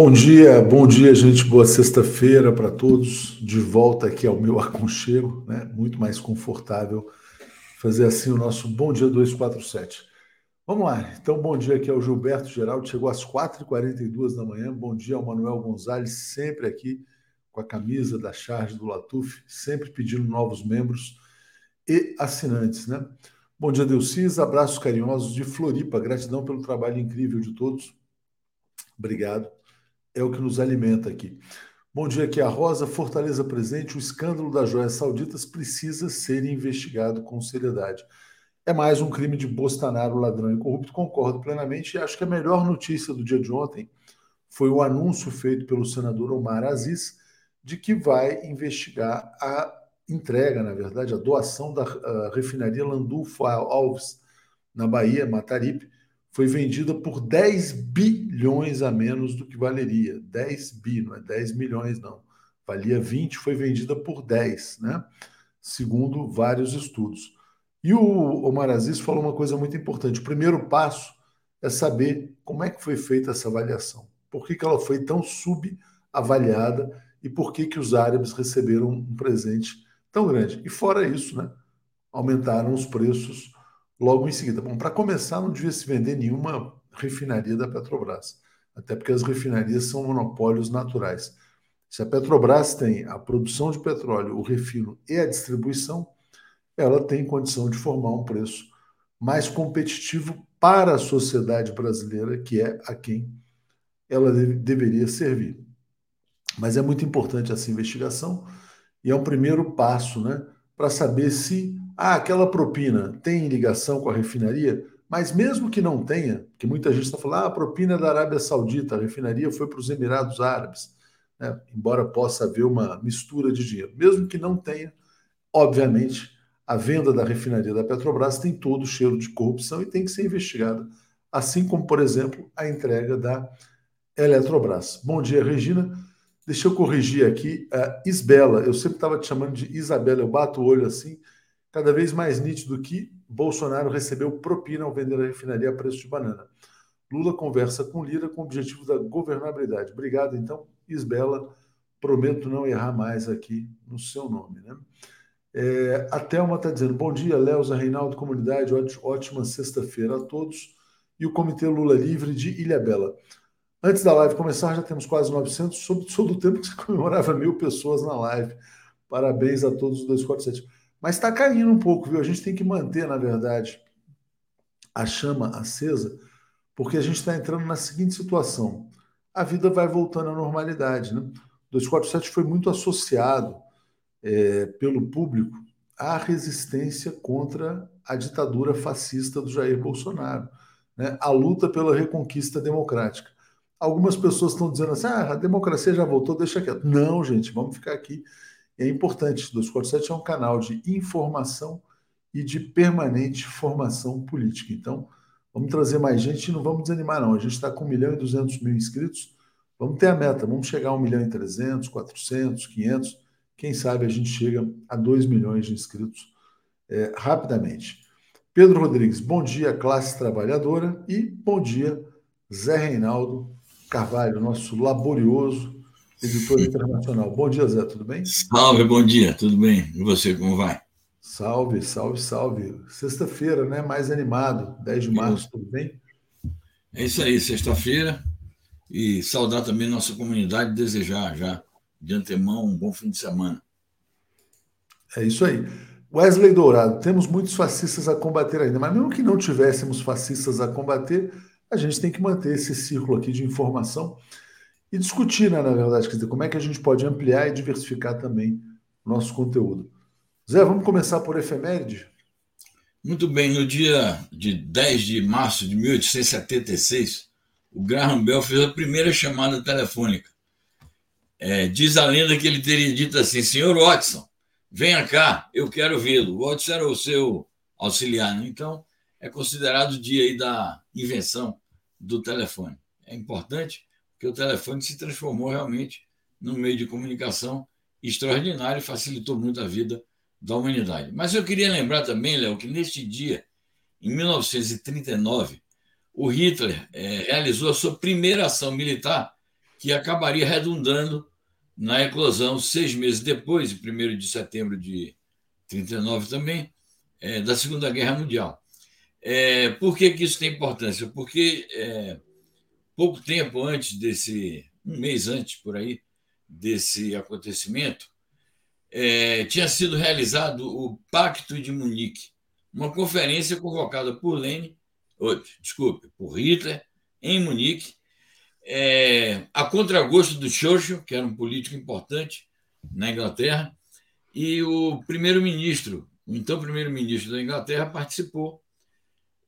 Bom dia, bom dia, gente. Boa sexta-feira para todos. De volta aqui ao meu aconchego, né? Muito mais confortável fazer assim o nosso Bom Dia 247. Vamos lá. Então, bom dia aqui ao Gilberto Geraldo. Chegou às 4h42 da manhã. Bom dia ao Manuel Gonzalez, sempre aqui com a camisa da charge do Latuf, sempre pedindo novos membros e assinantes, né? Bom dia, Delcis. Abraços carinhosos de Floripa. Gratidão pelo trabalho incrível de todos. Obrigado é o que nos alimenta aqui. Bom dia, aqui é a Rosa, Fortaleza presente. O escândalo das joias sauditas precisa ser investigado com seriedade. É mais um crime de Bolsonaro, ladrão e corrupto, concordo plenamente. E acho que a melhor notícia do dia de ontem foi o anúncio feito pelo senador Omar Aziz de que vai investigar a entrega, na verdade, a doação da a refinaria Landulfo Alves, na Bahia, Mataripe, foi vendida por 10 bilhões a menos do que valeria. 10 bi, não é 10 milhões, não. Valia 20, foi vendida por 10, né? Segundo vários estudos. E o Omar Aziz falou uma coisa muito importante. O primeiro passo é saber como é que foi feita essa avaliação. Por que, que ela foi tão subavaliada e por que, que os árabes receberam um presente tão grande. E fora isso, né, aumentaram os preços logo em seguida. Bom, para começar, não devia se vender nenhuma refinaria da Petrobras, até porque as refinarias são monopólios naturais. Se a Petrobras tem a produção de petróleo, o refino e a distribuição, ela tem condição de formar um preço mais competitivo para a sociedade brasileira, que é a quem ela deve, deveria servir. Mas é muito importante essa investigação e é um primeiro passo né, para saber se ah, aquela propina tem ligação com a refinaria, mas mesmo que não tenha, que muita gente está falando, ah, a propina é da Arábia Saudita, a refinaria foi para os Emirados Árabes, né? embora possa haver uma mistura de dinheiro. Mesmo que não tenha, obviamente, a venda da refinaria da Petrobras tem todo o cheiro de corrupção e tem que ser investigada, assim como, por exemplo, a entrega da Eletrobras. Bom dia, Regina. Deixa eu corrigir aqui. Uh, Isbela, eu sempre estava te chamando de Isabela, eu bato o olho assim cada vez mais nítido que Bolsonaro recebeu propina ao vender a refinaria a preço de banana. Lula conversa com Lira com o objetivo da governabilidade. Obrigado, então, Isbela. Prometo não errar mais aqui no seu nome. Né? É, a Thelma está dizendo: bom dia, Léo, Reinaldo, comunidade, ótima sexta-feira a todos. E o Comitê Lula Livre de Ilha Bela. Antes da live começar, já temos quase 900. Sou, sou do tempo que você comemorava mil pessoas na live. Parabéns a todos os 247. Mas está caindo um pouco, viu? A gente tem que manter, na verdade, a chama acesa, porque a gente está entrando na seguinte situação: a vida vai voltando à normalidade. Né? 247 foi muito associado é, pelo público à resistência contra a ditadura fascista do Jair Bolsonaro, né? a luta pela reconquista democrática. Algumas pessoas estão dizendo assim: ah, a democracia já voltou, deixa quieto. Não, gente, vamos ficar aqui é importante. 247 é um canal de informação e de permanente formação política. Então, vamos trazer mais gente e não vamos desanimar, não. A gente está com 1 milhão e 200 mil inscritos. Vamos ter a meta, vamos chegar a 1 milhão e 300, 400, 500. Quem sabe a gente chega a 2 milhões de inscritos é, rapidamente. Pedro Rodrigues, bom dia, classe trabalhadora. E bom dia, Zé Reinaldo Carvalho, nosso laborioso editor internacional. Bom dia, Zé, tudo bem? Salve, bom dia, tudo bem? E você, como vai? Salve, salve, salve. Sexta-feira, né? Mais animado, 10 de março, tudo bem? É isso aí, sexta-feira. E saudar também nossa comunidade, desejar já de antemão um bom fim de semana. É isso aí. Wesley Dourado, temos muitos fascistas a combater ainda, mas mesmo que não tivéssemos fascistas a combater, a gente tem que manter esse círculo aqui de informação e discutir, né, na verdade, quer dizer, como é que a gente pode ampliar e diversificar também o nosso conteúdo. Zé, vamos começar por efeméride? Muito bem, no dia de 10 de março de 1876, o Graham Bell fez a primeira chamada telefônica. É, diz a lenda que ele teria dito assim: Senhor Watson, venha cá, eu quero vê-lo. O Watson era o seu auxiliar, né? então é considerado o dia da invenção do telefone. É importante que o telefone se transformou realmente num meio de comunicação extraordinário e facilitou muito a vida da humanidade. Mas eu queria lembrar também, Léo, que neste dia, em 1939, o Hitler é, realizou a sua primeira ação militar que acabaria redundando na eclosão, seis meses depois, 1 de setembro de 39 também, é, da Segunda Guerra Mundial. É, por que, que isso tem importância? Porque pouco tempo antes desse, um mês antes por aí, desse acontecimento, é, tinha sido realizado o Pacto de Munique, uma conferência convocada por Lenin, ou, desculpe, por Hitler, em Munique, é, a contragosto do Churchill, que era um político importante na Inglaterra, e o primeiro-ministro, o então primeiro-ministro da Inglaterra, participou.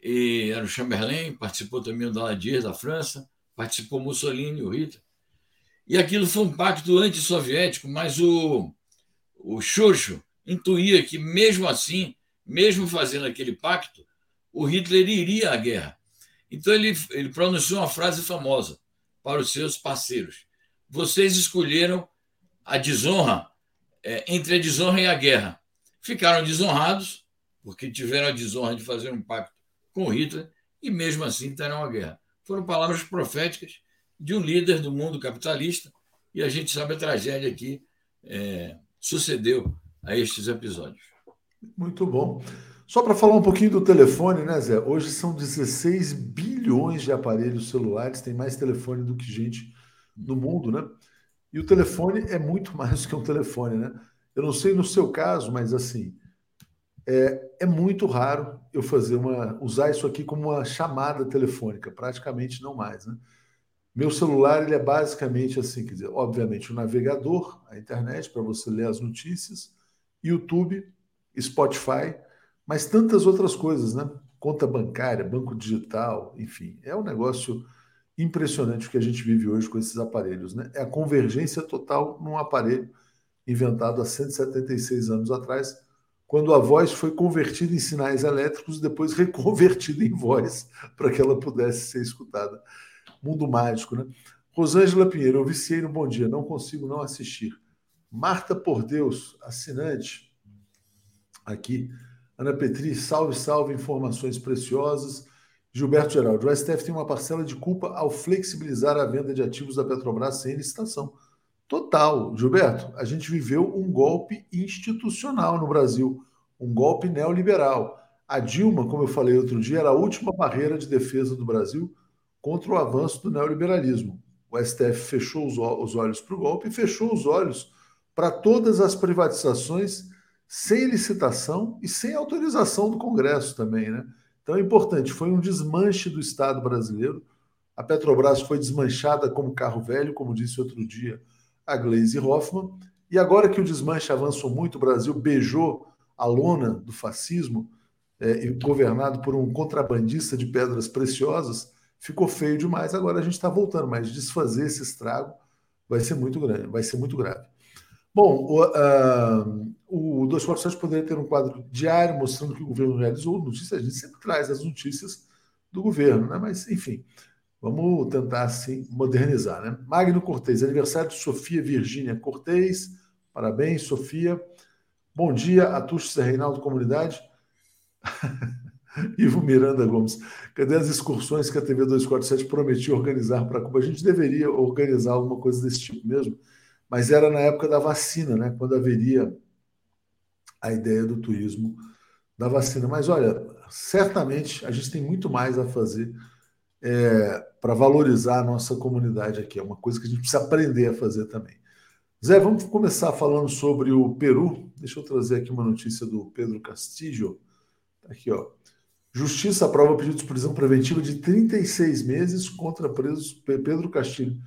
E era o Chamberlain, participou também o Daladier da França, participou Mussolini, o Hitler. E aquilo foi um pacto antissoviético, mas o, o Churchill intuía que, mesmo assim, mesmo fazendo aquele pacto, o Hitler iria à guerra. Então ele, ele pronunciou uma frase famosa: para os seus parceiros. Vocês escolheram a desonra é, entre a desonra e a guerra. Ficaram desonrados, porque tiveram a desonra de fazer um pacto com Hitler, e mesmo assim terão a guerra. Foram palavras proféticas de um líder do mundo capitalista, e a gente sabe a tragédia que é, sucedeu a estes episódios. Muito bom. Só para falar um pouquinho do telefone, né, Zé? Hoje são 16 bilhões de aparelhos celulares, tem mais telefone do que gente no mundo, né? E o telefone é muito mais do que um telefone, né? Eu não sei no seu caso, mas assim, é, é muito raro eu fazer uma usar isso aqui como uma chamada telefônica, praticamente não mais, né? Meu celular ele é basicamente assim, quer dizer, obviamente o navegador, a internet para você ler as notícias, YouTube, Spotify, mas tantas outras coisas, né? Conta bancária, banco digital, enfim, é um negócio impressionante o que a gente vive hoje com esses aparelhos, né? É a convergência total num aparelho inventado há 176 anos atrás, quando a voz foi convertida em sinais elétricos e depois reconvertida em voz para que ela pudesse ser escutada. Mundo mágico, né? Rosângela Pinheiro, eu viciei no Bom Dia, não consigo não assistir. Marta Por Deus, assinante aqui. Ana Petri, salve, salve, informações preciosas. Gilberto Geraldo, o STF tem uma parcela de culpa ao flexibilizar a venda de ativos da Petrobras sem licitação. Total. Gilberto, a gente viveu um golpe institucional no Brasil, um golpe neoliberal. A Dilma, como eu falei outro dia, era a última barreira de defesa do Brasil contra o avanço do neoliberalismo. O STF fechou os olhos para o golpe e fechou os olhos para todas as privatizações sem licitação e sem autorização do Congresso também, né? Então é importante, foi um desmanche do Estado brasileiro. A Petrobras foi desmanchada como carro velho, como disse outro dia a Gleisi Hoffmann, e agora que o desmanche avançou muito, o Brasil beijou a lona do fascismo, é, governado por um contrabandista de pedras preciosas, ficou feio demais. Agora a gente está voltando, mas desfazer esse estrago vai ser muito grande, vai ser muito grave. Bom, o, uh, o 247 poderia ter um quadro diário mostrando que o governo realizou notícias. A gente sempre traz as notícias do governo, né? mas, enfim, vamos tentar assim modernizar. Né? Magno Cortez, aniversário de Sofia Virgínia Cortez. Parabéns, Sofia. Bom dia, Atucho Reinaldo Comunidade. Ivo Miranda Gomes. Cadê as excursões que a TV 247 prometia organizar para Cuba? A gente deveria organizar alguma coisa desse tipo mesmo mas era na época da vacina, né? quando haveria a ideia do turismo da vacina. Mas olha, certamente a gente tem muito mais a fazer é, para valorizar a nossa comunidade aqui. É uma coisa que a gente precisa aprender a fazer também. Zé, vamos começar falando sobre o Peru. Deixa eu trazer aqui uma notícia do Pedro Castillo. Tá aqui, ó. Justiça aprova pedido de prisão preventiva de 36 meses contra presos Pedro Castilho.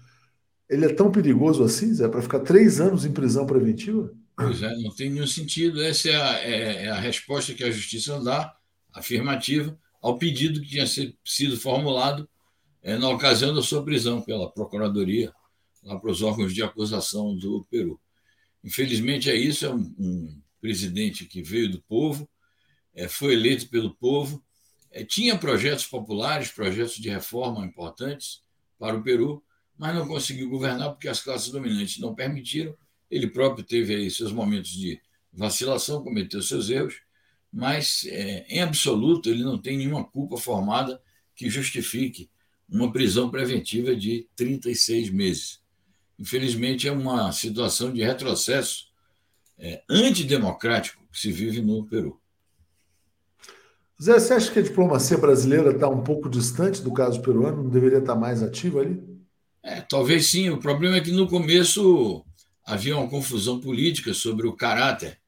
Ele é tão perigoso assim, Zé, para ficar três anos em prisão preventiva? Pois é, não tem nenhum sentido. Essa é a, é, é a resposta que a justiça dá, afirmativa, ao pedido que tinha sido formulado é, na ocasião da sua prisão pela Procuradoria, lá para os órgãos de acusação do Peru. Infelizmente é isso, é um, um presidente que veio do povo, é, foi eleito pelo povo, é, tinha projetos populares, projetos de reforma importantes para o Peru, mas não conseguiu governar porque as classes dominantes não permitiram. Ele próprio teve aí seus momentos de vacilação, cometeu seus erros, mas é, em absoluto ele não tem nenhuma culpa formada que justifique uma prisão preventiva de 36 meses. infelizmente, é uma situação de retrocesso é, antidemocrático que se vive no Peru. Zé, você acha que a diplomacia brasileira está um pouco distante do caso peruano? Não deveria estar mais ativa ali? É, talvez sim. O problema é que no começo havia uma confusão política sobre o caráter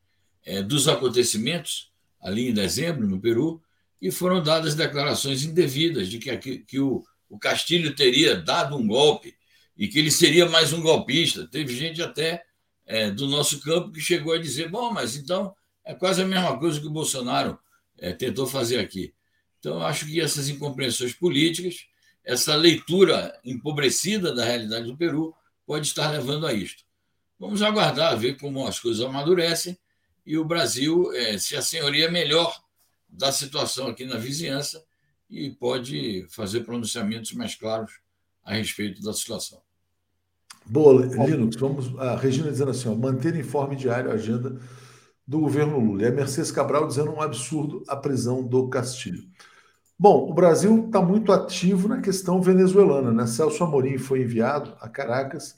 é, dos acontecimentos ali em dezembro, no Peru, e foram dadas declarações indevidas de que, que o, o Castilho teria dado um golpe e que ele seria mais um golpista. Teve gente até é, do nosso campo que chegou a dizer: bom, mas então é quase a mesma coisa que o Bolsonaro é, tentou fazer aqui. Então, acho que essas incompreensões políticas, essa leitura empobrecida da realidade do Peru, pode estar levando a isto. Vamos aguardar, ver como as coisas amadurecem e o Brasil é, se assenhoria melhor da situação aqui na vizinhança e pode fazer pronunciamentos mais claros a respeito da situação. Boa, Linux. Vamos, a Regina dizendo assim: ó, manter informe diário a agenda do governo Lula. E a Mercedes Cabral dizendo um absurdo a prisão do Castilho. Bom, o Brasil está muito ativo na questão venezuelana. Né? Celso Amorim foi enviado a Caracas,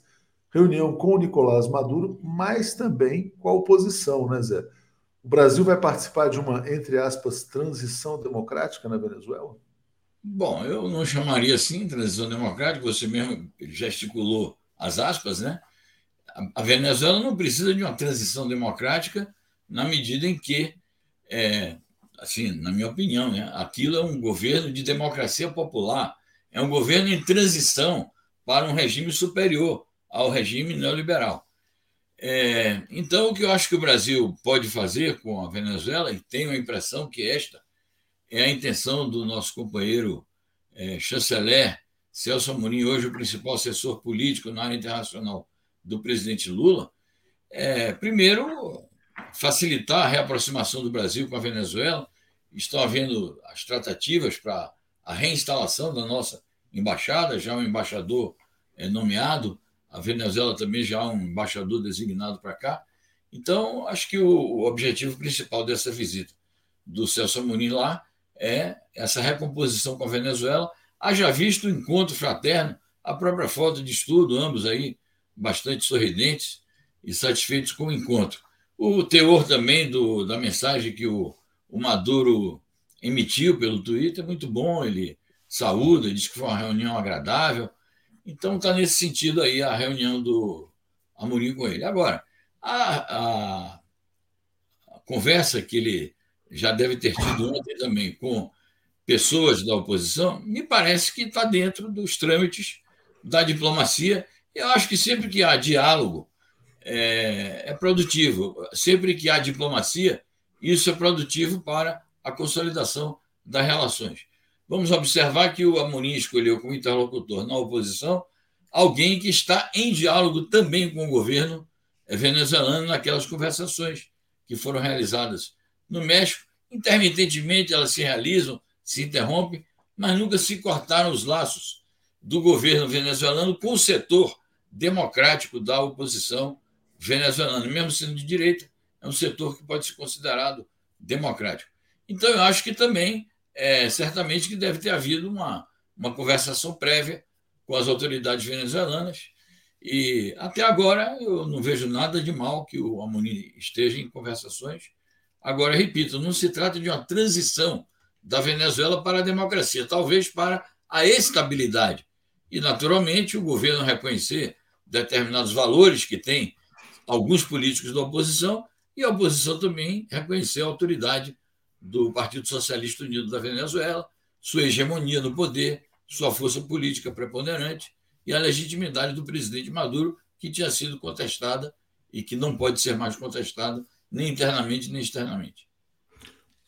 reunião com o Nicolás Maduro, mas também com a oposição, né, Zé? O Brasil vai participar de uma, entre aspas, transição democrática na Venezuela? Bom, eu não chamaria assim transição democrática, você mesmo gesticulou as aspas, né? A Venezuela não precisa de uma transição democrática na medida em que, é, assim, na minha opinião, né, aquilo é um governo de democracia popular, é um governo em transição para um regime superior ao regime neoliberal. É, então, o que eu acho que o Brasil pode fazer com a Venezuela, e tenho a impressão que esta é a intenção do nosso companheiro é, chanceler Celso Amorim, hoje o principal assessor político na área internacional do presidente Lula, é, primeiro, facilitar a reaproximação do Brasil com a Venezuela. Estão havendo as tratativas para a reinstalação da nossa embaixada, já um embaixador é, nomeado, a Venezuela também já um embaixador designado para cá. Então, acho que o, o, objetivo principal dessa visita do Celso Amorim lá é essa recomposição com a Venezuela. Haja visto o encontro fraterno, a própria foto de estudo, ambos aí bastante sorridentes e satisfeitos com o encontro. O teor também do, da mensagem que o, o Maduro emitiu pelo Twitter é muito bom, ele saúda, diz que foi uma reunião agradável. Então está nesse sentido aí a reunião do Amorim com ele. Agora, a, a, a conversa que ele já deve ter tido ontem também com pessoas da oposição, me parece que está dentro dos trâmites da diplomacia. Eu acho que sempre que há diálogo é, é produtivo. Sempre que há diplomacia, isso é produtivo para a consolidação das relações. Vamos observar que o Amorim escolheu como interlocutor na oposição alguém que está em diálogo também com o governo venezuelano naquelas conversações que foram realizadas no México. Intermitentemente elas se realizam, se interrompem, mas nunca se cortaram os laços do governo venezuelano com o setor democrático da oposição venezuelano, mesmo sendo de direita, é um setor que pode ser considerado democrático. Então, eu acho que também, é, certamente, que deve ter havido uma, uma conversação prévia com as autoridades venezuelanas. E até agora eu não vejo nada de mal que o Amorim esteja em conversações. Agora, repito, não se trata de uma transição da Venezuela para a democracia, talvez para a estabilidade. E, naturalmente, o governo reconhecer determinados valores que tem alguns políticos da oposição e a oposição também reconheceu a autoridade do Partido Socialista Unido da Venezuela, sua hegemonia no poder, sua força política preponderante e a legitimidade do presidente Maduro, que tinha sido contestada e que não pode ser mais contestada nem internamente nem externamente.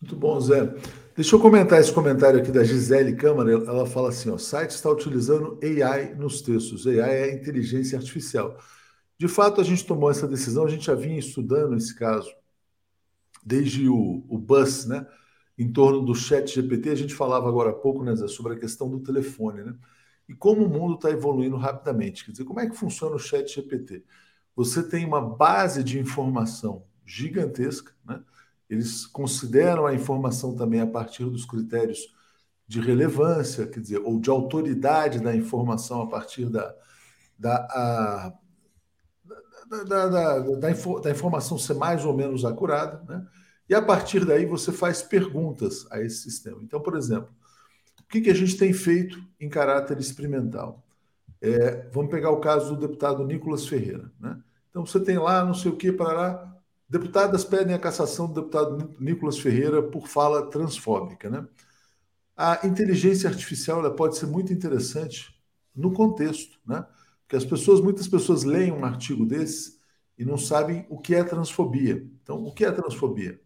Muito bom, Zé. Deixa eu comentar esse comentário aqui da Gisele Câmara. Ela fala assim: ó, o site está utilizando AI nos textos. AI é inteligência artificial. De fato, a gente tomou essa decisão, a gente já vinha estudando esse caso desde o, o bus, né? Em torno do chat GPT, a gente falava agora há pouco, né, Zé, sobre a questão do telefone, né? E como o mundo está evoluindo rapidamente. Quer dizer, como é que funciona o chat GPT? Você tem uma base de informação gigantesca, né? Eles consideram a informação também a partir dos critérios de relevância, quer dizer, ou de autoridade da informação a partir da, da da, da, da, da, informação ser mais ou menos acurada, né? e a partir daí você faz perguntas a esse sistema. Então, por exemplo, o que, que a gente tem feito em caráter experimental? É, vamos pegar o caso do deputado Nicolas Ferreira. Né? Então, você tem lá, não sei o que, para lá, deputadas pedem a cassação do deputado Nicolas Ferreira por fala transfóbica. Né? A inteligência artificial pode ser muito interessante no contexto, né? Porque as pessoas, muitas pessoas leem um artigo desse e não sabem o que é transfobia. Então, o que é transfobia?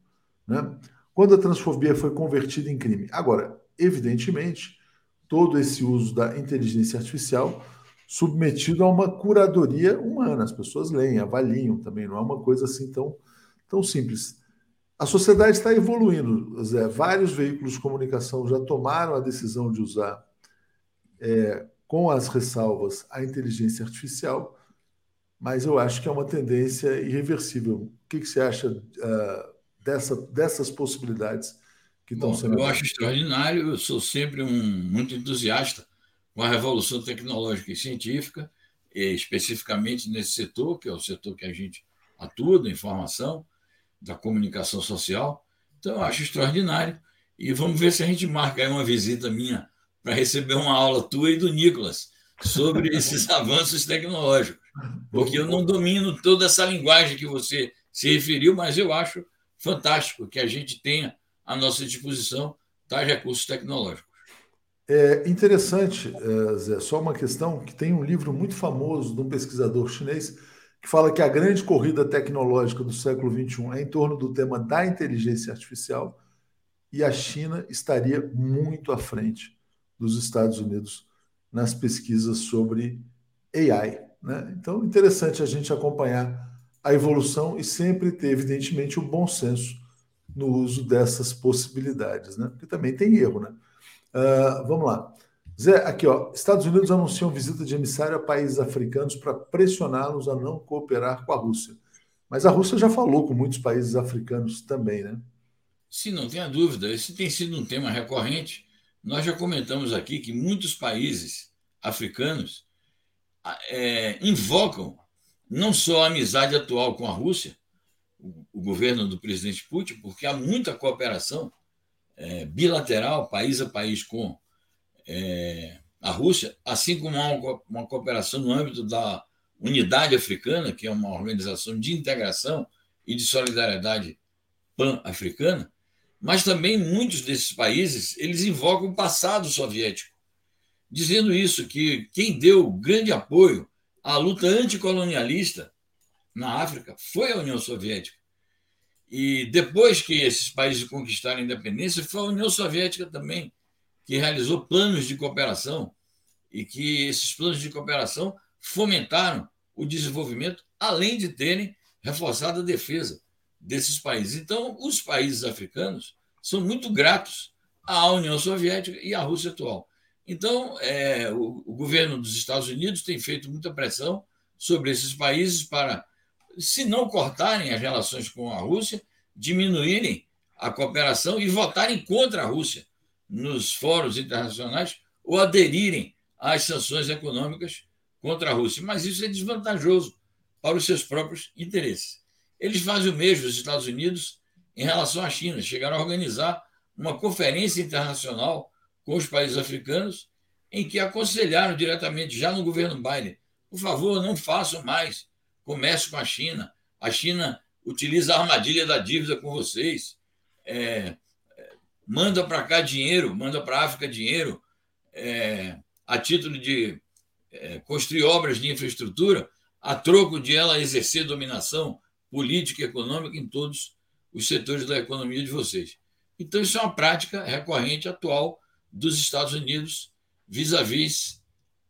Né? Quando a transfobia foi convertida em crime. Agora, evidentemente, todo esse uso da inteligência artificial submetido a uma curadoria humana. As pessoas leem, avaliam também, não é uma coisa assim tão, tão simples. A sociedade está evoluindo, Zé. Vários veículos de comunicação já tomaram a decisão de usar é, com as ressalvas à inteligência artificial, mas eu acho que é uma tendência irreversível. O que, que você acha uh, dessa, dessas possibilidades que estão Bom, sendo? Eu acho extraordinário, eu sou sempre um muito entusiasta com a revolução tecnológica e científica, e especificamente nesse setor, que é o setor que a gente atua, da informação, da comunicação social. Então, eu acho extraordinário. E vamos ver se a gente marca aí uma visita minha para receber uma aula tua e do Nicolas sobre esses avanços tecnológicos. Porque eu não domino toda essa linguagem que você se referiu, mas eu acho fantástico que a gente tenha à nossa disposição tais recursos tecnológicos. É interessante, é, Zé, só uma questão, que tem um livro muito famoso de um pesquisador chinês que fala que a grande corrida tecnológica do século XXI é em torno do tema da inteligência artificial e a China estaria muito à frente dos Estados Unidos nas pesquisas sobre AI. Né? Então, interessante a gente acompanhar a evolução e sempre ter, evidentemente, o bom senso no uso dessas possibilidades, né? porque também tem erro. Né? Uh, vamos lá. Zé, aqui, ó. Estados Unidos anunciam visita de emissário a países africanos para pressioná-los a não cooperar com a Rússia. Mas a Rússia já falou com muitos países africanos também, né? Sim, não tenha dúvida. Esse tem sido um tema recorrente nós já comentamos aqui que muitos países africanos é, invocam não só a amizade atual com a Rússia, o, o governo do presidente Putin, porque há muita cooperação é, bilateral, país a país, com é, a Rússia, assim como há uma, uma cooperação no âmbito da Unidade Africana, que é uma organização de integração e de solidariedade pan-africana, mas também muitos desses países eles invocam o passado soviético, dizendo isso que quem deu grande apoio à luta anticolonialista na África foi a União Soviética. E depois que esses países conquistaram a independência, foi a União Soviética também que realizou planos de cooperação e que esses planos de cooperação fomentaram o desenvolvimento, além de terem reforçado a defesa desses países. Então, os países africanos são muito gratos à União Soviética e à Rússia atual. Então, é, o, o, governo dos Estados Unidos tem feito muita pressão sobre esses países para, se não cortarem as relações com a Rússia, diminuírem a cooperação e votarem contra a Rússia nos fóruns internacionais ou aderirem às sanções econômicas contra a Rússia. Mas isso é desvantajoso para os seus próprios interesses. Eles fazem o mesmo, os Estados Unidos, em relação à China. Chegaram a organizar uma conferência internacional com os países africanos, em que aconselharam diretamente, já no governo Biden, por favor, não façam mais comércio com a China. A China utiliza a armadilha da dívida com vocês. É, manda para cá dinheiro, manda para a África dinheiro, é, a título de é, construir obras de infraestrutura, a troco de ela exercer dominação política e econômica em todos os setores da economia de vocês. Então, isso é uma prática recorrente atual dos Estados Unidos vis-à-vis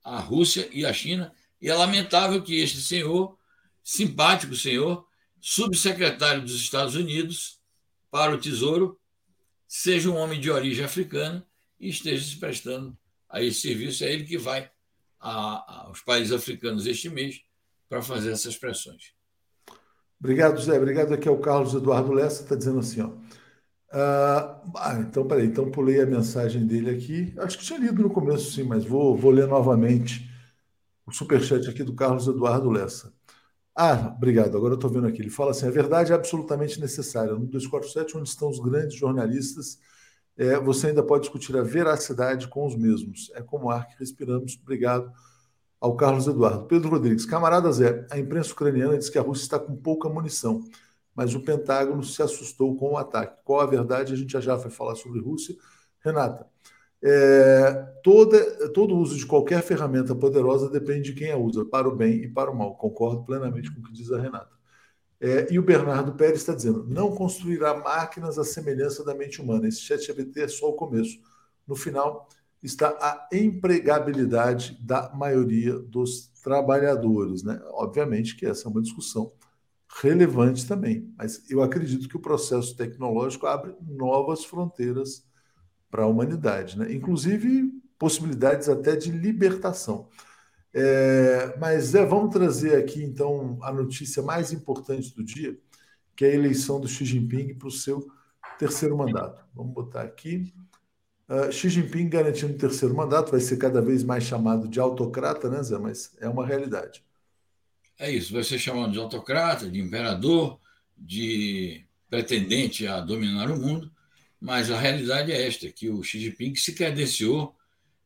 a Rússia e a China. E é lamentável que este senhor, simpático senhor, subsecretário dos Estados Unidos para o Tesouro, seja um homem de origem africana e esteja se prestando a esse serviço. É ele que vai aos países africanos este mês para fazer essas pressões. Obrigado, Zé. Obrigado. Aqui é o Carlos Eduardo Lessa, está dizendo assim, ó. Ah, ah, então, peraí, então pulei a mensagem dele aqui. Acho que tinha lido no começo, sim, mas vou, vou ler novamente o superchat aqui do Carlos Eduardo Lessa. Ah, obrigado. Agora eu estou vendo aqui. Ele fala assim: a verdade é absolutamente necessária. No 247, onde estão os grandes jornalistas, é, você ainda pode discutir a veracidade com os mesmos. É como ar que respiramos. Obrigado ao Carlos Eduardo. Pedro Rodrigues, camarada Zé, a imprensa ucraniana diz que a Rússia está com pouca munição, mas o Pentágono se assustou com o ataque. Qual a verdade? A gente já já vai falar sobre Rússia. Renata, é, toda, todo uso de qualquer ferramenta poderosa depende de quem a usa, para o bem e para o mal. Concordo plenamente com o que diz a Renata. É, e o Bernardo Pérez está dizendo: não construirá máquinas à semelhança da mente humana. Esse chat GPT é só o começo. No final, está a empregabilidade da maioria dos trabalhadores. Né? Obviamente que essa é uma discussão relevante também, mas eu acredito que o processo tecnológico abre novas fronteiras para a humanidade, né? inclusive possibilidades até de libertação. É, mas Zé, vamos trazer aqui então a notícia mais importante do dia, que é a eleição do Xi Jinping para o seu terceiro mandato. Vamos botar aqui. Uh, Xi Jinping garantindo o terceiro mandato, vai ser cada vez mais chamado de autocrata, né, Zé? Mas é uma realidade. É isso, vai ser chamado de autocrata, de imperador, de pretendente a dominar o mundo. Mas a realidade é esta, que o Xi Jinping se credenciou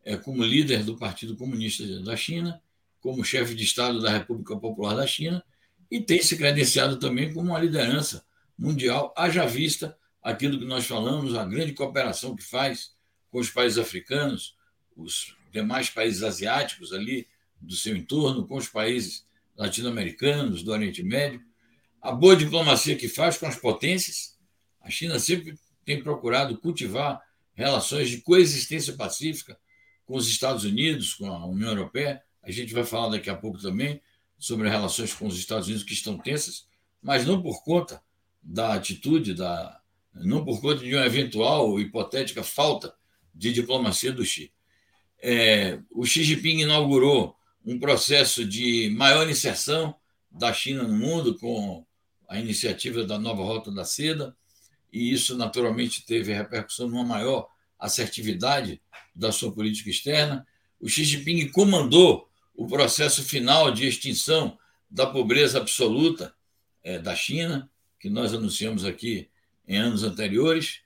é, como líder do Partido Comunista da China, como chefe de Estado da República Popular da China, e tem se credenciado também como uma liderança mundial, haja vista aquilo que nós falamos, a grande cooperação que faz com os países africanos, os demais países asiáticos ali do seu entorno, com os países latino-americanos, do Oriente Médio, a boa diplomacia que faz com as potências. A China sempre tem procurado cultivar relações de coexistência pacífica com os Estados Unidos, com a União Europeia. A gente vai falar daqui a pouco também sobre relações com os Estados Unidos que estão tensas, mas não por conta da atitude, da, não por conta de uma eventual hipotética falta de diplomacia do Xi. É, o Xi Jinping inaugurou um processo de maior inserção da China no mundo com a iniciativa da nova Rota da Seda, e isso naturalmente teve repercussão numa maior assertividade da sua política externa. O Xi Jinping comandou o processo final de extinção da pobreza absoluta é, da China, que nós anunciamos aqui em anos anteriores.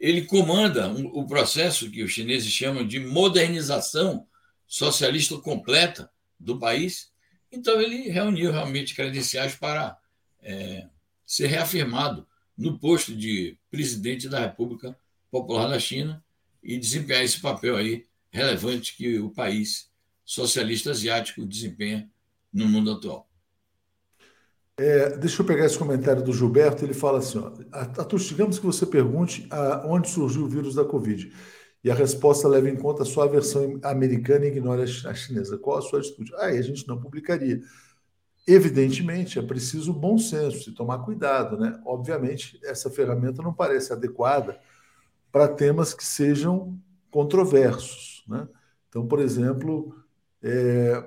Ele comanda um, o processo que os chineses chamam de modernização socialista completa do país. Então, ele reuniu realmente credenciais para é, ser reafirmado no posto de presidente da República Popular da China e desempenhar esse papel aí relevante que o país socialista asiático desempenha no mundo atual. É, deixa eu pegar esse comentário do Gilberto. Ele fala assim: ó, Atus, digamos que você pergunte a, onde surgiu o vírus da Covid e a resposta leva em conta só a versão americana e ignora a chinesa. Qual a sua atitude? Aí ah, a gente não publicaria. Evidentemente, é preciso bom senso e tomar cuidado, né? Obviamente, essa ferramenta não parece adequada para temas que sejam controversos, né? Então, por exemplo, é...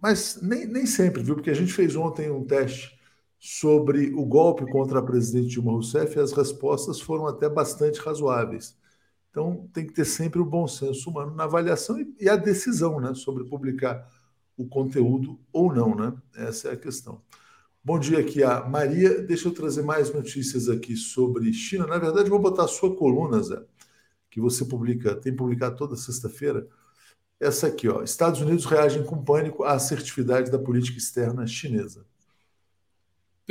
mas nem, nem sempre, viu? Porque a gente fez ontem um teste sobre o golpe contra a presidente Dilma Rousseff e as respostas foram até bastante razoáveis. Então, tem que ter sempre o bom senso humano na avaliação e a decisão né, sobre publicar o conteúdo ou não, né? Essa é a questão. Bom dia aqui a Maria. Deixa eu trazer mais notícias aqui sobre China. Na verdade, vou botar a sua coluna, Zé, que você publica, tem publicado toda sexta-feira. Essa aqui, ó. Estados Unidos reagem com pânico à assertividade da política externa chinesa.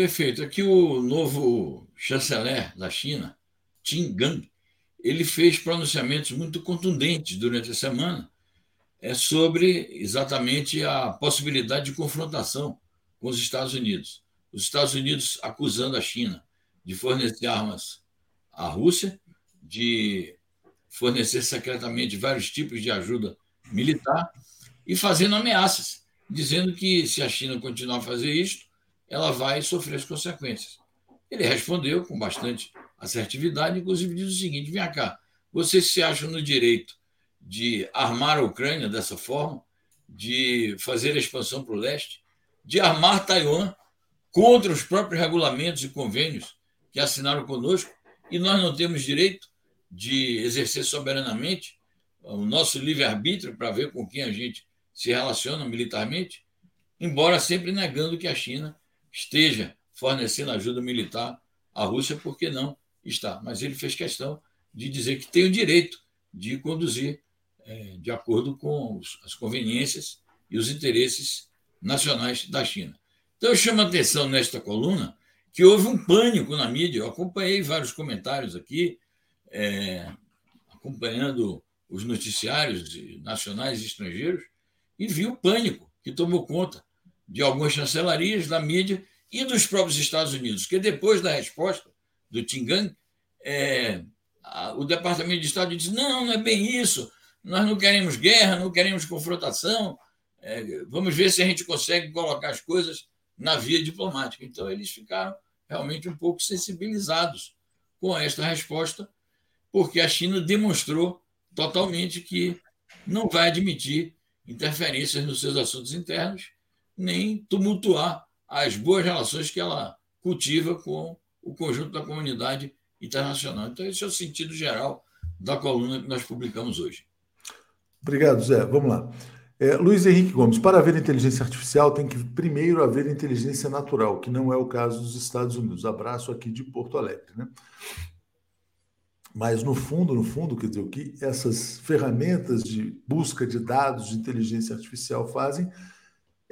Perfeito. Aqui o novo chanceler da China, Qin Gang, ele fez pronunciamentos muito contundentes durante a semana é sobre exatamente a possibilidade de confrontação com os Estados Unidos. Os Estados Unidos acusando a China de fornecer armas à Rússia, de fornecer secretamente vários tipos de ajuda militar e fazendo ameaças, dizendo que se a China continuar a fazer isto, ela vai sofrer as consequências. Ele respondeu com bastante assertividade, inclusive diz o seguinte: vem cá, vocês se acham no direito de armar a Ucrânia dessa forma, de fazer a expansão para o leste, de armar Taiwan contra os próprios regulamentos e convênios que assinaram conosco, e nós não temos direito de exercer soberanamente o nosso livre-arbítrio para ver com quem a gente se relaciona militarmente, embora sempre negando que a China esteja fornecendo ajuda militar à Rússia, porque não está. Mas ele fez questão de dizer que tem o direito de conduzir é, de acordo com os, as conveniências e os interesses nacionais da China. Então, eu chamo a atenção nesta coluna que houve um pânico na mídia. Eu acompanhei vários comentários aqui, é, acompanhando os noticiários nacionais e estrangeiros, e vi o pânico que tomou conta de algumas chancelarias da mídia e dos próprios Estados Unidos, que depois da resposta do Tingang, é, o Departamento de Estado disse: não, não é bem isso, nós não queremos guerra, não queremos confrontação, é, vamos ver se a gente consegue colocar as coisas na via diplomática. Então, eles ficaram realmente um pouco sensibilizados com esta resposta, porque a China demonstrou totalmente que não vai admitir interferências nos seus assuntos internos, nem tumultuar as boas relações que ela cultiva com o conjunto da comunidade internacional. Então, esse é o sentido geral da coluna que nós publicamos hoje. Obrigado, Zé. Vamos lá. É, Luiz Henrique Gomes, para haver inteligência artificial tem que primeiro haver inteligência natural, que não é o caso dos Estados Unidos. Abraço aqui de Porto Alegre. Né? Mas no fundo, no fundo, quer dizer, o que essas ferramentas de busca de dados de inteligência artificial fazem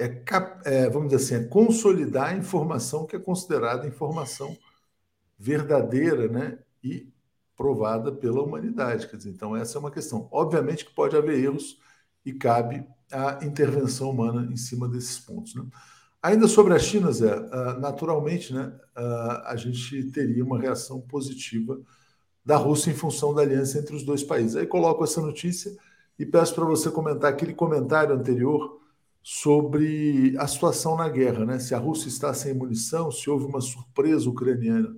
é, é vamos dizer assim, é consolidar a informação que é considerada informação verdadeira, né? E provada pela humanidade. Quer dizer, então essa é uma questão. Obviamente que pode haver erros e cabe a intervenção humana em cima desses pontos. Né? Ainda sobre a China, Zé, ah, naturalmente, né, ah, a gente teria uma reação positiva da Rússia em função da aliança entre os dois países. Aí coloco essa notícia e peço para você comentar aquele comentário anterior sobre a situação na guerra, né? Se a Rússia está sem munição, se houve uma surpresa ucraniana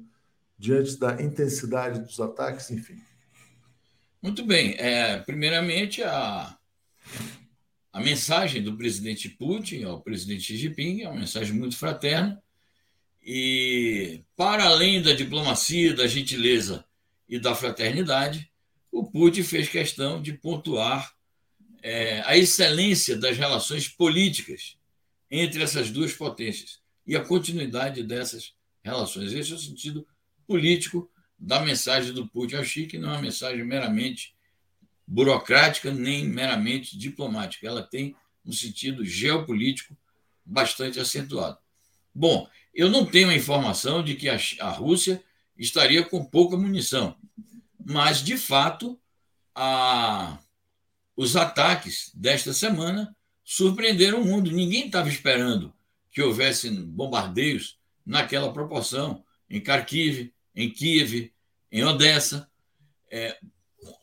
diante da intensidade dos ataques, enfim. Muito bem. É, primeiramente, a, a mensagem do presidente Putin ao presidente Xi Jinping é uma mensagem muito fraterna e, para além da diplomacia, da gentileza e da fraternidade, o Putin fez questão de pontuar é, a excelência das relações políticas entre essas duas potências e a continuidade dessas relações. Esse é o sentido político da mensagem do Putin ao Xi, que não é uma mensagem meramente burocrática nem meramente diplomática. Ela tem um sentido geopolítico bastante acentuado. Bom, eu não tenho a informação de que a, Rússia estaria com pouca munição, mas, de fato, a, os ataques desta semana surpreenderam o mundo. Ninguém estava esperando que houvesse bombardeios naquela proporção em Kharkiv, em Kiev, em Odessa. É,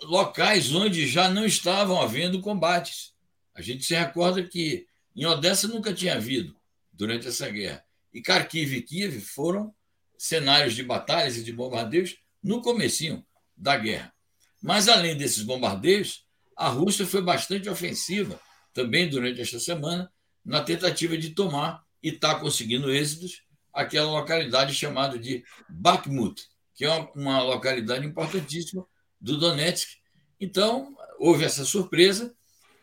locais onde já não estavam havendo combates. A gente se recorda que em Odessa nunca tinha havido durante essa guerra. E Kharkiv e Kiev foram cenários de batalhas e de bombardeios no comecinho da guerra. Mas além desses bombardeios, a Rússia foi bastante ofensiva também durante esta semana na tentativa de tomar e está conseguindo êxitos aquela localidade chamada de Bakhmut, que é uma, localidade importantíssima do Donetsk. Então, houve essa surpresa,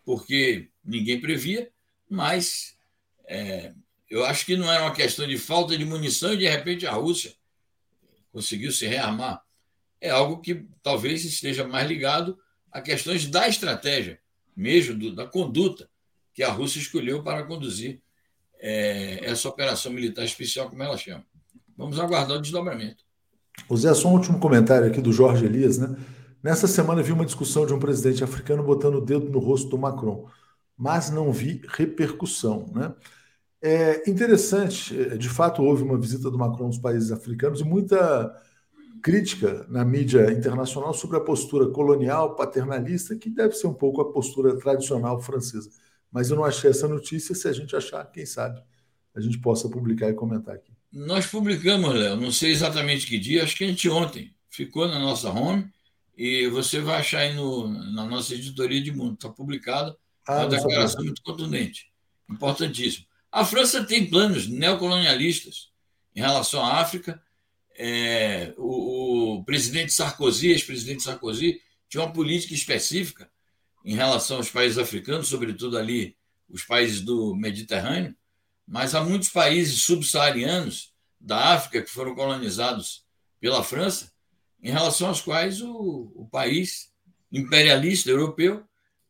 porque ninguém previa, mas é, eu acho que não era uma questão de falta de munição e, de repente, a Rússia conseguiu se rearmar. É algo que talvez esteja mais ligado a questões da estratégia, mesmo do, da conduta que a Rússia escolheu para conduzir é, essa operação militar especial, como ela chama. Vamos aguardar o desdobramento. O Zé, só um último comentário aqui do Jorge Elias, né? Nessa semana vi uma discussão de um presidente africano botando o dedo no rosto do Macron, mas não vi repercussão. Né? É interessante, é, de fato, houve uma visita do Macron aos países africanos e muita crítica na mídia internacional sobre a postura colonial, paternalista, que deve ser um pouco a postura tradicional francesa. Mas eu não achei essa notícia. Se a gente achar, quem sabe, a gente possa publicar e comentar aqui. Nós publicamos, Léo, não sei exatamente que dia, acho que a gente ontem ficou na nossa home e você vai achar aí no, na nossa editoria de mundo, está publicada ah, uma declaração muito contundente, importantíssimo. A França tem planos neocolonialistas em relação à África. É, o, o, presidente Sarkozy, ex-presidente Sarkozy, tinha uma política específica em relação aos países africanos, sobretudo ali os países do Mediterrâneo, mas há muitos países subsaarianos da África que foram colonizados pela França, em relação aos quais o, o país imperialista europeu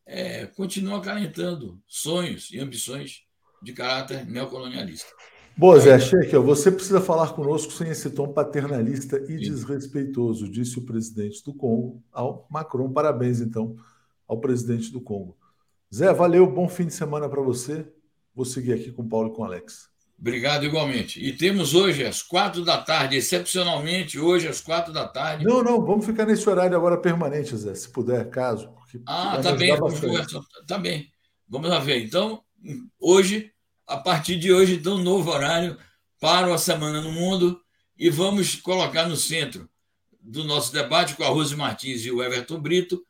é, continua acalentando sonhos e ambições de caráter neocolonialista. Boa, Zé Shekel, você precisa falar conosco sem esse tom paternalista e Sim. desrespeitoso, disse o presidente do Congo ao Macron. Parabéns, então, ao presidente do Congo. Zé, valeu, bom fim de semana para você. Vou seguir aqui com o Paulo e com o Alex. Obrigado igualmente. E temos hoje às quatro da tarde, excepcionalmente hoje às quatro da tarde. Não, não, vamos ficar nesse horário agora permanente, Zé, se puder, caso. Ah, tá bem, tá bem. Vamos lá ver. Então, hoje, a partir de hoje, então, novo horário para a Semana no Mundo e vamos colocar no centro do nosso debate com a Rose Martins e o Everton Brito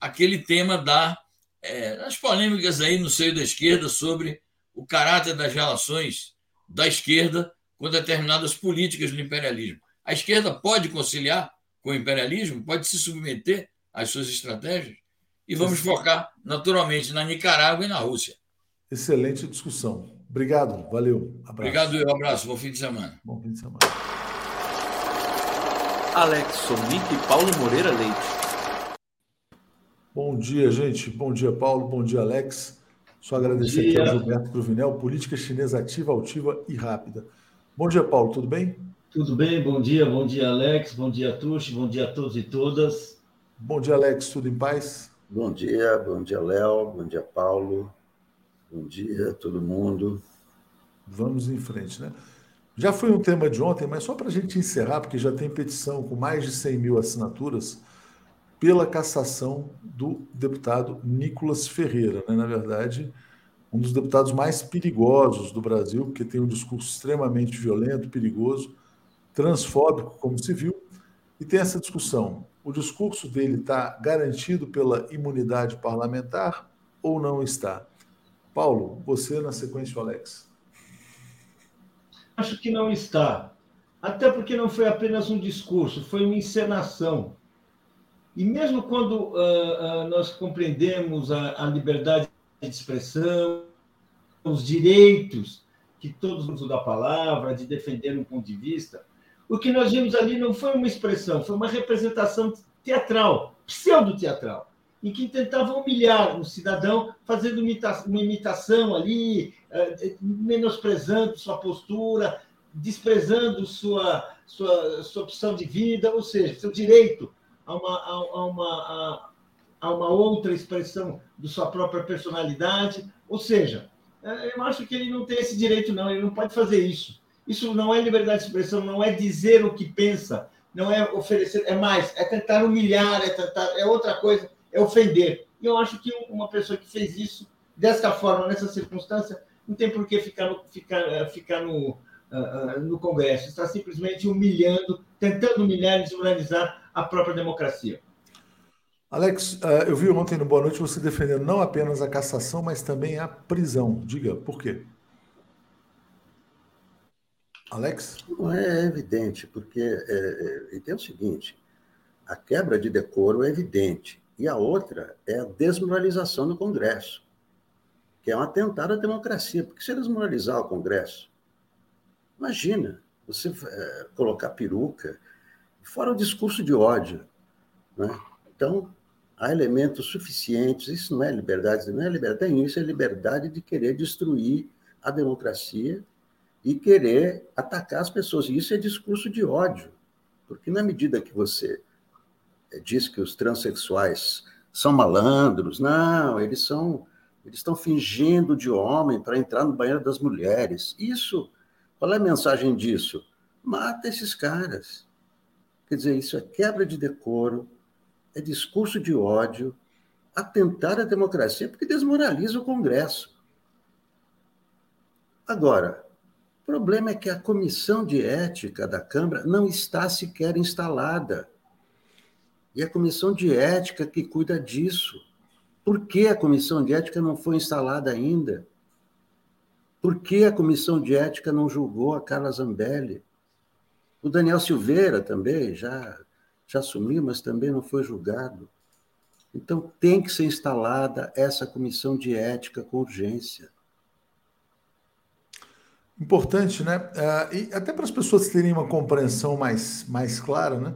aquele tema da, é, das polêmicas aí no seio da esquerda sobre o caráter das relações da esquerda com determinadas políticas do imperialismo. A esquerda pode conciliar com o imperialismo, pode se submeter às suas estratégias, e vamos focar naturalmente na Nicarágua e na Rússia. Excelente discussão. Obrigado, valeu. Abraço. Obrigado, um abraço. Bom fim de semana. Bom fim de semana. Alex Sonic e Paulo Moreira Leite. Bom dia, gente. Bom dia, Paulo. Bom dia, Alex. Só agradecer aqui ao Gilberto Cruvinel, política chinesa ativa, altiva e rápida. Bom dia, Paulo, tudo bem? Tudo bem, bom dia, bom dia, Alex, bom dia, Tuxi, bom dia a todos e todas. Bom dia, Alex, tudo em paz? Bom dia, bom dia, Léo, bom dia, Paulo, bom dia, todo mundo. Vamos em frente, né? Já foi um tema de ontem, mas só para a gente encerrar, porque já tem petição com mais de 100 mil assinaturas pela cassação do deputado Nicolas Ferreira. Né? Na verdade, um dos deputados mais perigosos do Brasil, porque tem um discurso extremamente violento, perigoso, transfóbico, como se viu, e tem essa discussão. O discurso dele está garantido pela imunidade parlamentar ou não está? Paulo, você na sequência, Alex. Acho que não está. Até porque não foi apenas um discurso, foi uma encenação. E mesmo quando uh, uh, nós compreendemos a, a, liberdade de expressão, os direitos que todos usam da palavra, de defender um ponto de vista, o que nós vimos ali não foi uma expressão, foi uma representação teatral, pseudo-teatral, em que tentava humilhar um cidadão, fazendo uma imitação ali, uh, menosprezando sua postura, desprezando sua, sua, sua opção de vida, ou seja, seu direito a uma, a, uma, a, uma outra expressão de sua própria personalidade. Ou seja, é, eu acho que ele não tem esse direito, não, ele não pode fazer isso. Isso não é liberdade de expressão, não é dizer o que pensa, não é oferecer, é mais, é tentar humilhar, é tentar, é outra coisa, é ofender. E eu acho que uma pessoa que fez isso dessa forma, nessa circunstância, não tem por que ficar no, ficar, eh, ficar no, uh, no Congresso. Está simplesmente humilhando, tentando humilhar e desmoralizar a própria democracia. Alex, eh, eu vi ontem no Boa Noite você defendendo não apenas a cassação, mas também a prisão. Diga, por quê? Alex? Não é evidente, porque é, é, é o seguinte: a quebra de decoro é evidente, e a outra é a desmoralização do Congresso, que é um atentado à democracia. Porque se desmoralizar o Congresso, imagina você é, colocar peruca, fora o discurso de ódio. Né? Então, há elementos suficientes, isso não é liberdade, não é liberdade, tem isso, é liberdade de querer destruir a democracia e querer atacar as pessoas. E isso é discurso de ódio, porque na medida que você diz que os transexuais são malandros, não, eles são eles estão fingindo de homem para entrar no banheiro das mulheres. Isso, qual é a mensagem disso? Mata esses caras. Quer dizer, isso é quebra de decoro, é discurso de ódio, atentar à democracia, porque desmoraliza o Congresso. Agora, o problema é que a comissão de ética da Câmara não está sequer instalada. E a comissão de ética que cuida disso. Por que a comissão de ética não foi instalada ainda? Por que a comissão de ética não julgou a Carla Zambelli? O Daniel Silveira também já, já assumiu, mas também não foi julgado. Então, tem que ser instalada essa comissão de ética com urgência. importante, né? Uh, e até para as pessoas terem uma compreensão mais, mais clara, né?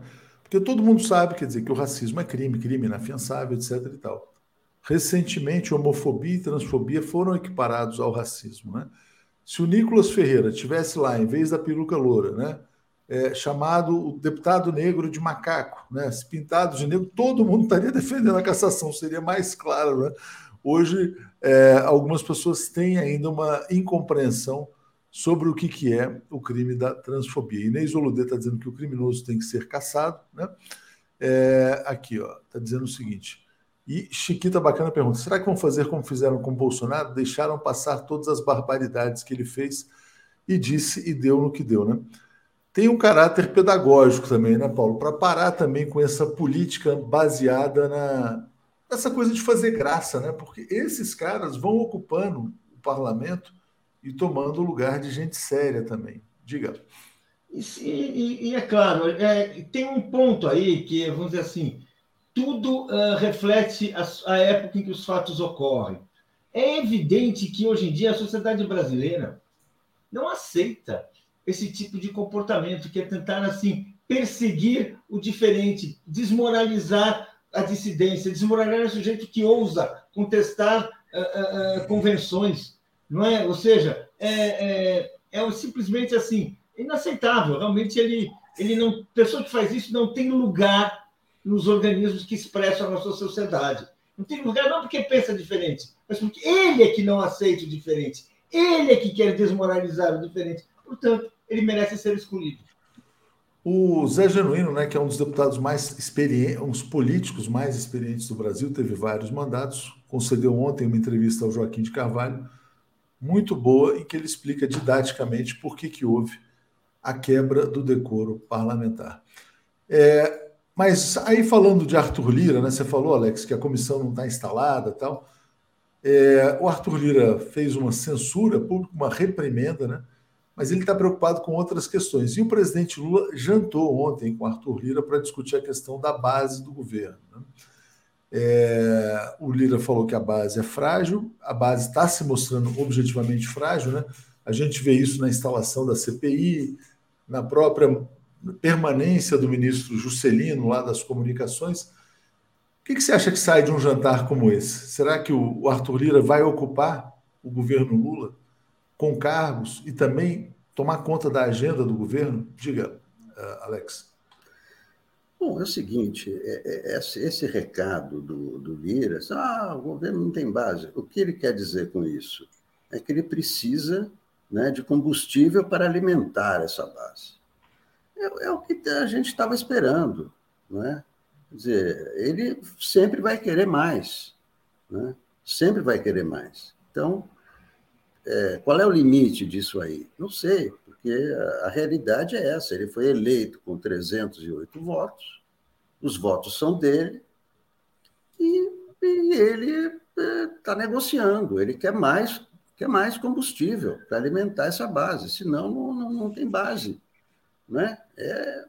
Porque todo mundo sabe, quer dizer, que o racismo é crime, crime inafiançável, etc. e tal. Recentemente, homofobia e transfobia foram equiparados ao racismo, né? Se o Nicolas Ferreira tivesse lá, em vez da peruca loura, né? É, chamado o deputado negro de macaco, né? Se pintado de negro, todo mundo estaria defendendo a cassação, seria mais claro, né? Hoje, é, algumas pessoas têm ainda uma incompreensão sobre o que, que é o crime da transfobia. Inês Oludê está dizendo que o criminoso tem que ser caçado. Né? É, aqui, está dizendo o seguinte. E Chiquita Bacana pergunta: será que vão fazer como fizeram com Bolsonaro? Deixaram passar todas as barbaridades que ele fez e disse e deu no que deu, né? Tem um caráter pedagógico também, né, Paulo? Para parar também com essa política baseada na essa coisa de fazer graça, né? Porque esses caras vão ocupando o parlamento e tomando o lugar de gente séria também. Diga. E, e, e é claro, é, tem um ponto aí que, vamos dizer assim, tudo uh, reflete a, a, época em que os fatos ocorrem. É evidente que hoje em dia a sociedade brasileira não aceita esse tipo de comportamento, que é tentar assim perseguir o diferente, desmoralizar a dissidência, desmoralizar o sujeito que ousa contestar uh, uh, convenções não é? Ou seja, é, é, é simplesmente assim, inaceitável. Realmente ele, ele não, pessoa que faz isso não tem lugar nos organismos que expressam a nossa sociedade. Não tem lugar não porque pensa diferente, mas porque ele é que não aceita o diferente. Ele é que quer desmoralizar o diferente. Portanto, ele merece ser escolhido. O Zé Genuíno, né, que é um dos deputados mais experientes, um dos políticos mais experientes do Brasil, teve vários mandatos, concedeu ontem uma entrevista ao Joaquim de Carvalho, muito boa em que ele explica didaticamente por que, que houve a quebra do decoro parlamentar. É, mas aí falando de Arthur Lira, né, você falou, Alex, que a comissão não está instalada tal. É, o Arthur Lira fez uma censura pública, uma reprimenda, né? mas ele está preocupado com outras questões. E o presidente Lula jantou ontem com Arthur Lira para discutir a questão da base do governo. Né? É, o Lira falou que a base é frágil, a base está se mostrando objetivamente frágil, né? A gente vê isso na instalação da CPI, na própria permanência do ministro Juscelino lá das comunicações. O que, que você acha que sai de um jantar como esse? Será que o Arthur Lira vai ocupar o governo Lula com cargos e também tomar conta da agenda do governo? Diga, uh, Alex. Bom, é o seguinte, é, é, esse, esse, recado do, do Lira, ah, o governo não tem base. O que ele quer dizer com isso? É que ele precisa né, de combustível para alimentar essa base. É, é o que a gente estava esperando. Né? Quer dizer, ele sempre vai querer mais. Né? Sempre vai querer mais. Então, é, qual é o limite disso aí? Não sei porque a, realidade é essa: ele foi eleito com 308 votos, os votos são dele, e, e ele está é, negociando, ele quer mais, quer mais combustível para alimentar essa base, senão não, não, não tem base. Né? É,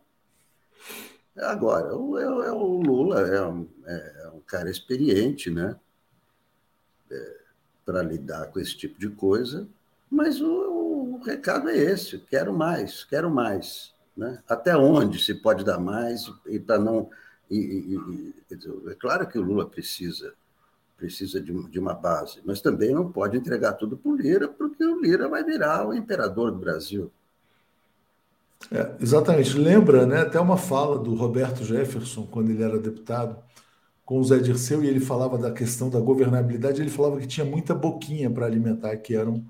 agora, o, é, é, o Lula é um, é um cara experiente, né? É, para lidar com esse tipo de coisa, mas o, o recado é esse: quero mais, quero mais. Né? Até onde se pode dar mais e para não. E, e, e, é claro que o Lula precisa precisa de, de uma base, mas também não pode entregar tudo para o Lira, porque o Lira vai virar o imperador do Brasil. É, exatamente. Lembra né, até uma fala do Roberto Jefferson, quando ele era deputado, com o Zé Dirceu, e ele falava da questão da governabilidade, ele falava que tinha muita boquinha para alimentar, que eram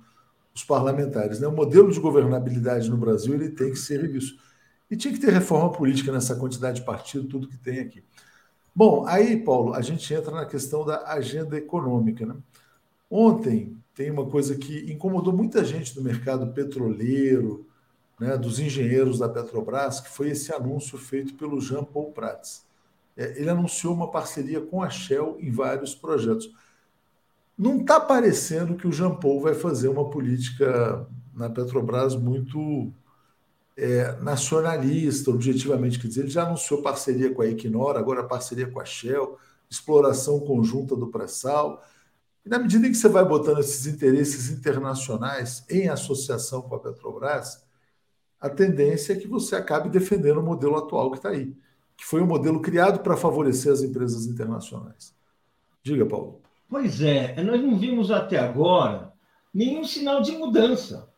os parlamentares. Né? O modelo de governabilidade no Brasil ele tem que ser revisto. E tinha que ter reforma política nessa quantidade de partido, tudo que tem aqui. Bom, aí, Paulo, a gente entra na questão da agenda econômica. Né? Ontem tem uma coisa que incomodou muita gente do mercado petroleiro, né, dos engenheiros da Petrobras, que foi esse anúncio feito pelo Jean Paul Prats. É, ele anunciou uma parceria com a Shell em vários projetos. Não está parecendo que o Jean Paul vai fazer uma política na Petrobras muito é, nacionalista, objetivamente. Quer dizer, ele já anunciou parceria com a Equinor, agora parceria com a Shell, exploração conjunta do pré-sal. E na medida em que você vai botando esses interesses internacionais em associação com a Petrobras, a tendência é que você acabe defendendo o modelo atual que está aí, que foi um modelo criado para favorecer as empresas internacionais. Diga, Paulo. Pois é, nós não vimos até agora nenhum sinal de mudança.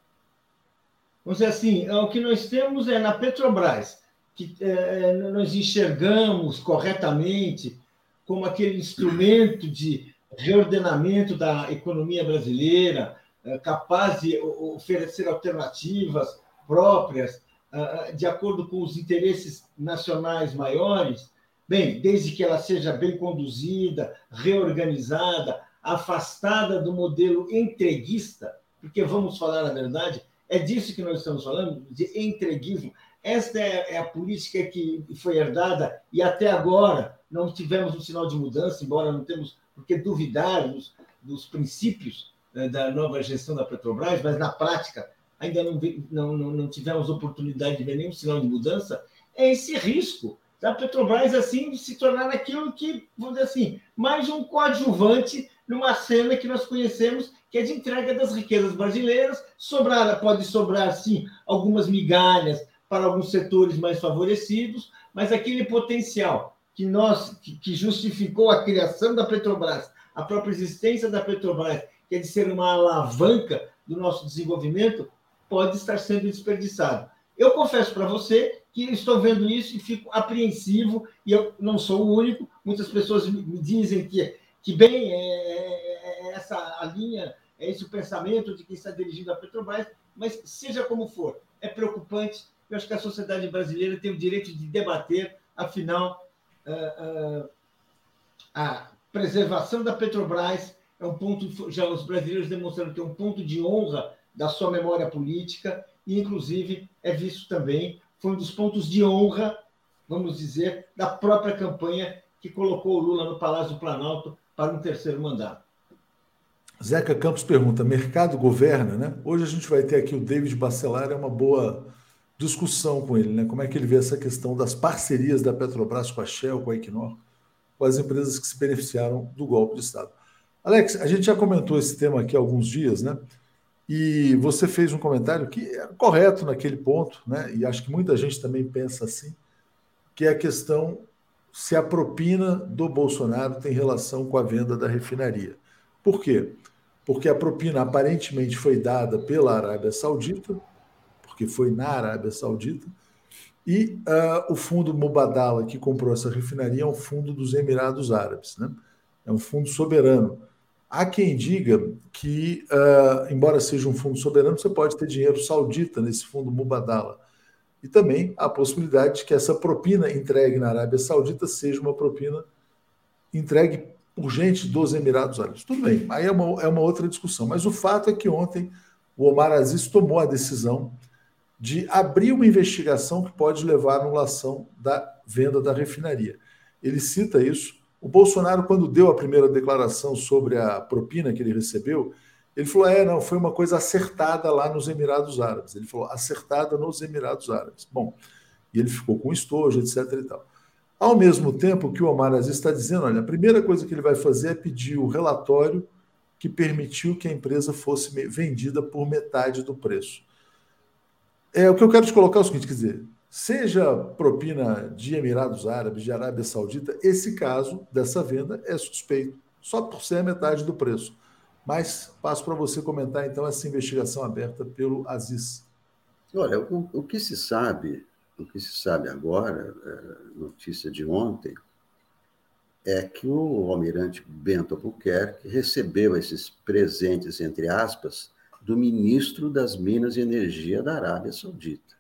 Vamos dizer assim, o que nós temos é na Petrobras, que é, nós enxergamos corretamente como aquele instrumento de reordenamento da economia brasileira, é, capaz de oferecer alternativas próprias, de acordo com os interesses nacionais maiores, bem, desde que ela seja bem conduzida, reorganizada, afastada do modelo entreguista, porque vamos falar a verdade, é disso que nós estamos falando, de entreguismo. Esta é, é a política que foi herdada e até agora não tivemos um sinal de mudança, embora não temos por que duvidar dos, dos princípios né, da nova gestão da Petrobras, mas na prática ainda não, não, não tivemos oportunidade de ver nenhum sinal de mudança, é esse risco da Petrobras assim se tornar aquilo que, vamos dizer assim, mais um coadjuvante numa cena que nós conhecemos, que é de entrega das riquezas brasileiras. Sobrar, pode sobrar, sim, algumas migalhas para alguns setores mais favorecidos, mas aquele potencial que nós que, que justificou a criação da Petrobras, a própria existência da Petrobras, que é de ser uma alavanca do nosso desenvolvimento, pode estar sendo desperdiçado. Eu confesso para você que estou vendo isso e fico apreensivo, e eu não sou o único. Muitas pessoas me dizem que, que bem, é, é, é essa a linha, é esse o pensamento de quem está dirigindo a Petrobras, mas seja como for, é preocupante. Eu acho que a sociedade brasileira tem o direito de debater, afinal, uh, uh, a preservação da Petrobras é um ponto, já os brasileiros demonstraram que é um ponto de honra da sua memória política, e inclusive é visto também, foi um dos pontos de honra, vamos dizer, da própria campanha que colocou o Lula no Palácio do Planalto para um terceiro mandato. Zeca Campos pergunta: mercado governa, né? Hoje a gente vai ter aqui o David Bacelar, é uma boa discussão com ele, né? Como é que ele vê essa questão das parcerias da Petrobras com a Shell, com a Equinor, com as empresas que se beneficiaram do golpe de Estado. Alex, a gente já comentou esse tema aqui há alguns dias, né? E você fez um comentário que é correto naquele ponto, né? E acho que muita gente também pensa assim, que é a questão se a propina do Bolsonaro tem relação com a venda da refinaria. Por quê? Porque a propina aparentemente foi dada pela Arábia Saudita, porque foi na Arábia Saudita, e uh, o fundo Mubadala, que comprou essa refinaria, é um fundo dos Emirados Árabes, né? é um fundo soberano. Há quem diga que, uh, embora seja um fundo soberano, você pode ter dinheiro saudita nesse fundo Mubadala. E também a possibilidade de que essa propina entregue na Arábia Saudita seja uma propina entregue por gente dos Emirados Árabes. Tudo bem, aí é uma, é uma outra discussão. Mas o fato é que ontem o Omar Aziz tomou a decisão de abrir uma investigação que pode levar à anulação da venda da refinaria. Ele cita isso o Bolsonaro, quando deu a primeira declaração sobre a propina que ele recebeu, ele falou: é, não, foi uma coisa acertada lá nos Emirados Árabes. Ele falou: acertada nos Emirados Árabes. Bom, e ele ficou com estojo, etc. e tal. Ao mesmo tempo que o Omar Aziz está dizendo: olha, a primeira coisa que ele vai fazer é pedir o relatório que permitiu que a empresa fosse vendida por metade do preço. É o que eu quero te colocar é o seguinte: quer dizer, seja propina de Emirados Árabes, de Arábia Saudita, esse caso dessa venda é suspeito, só por ser a metade do preço. Mas passo para você comentar então essa investigação aberta pelo Aziz. Olha, o, o que se sabe, o que se sabe agora, é, notícia de ontem, é que o almirante Bento Albuquerque recebeu esses presentes, entre aspas, do ministro das Minas e Energia da Arábia Saudita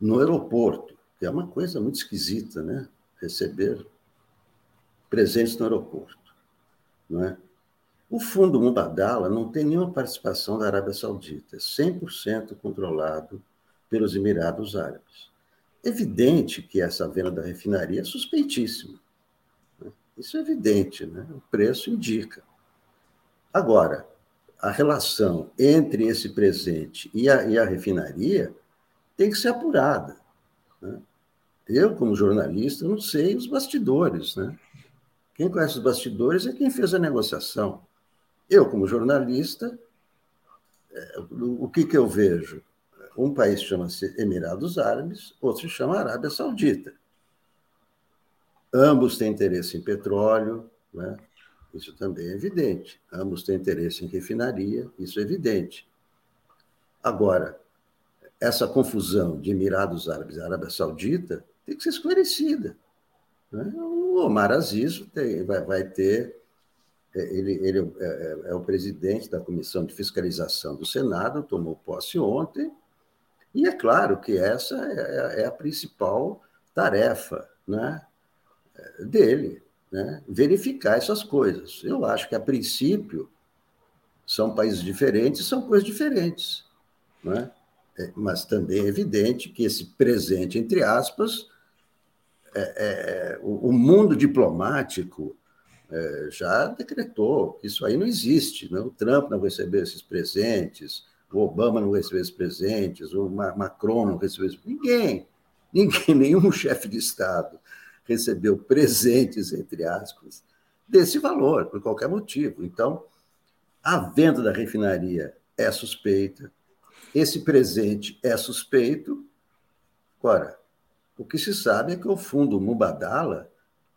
no aeroporto, que é uma coisa muito esquisita, né? Receber presentes no aeroporto, não é? O Fundo Mubadala não tem nenhuma participação da Arábia Saudita, é 100% controlado pelos Emirados Árabes. Evidente que essa venda da refinaria é suspeitíssima. Né? Isso é evidente, né? o preço indica. Agora, a relação entre esse presente e a, e a refinaria tem que ser apurada. Né? Eu, como jornalista, não sei os bastidores, né? Quem conhece os bastidores é quem fez a negociação. Eu, como jornalista, é, o que, que eu vejo? Um país chama-se Emirados Árabes, outro se chama Arábia Saudita. Ambos têm interesse em petróleo, né? isso também é evidente. Ambos têm interesse em refinaria, isso é evidente. Agora, essa confusão de Emirados Árabes e Arábia Saudita tem que ser esclarecida. Né? O Omar Aziz tem, vai, vai, ter. É, ele, ele é, é, é, o presidente da Comissão de Fiscalização do Senado, tomou posse ontem, e é claro que essa é, é a principal tarefa né, dele, né, verificar essas coisas. Eu acho que, a princípio, são países diferentes, são coisas diferentes. Né? É, mas também é evidente que esse presente, entre aspas, é, é, o, o, mundo diplomático é, já decretou que isso aí não existe. Né? O Trump não recebeu esses presentes, o Obama não recebeu esses presentes, o Macron não recebeu esses Ninguém, ninguém, nenhum chefe de Estado recebeu presentes, entre aspas, desse valor, por qualquer motivo. Então, a venda da refinaria é suspeita, esse presente é suspeito. Agora, o que se sabe é que o fundo Mubadala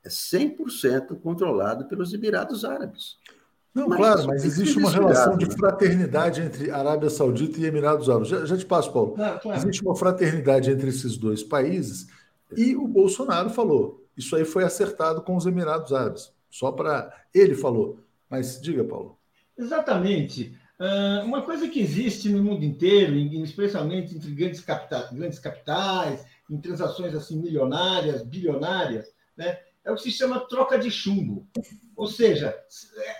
é 100% controlado pelos Emirados Árabes. Não, mas claro, mas existe uma relação de né? fraternidade entre Arábia Saudita e Emirados Árabes. Já, já te passo, Paulo. claro. Existe uma fraternidade entre esses dois países e o Bolsonaro falou: isso aí foi acertado com os Emirados Árabes. Só para. Ele falou. Mas diga, Paulo. Exatamente. Uh, uma coisa que existe no mundo inteiro, especialmente entre grandes, capitais, grandes capitais, em transações assim milionárias, bilionárias, né, é o que se chama troca de chumbo. Ou seja,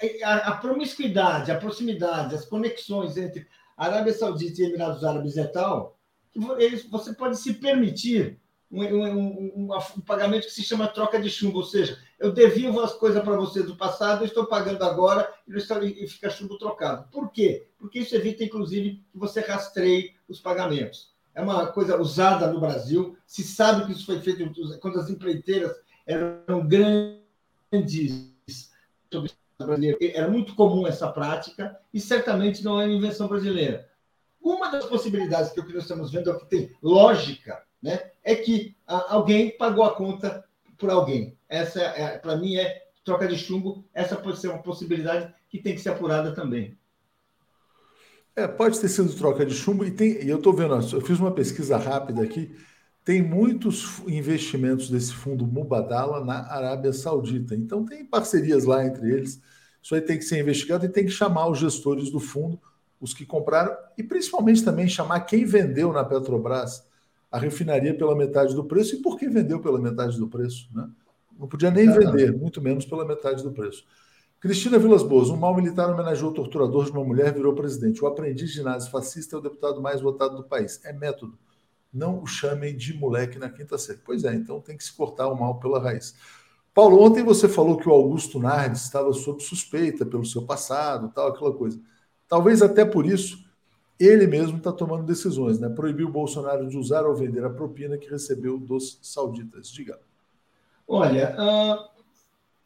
é, é, a, a promiscuidade, a proximidade, as conexões entre Arábia Saudita e Emirados Árabes é tal que você pode se permitir um, um, um, um, pagamento que se chama troca de chumbo, ou seja, eu devivo as coisas para você do passado, eu estou pagando agora e fica chumbo trocado. Por quê? Porque isso evita, inclusive, que você rastreie os pagamentos. É uma coisa usada no Brasil, se sabe que isso foi feito quando as empreiteiras eram grandes era muito comum essa prática e certamente não é uma invenção brasileira. Uma das possibilidades que nós estamos vendo é que tem lógica né, é que alguém pagou a conta por alguém. Essa, é, para mim, é troca de chumbo. Essa pode ser uma possibilidade que tem que ser apurada também. É, pode ter sido troca de chumbo e tem. E eu estou vendo, eu fiz uma pesquisa rápida aqui. Tem muitos investimentos desse fundo Mubadala na Arábia Saudita. Então tem parcerias lá entre eles. Isso aí tem que ser investigado e tem que chamar os gestores do fundo, os que compraram, e principalmente também chamar quem vendeu na Petrobras a refinaria pela metade do preço e por que vendeu pela metade do preço. Né? Não podia nem vender, muito menos pela metade do preço. Cristina Vilas Boas, um mal militar homenageou o torturador de uma mulher virou presidente. O aprendiz de nazi fascista é o deputado mais votado do país. É método. Não o chamem de moleque na quinta série. Pois é, então tem que se cortar o mal pela raiz. Paulo, ontem você falou que o Augusto Nardes estava sob suspeita pelo seu passado, tal, aquela coisa. Talvez até por isso ele mesmo está tomando decisões, né? Proibiu Bolsonaro de usar ou vender a propina que recebeu dos sauditas. Diga. Olha, uh,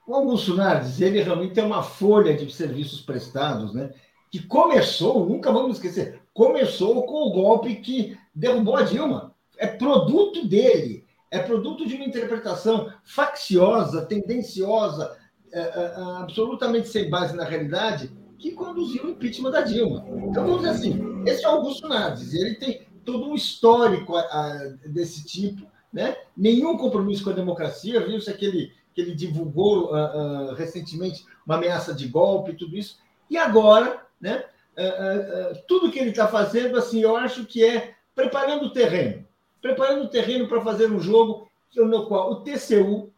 o Nardes, ele realmente tem uma folha de serviços prestados, né? Que começou, nunca vamos esquecer, começou com o golpe que derrubou a Dilma. É produto dele, é produto de uma interpretação facciosa, tendenciosa, é, é, absolutamente sem base na realidade, que conduziu o impeachment da Dilma. Então, vamos dizer assim, esse é o Augusto Nardes, ele tem todo um histórico a, a, desse tipo, né? nenhum compromisso com a democracia, viu-se que ele, que ele divulgou uh, uh, recentemente uma ameaça de golpe e tudo isso, e agora, né, uh, tudo que ele está fazendo, assim, eu acho que é preparando o terreno, preparando o terreno para fazer um jogo no qual o TCU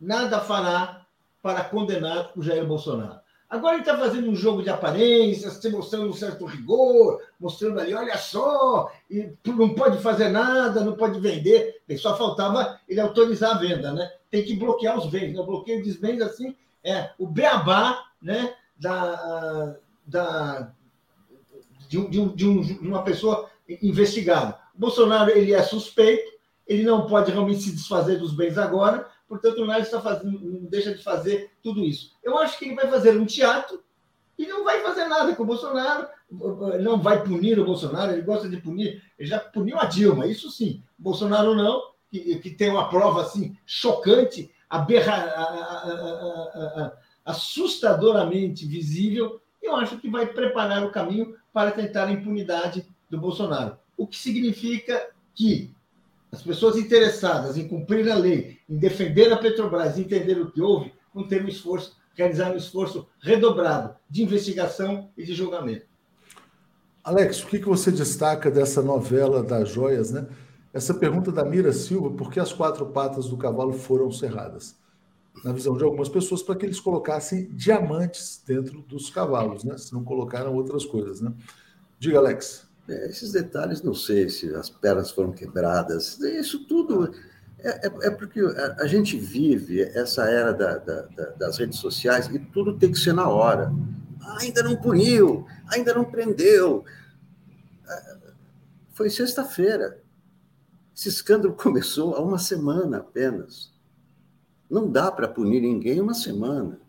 nada fará para condenar o Jair Bolsonaro. Agora ele está fazendo um jogo de aparências, mostrando um certo rigor, mostrando ali, olha só, e não pode fazer nada, não pode vender. Só faltava ele autorizar a venda, né? Tem que bloquear os bens. Né? O bloqueio dos bens, assim, é o beabá né, da, da, de, de, de, um, de uma pessoa investigada. Bolsonaro ele é suspeito, ele não pode realmente se desfazer dos bens agora, portanto, o Nardes está fazendo, não deixa de fazer tudo isso. Eu acho que ele vai fazer um teatro e não vai fazer nada com o Bolsonaro, não vai punir o Bolsonaro, ele gosta de punir, ele já puniu a Dilma, isso sim. Bolsonaro não, que, que tem uma prova assim chocante, aberra, assustadoramente visível, eu acho que vai preparar o caminho para tentar a impunidade do Bolsonaro. O que significa que as pessoas interessadas em cumprir a lei, em defender a Petrobras, entender o que houve, vão ter um esforço, realizar um esforço redobrado de investigação e de julgamento. Alex, o que você destaca dessa novela das joias, né? Essa pergunta da Mira Silva, por que as quatro patas do cavalo foram cerradas? Na visão de algumas pessoas, para que eles colocassem diamantes dentro dos cavalos, né? Se não colocaram outras coisas, né? Diga, Alex. É, esses detalhes, não sei se as pernas foram quebradas, isso tudo é, é, é porque a, gente vive essa era da, da, da, das redes sociais e tudo tem que ser na hora. ainda não puniu, ainda não prendeu. É, foi sexta-feira. Esse escândalo começou há uma semana apenas. Não dá para punir ninguém uma semana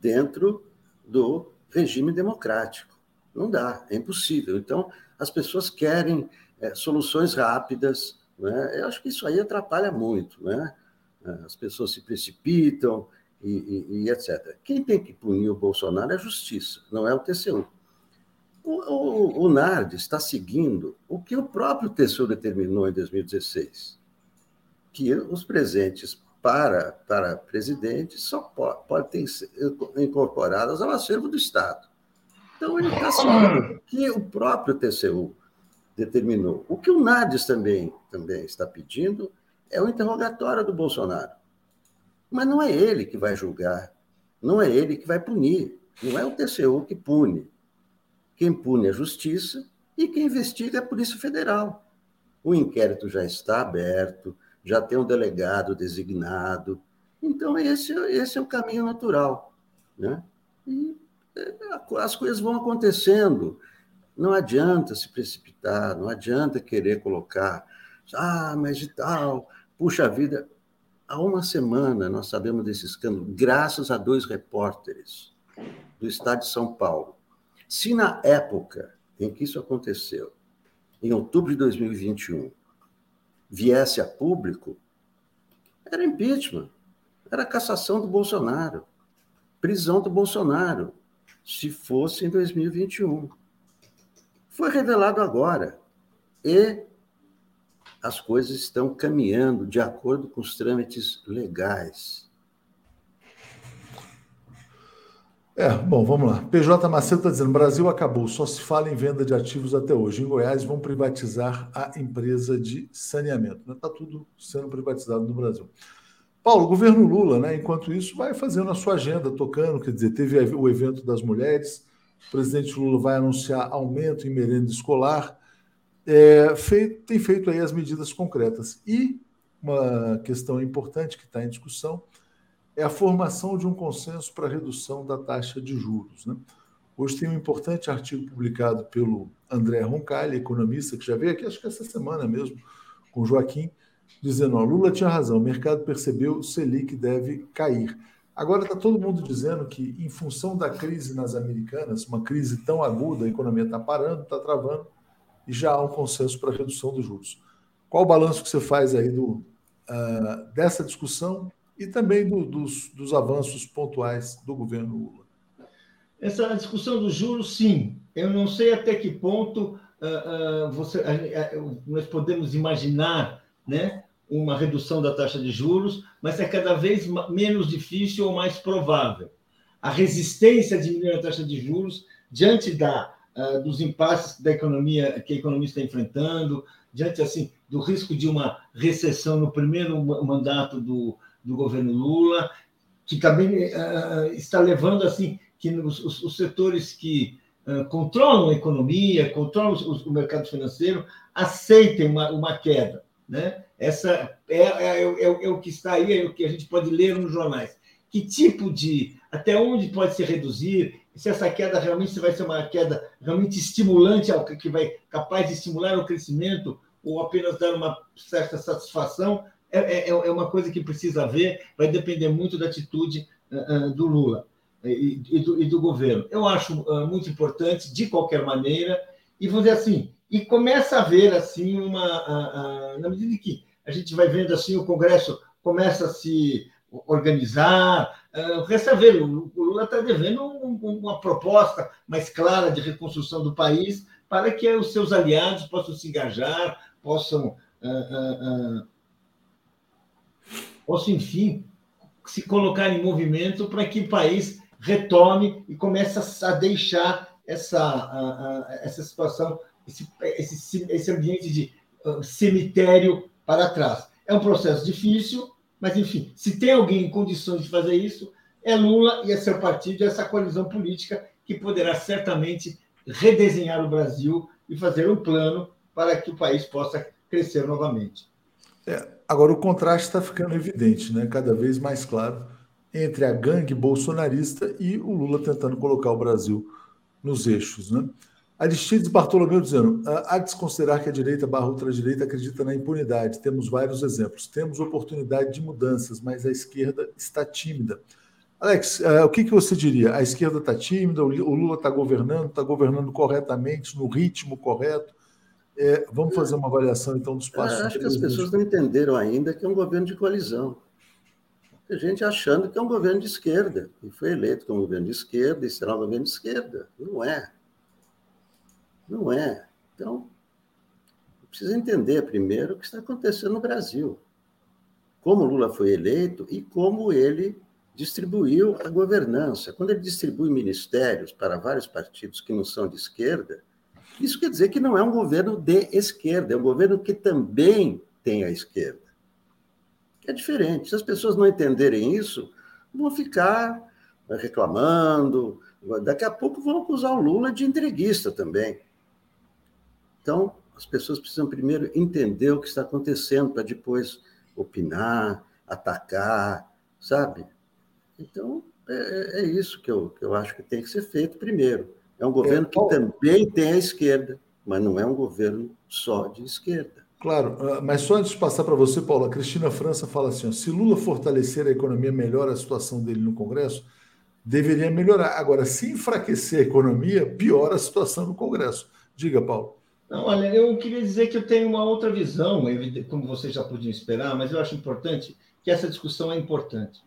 dentro do regime democrático. Não dá, é impossível. Então, as pessoas querem é, soluções rápidas. Né? Eu acho que isso aí atrapalha muito. Né? As pessoas se precipitam e, e, e etc. Quem tem que punir o Bolsonaro é a justiça, não é o TCU. O, o, o está seguindo o que o próprio TCU determinou em 2016, que os presentes para, para presidente só podem ser incorporados ao acervo do Estado. Então, ele está seguindo o que o próprio TCU determinou. O que o NARDES também, também está pedindo é o interrogatório do Bolsonaro. Mas não é ele que vai julgar, não é ele que vai punir, não é o TCU que pune. Quem pune é a Justiça e quem investiga é a Polícia Federal. O inquérito já está aberto, já tem um delegado designado. Então, esse, esse é o caminho natural. Né? E as coisas vão acontecendo. Não adianta se precipitar, não adianta querer colocar, ah, mas de tal, puxa vida. Há uma semana nós sabemos desse escândalo, graças a dois repórteres do Estado de São Paulo. Se na época em que isso aconteceu, em outubro de 2021, viesse a público, era impeachment, era cassação do Bolsonaro, prisão do Bolsonaro, se fosse em 2021. Foi revelado agora. E as coisas estão caminhando de acordo com os trâmites legais. É, bom, vamos lá. PJ Macedo está dizendo: Brasil acabou, só se fala em venda de ativos até hoje. Em Goiás vão privatizar a empresa de saneamento. Está tudo sendo privatizado no Brasil. Paulo, o governo Lula, né, enquanto isso, vai fazendo a sua agenda, tocando, quer dizer, teve o evento das mulheres, o presidente Lula vai anunciar aumento em merenda escolar, é, feito, tem feito aí as medidas concretas. E uma questão importante que está em discussão é a formação de um consenso para redução da taxa de juros. Né? Hoje tem um importante artigo publicado pelo André Roncalli, economista, que já veio aqui, acho que essa semana mesmo, com Joaquim, dizendo: ó, Lula tinha razão, o mercado percebeu, o Selic deve cair. Agora está todo mundo dizendo que, em função da crise nas Americanas, uma crise tão aguda, a economia está parando, está travando, e já há um consenso para redução dos juros. Qual o balanço que você faz aí do, uh, dessa discussão e também do, dos, dos avanços pontuais do governo Lula. Essa discussão dos juros, sim. Eu não sei até que ponto uh, uh, você, nós podemos imaginar né, uma redução da taxa de juros, mas é cada vez menos difícil ou mais provável. A resistência a diminuir a taxa de juros diante da, dos impasses da economia que a economia está enfrentando, diante assim do risco de uma recessão no primeiro mandato do, do governo Lula, que também uh, está levando assim que os, os, os setores que uh, controlam a economia, controlam os, o mercado financeiro, aceitem uma, uma queda. Né? Essa é, é, é, é, o que está aí, é o que a gente pode ler nos jornais. Que tipo de, até onde pode se reduzir? Se essa queda realmente vai ser uma queda realmente estimulante, que vai capaz de estimular o crescimento ou apenas dar uma certa satisfação é, é, é uma coisa que precisa ver, vai depender muito da atitude uh, do Lula e, e, do, e, do, governo. Eu acho uh, muito importante, de qualquer maneira, e vou dizer assim, e começa a haver assim uma, na medida que a gente vai vendo assim o Congresso começa a se organizar, uh, resta ver, o, Lula está devendo um, uma proposta mais clara de reconstrução do país para que os seus aliados possam se engajar, possam, uh, uh, possam enfim, se colocar em movimento para que o país retome e comece a deixar essa, essa situação, esse, esse, esse ambiente de cemitério para trás. É um processo difícil, mas, enfim, se tem alguém em condições de fazer isso, é Lula e é seu partido, essa coalizão política que poderá certamente redesenhar o Brasil e fazer um plano para que o país possa crescer novamente. É, agora, o contraste está ficando evidente, né? cada vez mais claro, entre a gangue bolsonarista e o Lula tentando colocar o Brasil nos eixos. Né? Aristides Bartolomeu dizendo: há de se considerar que a direita barra ultradireita acredita na impunidade. Temos vários exemplos. Temos oportunidade de mudanças, mas a esquerda está tímida. Alex, uh, o que, que você diria? A esquerda está tímida, o Lula está governando, está governando corretamente, no ritmo correto. É, vamos fazer uma avaliação, então, dos passos. É, acho que as pessoas não entenderam ainda que é um governo de coalizão. A gente achando que é um governo de esquerda, e foi eleito como governo de esquerda, e será um governo de esquerda. Não é. Não é. Então, precisa entender primeiro o que está acontecendo no Brasil. Como Lula foi eleito e como ele distribuiu a governança. Quando ele distribui ministérios para vários partidos que não são de esquerda, isso quer dizer que não é um governo de esquerda, é um governo que também tem a esquerda. É diferente. Se as pessoas não entenderem isso, vão ficar reclamando. Daqui a pouco vão acusar o Lula de entreguista também. Então, as pessoas precisam primeiro entender o que está acontecendo para depois opinar, atacar, sabe? Então, é, é, isso que eu, que eu acho que tem que ser feito primeiro. É um governo que também tem a esquerda, mas não é um governo só de esquerda. Claro, ah, mas só antes de passar para você, Paulo, a Cristina França fala assim: ó, se Lula fortalecer a economia, melhora a situação dele no Congresso, deveria melhorar. Agora, se enfraquecer a economia, piora a situação no Congresso. Diga, Paulo. Não, olha, eu queria dizer que eu tenho uma outra visão, como vocês já podiam esperar, mas eu acho importante que essa discussão é importante.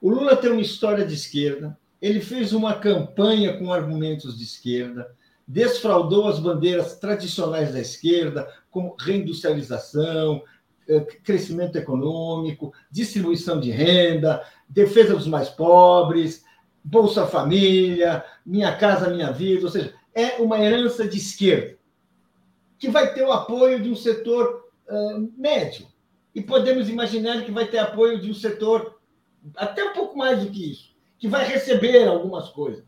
O Lula tem uma história de esquerda, ele fez uma campanha com argumentos de esquerda, desfraudou as bandeiras tradicionais da esquerda, como reindustrialização, eh, crescimento econômico, distribuição de renda, defesa dos mais pobres, Bolsa Família, Minha Casa Minha Vida, ou seja, é uma herança de esquerda, que vai ter o apoio de um setor uh, médio. E podemos imaginar que vai ter apoio de um setor até um pouco mais do que isso, que vai receber algumas coisas.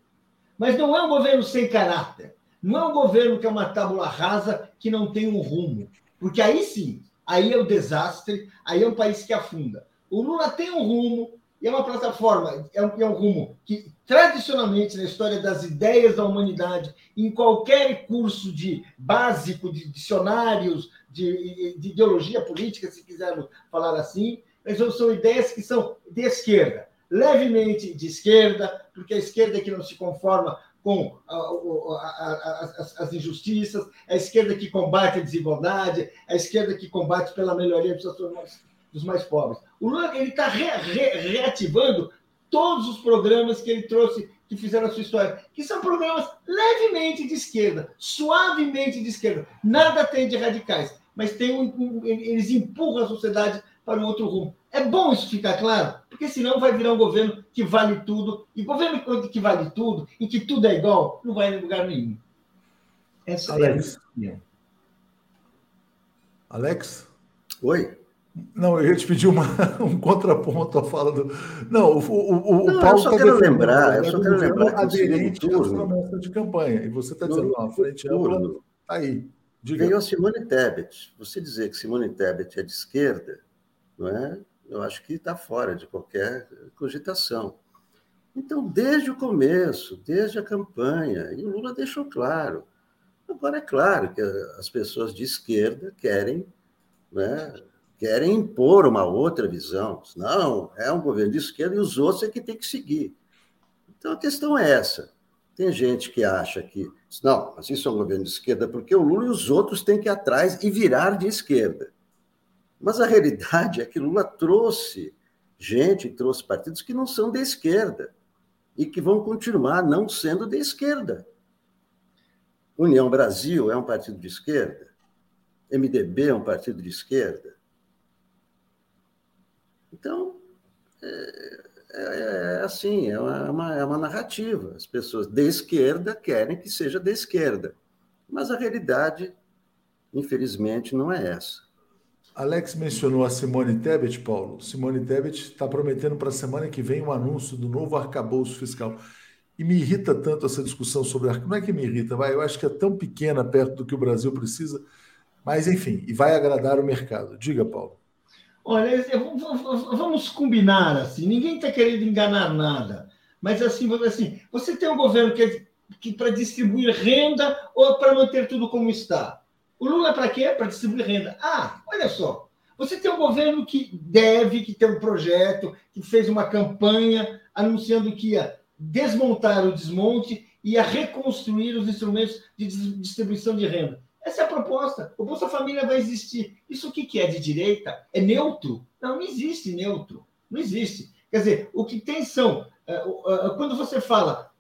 Mas não é um governo sem caráter. Não é um governo que é uma tábula rasa que não tem um rumo. Porque aí sim, aí é o desastre, aí é um país que afunda. O Lula tem um rumo, e é uma plataforma, é um, é um rumo que, tradicionalmente, na história das ideias da humanidade, em qualquer curso de básico, de dicionários, de, de ideologia política, se quisermos falar assim, são ideias que são de esquerda, levemente de esquerda, porque a esquerda é que não se conforma com a, a, a, as, as, injustiças, a esquerda que combate a desigualdade, a esquerda que combate pela melhoria dos dos mais pobres. O Lula está re, re, reativando todos os programas que ele trouxe, que fizeram a sua história, que são programas levemente de esquerda, suavemente de esquerda. Nada tem de radicais, mas tem um, um, eles empurram a sociedade para um outro rumo. É bom isso ficar claro, porque senão vai virar um governo que vale tudo, e governo que vale tudo, e que tudo é igual, não vai em lugar nenhum. Essa Alex. é a Alex? Oi? Não, eu ia te pedir uma, um contraponto à fala do. Não, o, o, o não, Paulo. Eu só tá quero lembrar, eu só quero lembrar. Aderente às promessas de campanha. E você está dizendo, não, a frente ampla. Tá aí. Diga. Ganhou Simone Tebet. Você dizer que Simone Tebet é de esquerda, não é? Eu acho que está fora de qualquer cogitação. Então, desde o começo, desde a campanha, e o Lula deixou claro. Agora, é claro que as pessoas de esquerda querem, né, querem impor uma outra visão. Não, é um governo de esquerda e os outros é que tem que seguir. Então a questão é essa. Tem gente que acha que, não, mas isso é um governo de esquerda porque o Lula e os outros têm que ir atrás e virar de esquerda. Mas a realidade é que Lula trouxe gente, trouxe partidos que não são de esquerda e que vão continuar não sendo de esquerda. União Brasil é um partido de esquerda? MDB é um partido de esquerda? Então, é, é, é assim, é uma, é uma narrativa. As pessoas de esquerda querem que seja de esquerda, mas a realidade, infelizmente, não é essa. Alex mencionou a Simone Tebet, Paulo. Simone Tebet está prometendo para a semana que vem um anúncio do novo arcabouço fiscal. E me irrita tanto essa discussão sobre arcabouço. Não é que me irrita, vai, eu acho que é tão pequena perto do que o Brasil precisa, mas enfim, e vai agradar o mercado. Diga, Paulo. Olha, vamos combinar assim, ninguém está querendo enganar nada, mas assim, assim, você tem um governo que, é, que para distribuir renda ou para manter tudo como está? O Lula é para quê? Para distribuir renda. Ah, olha só. Você tem um governo que deve, que tem um projeto, que fez uma campanha anunciando que ia desmontar o desmonte e ia reconstruir os instrumentos de distribuição de renda. Essa é a proposta. O Bolsa Família vai existir. Isso o que é de direita? É neutro? Não, não existe neutro. Não existe. Quer dizer, o que tem são. Eh, eh, quando você fala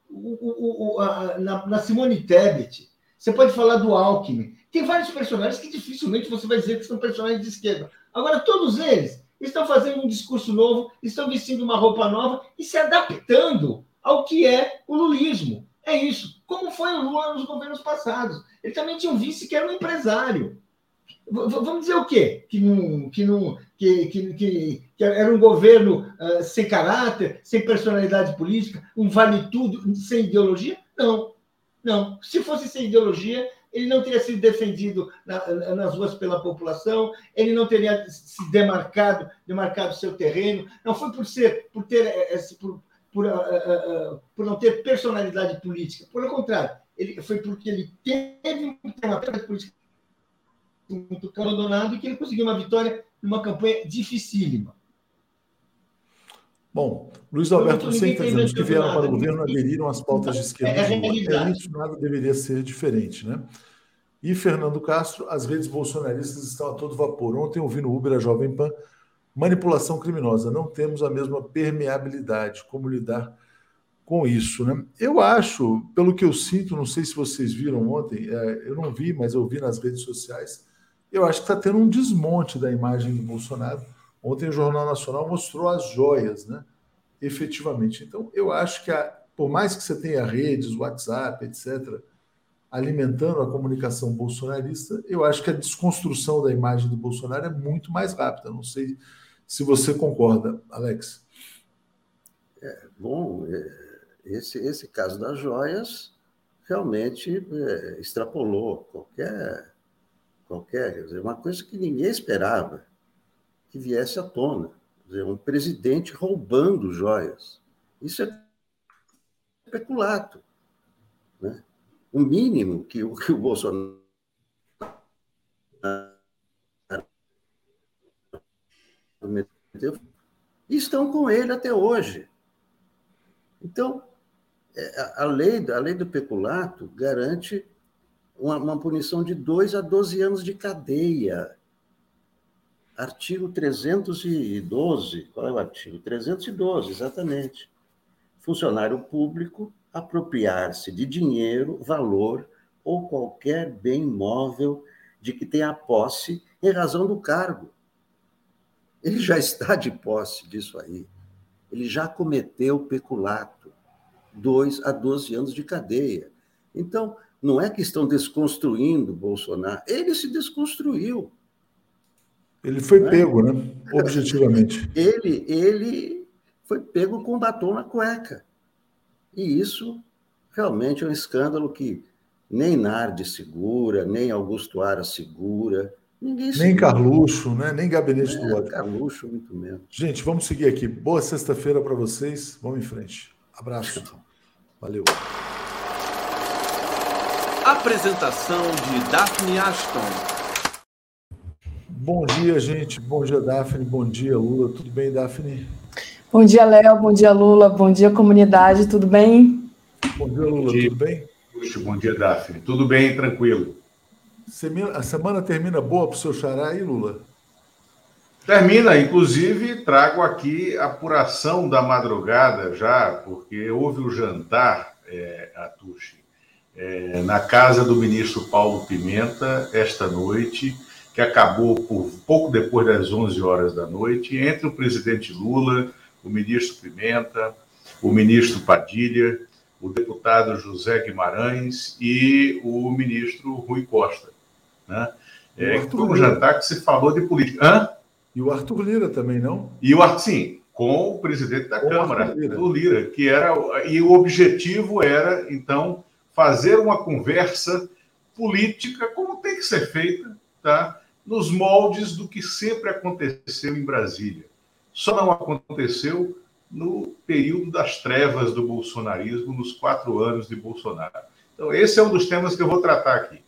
na Simone Tebet, você pode falar do Alckmin. Tem vários personagens que dificilmente você vai dizer que são personagens de esquerda. Agora, todos eles estão fazendo um discurso novo, estão vestindo uma roupa nova e se adaptando ao que é o lulismo. É isso. Como foi o Lula nos governos passados. Ele também tinha um vice que era um empresário. V vamos dizer o quê? Que, não, que, não, que, que, que, que era um governo uh, sem caráter, sem personalidade política, um vale-tudo, sem ideologia? Não. Não. Se fosse sem ideologia, ele não teria sido defendido na, nas ruas pela população, ele não teria se demarcado, demarcado seu terreno. Não foi por ser, por ter, eh, por, por, uh, uh, por não ter personalidade política. Pelo contrário, ele foi porque ele teve uma personalidade política muito abandonado e que ele conseguiu uma vitória numa campanha dificílima. Bom, Luiz Alberto Lucen está dizendo que vieram para o governo aderiram às pautas de esquerda. É, é isso nada deveria ser diferente, né? E Fernando Castro, as redes bolsonaristas estão a todo vapor. Ontem ouvi no Uber a Jovem Pan, manipulação criminosa. Não temos a mesma permeabilidade. Como lidar com isso, né? Eu acho, pelo que eu sinto, não sei se vocês viram ontem, é, eu não vi, mas eu vi nas redes sociais, eu acho que está tendo um desmonte da imagem do Bolsonaro Ontem o Jornal Nacional mostrou as joias, né? Efetivamente. Então, eu acho que, a, por mais que você tenha redes, WhatsApp, etc., alimentando a comunicação bolsonarista, eu acho que a desconstrução da imagem do Bolsonaro é muito mais rápida. Não sei se você concorda, Alex. É, bom, é, esse, esse caso das joias realmente é, extrapolou qualquer, qualquer, dizer, uma coisa que ninguém esperava que viesse à tona. Dizer, um presidente roubando joias. Isso é peculato. Né? O mínimo que o, que o Bolsonaro estão com ele até hoje. Então, a lei, a lei do peculato garante uma, uma punição de 2 a 12 anos de cadeia. Artigo 312, qual é o artigo? 312, exatamente. Funcionário público apropriar-se de dinheiro, valor ou qualquer bem móvel de que tenha posse em razão do cargo. Ele já está de posse disso aí. Ele já cometeu peculato. Dois a 12 anos de cadeia. Então, não é que estão desconstruindo Bolsonaro, ele se desconstruiu. Ele foi né? pego, né? Objetivamente. Ele, ele foi pego com batom na cueca. E isso realmente é um escândalo que nem Nardi segura, nem Augusto Ara segura. Ninguém segura. Nem Carluxo, né? nem Gabinete é, do Ódio. Carluxo, muito menos. Gente, vamos seguir aqui. Boa sexta-feira para vocês. Vamos em frente. Abraço. Valeu. Apresentação de Daphne Ashton. Bom dia, gente. Bom dia, Daphne. Bom dia, Lula. Tudo bem, Daphne? Bom dia, Léo. Bom dia, Lula. Bom dia, comunidade. Tudo bem? Bom dia, Lula. Bom dia. Tudo bem? Bom dia, Daphne. Tudo bem, tranquilo. A semana termina boa para o seu xará aí, Lula? Termina, inclusive trago aqui a apuração da madrugada já, porque houve o jantar, é, Atushi, é, na casa do ministro Paulo Pimenta esta noite, que acabou por pouco depois das 11 horas da noite, entre o presidente Lula, o ministro Pimenta, o ministro Padilha, o deputado José Guimarães e o ministro Rui Costa. Né? É, foi um jantar que se falou de política. Hã? E o Arthur Lira também, não? E o Arthur, sim, com o presidente da com Câmara, Arthur Lira. Arthur Lira, que era. E o objetivo era, então, fazer uma conversa política como tem que ser feita, tá? nos moldes do que sempre aconteceu em Brasília. Só não aconteceu no período das trevas do bolsonarismo, nos quatro anos de Bolsonaro. Então, esse é um dos temas que eu vou tratar aqui.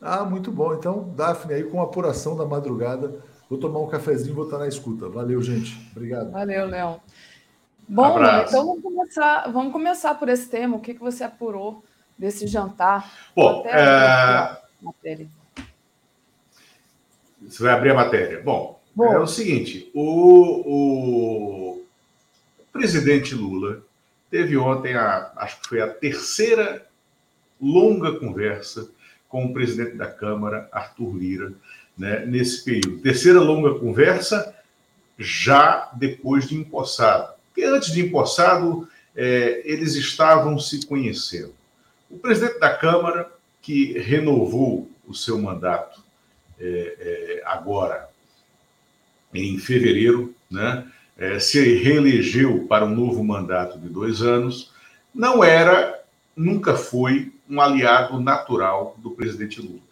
Ah, muito bom. Então, Daphne, aí com a apuração da madrugada, vou tomar um cafezinho e vou estar na escuta. Valeu, gente. Obrigado. Valeu, Léo. Bom, então vamos começar, vamos começar por esse tema. O que, que você apurou desse jantar? Bom, é... Você vai abrir a matéria. Bom, Bom. é o seguinte: o, o, presidente Lula teve ontem, a, acho que foi a terceira longa conversa com o presidente da Câmara, Arthur Lira, né, nesse período. Terceira longa conversa, já depois de empossado. Porque antes de empossado, é, eles estavam se conhecendo. O presidente da Câmara, que renovou o seu mandato é, é, agora, em fevereiro, né, é, se reelegeu para um novo mandato de dois anos, não era, nunca foi um aliado natural do presidente Lula.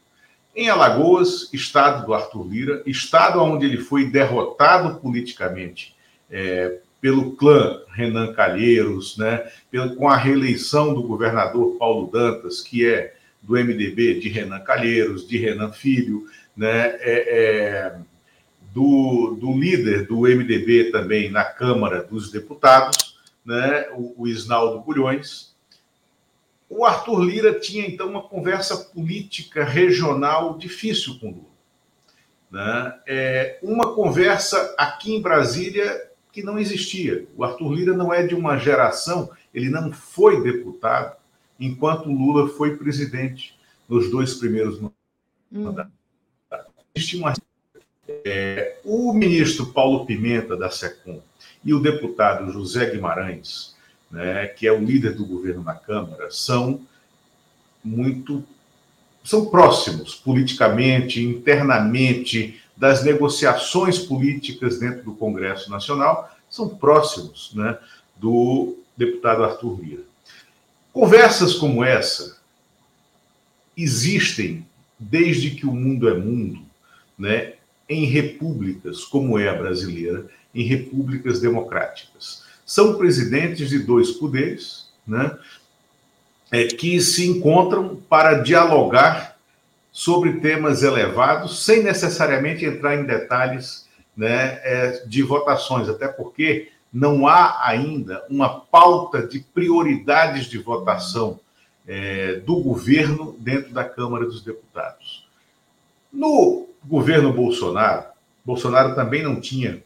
Em Alagoas, estado do Arthur Lira, estado onde ele foi derrotado politicamente é, pelo clã Renan Calheiros, né, com a reeleição do governador Paulo Dantas, que é do MDB de Renan Calheiros, de Renan Filho, né, é, é, do, do, líder do MDB também na Câmara dos Deputados, né, o, o Isnaldo Bulhões. O Arthur Lira tinha, então, uma conversa política regional difícil com Lula. Né? É, uma conversa aqui em Brasília que não existia. O Arthur Lira não é de uma geração, ele não foi deputado enquanto Lula foi presidente nos dois primeiros mandatos. Hum uma. É, o ministro Paulo Pimenta, da SECOM, e o deputado José Guimarães, né, que é o líder do governo na Câmara, são muito. são próximos politicamente, internamente, das negociações políticas dentro do Congresso Nacional, são próximos né, do deputado Arthur Lira. Conversas como essa existem desde que o mundo é mundo né, em repúblicas, como é a brasileira, em repúblicas democráticas. São presidentes de dois poderes né, é, que se encontram para dialogar sobre temas elevados, sem necessariamente entrar em detalhes né, é, de votações, até porque não há ainda uma pauta de prioridades de votação é, do governo dentro da Câmara dos Deputados. No governo Bolsonaro, Bolsonaro também não tinha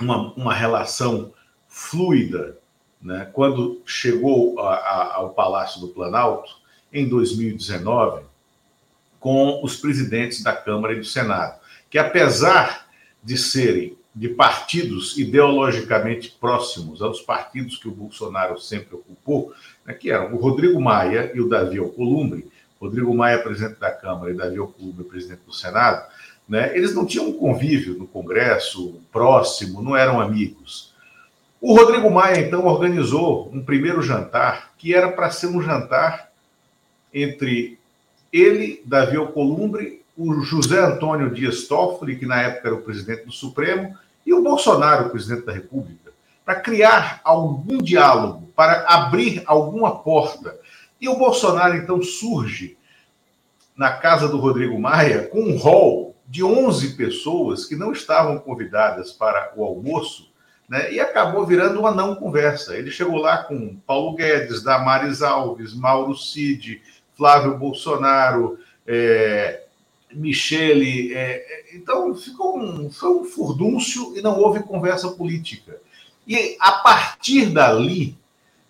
uma, uma relação fluida né, quando chegou a, a, ao Palácio do Planalto em 2019 com os presidentes da Câmara e do Senado, que apesar de serem de partidos ideologicamente próximos aos partidos que o Bolsonaro sempre ocupou, né, que eram o Rodrigo Maia e o Davi Alcolumbre, Rodrigo Maia, presidente da Câmara, e Davi Alcolumbre, presidente do Senado, né, eles não tinham um convívio no Congresso próximo, não eram amigos. O Rodrigo Maia, então, organizou um primeiro jantar, que era para ser um jantar entre ele, Davi Alcolumbre, o José Antônio Dias Toffoli, que na época era o presidente do Supremo, e o Bolsonaro, o presidente da República, para criar algum diálogo, para abrir alguma porta. E o Bolsonaro, então, surge na casa do Rodrigo Maia com um rol de 11 pessoas que não estavam convidadas para o almoço, né, e acabou virando uma não conversa. Ele chegou lá com Paulo Guedes, Damares Alves, Mauro Cid, Flávio Bolsonaro, é, Michele. É, então, ficou um, foi um furdúncio e não houve conversa política. E a partir dali,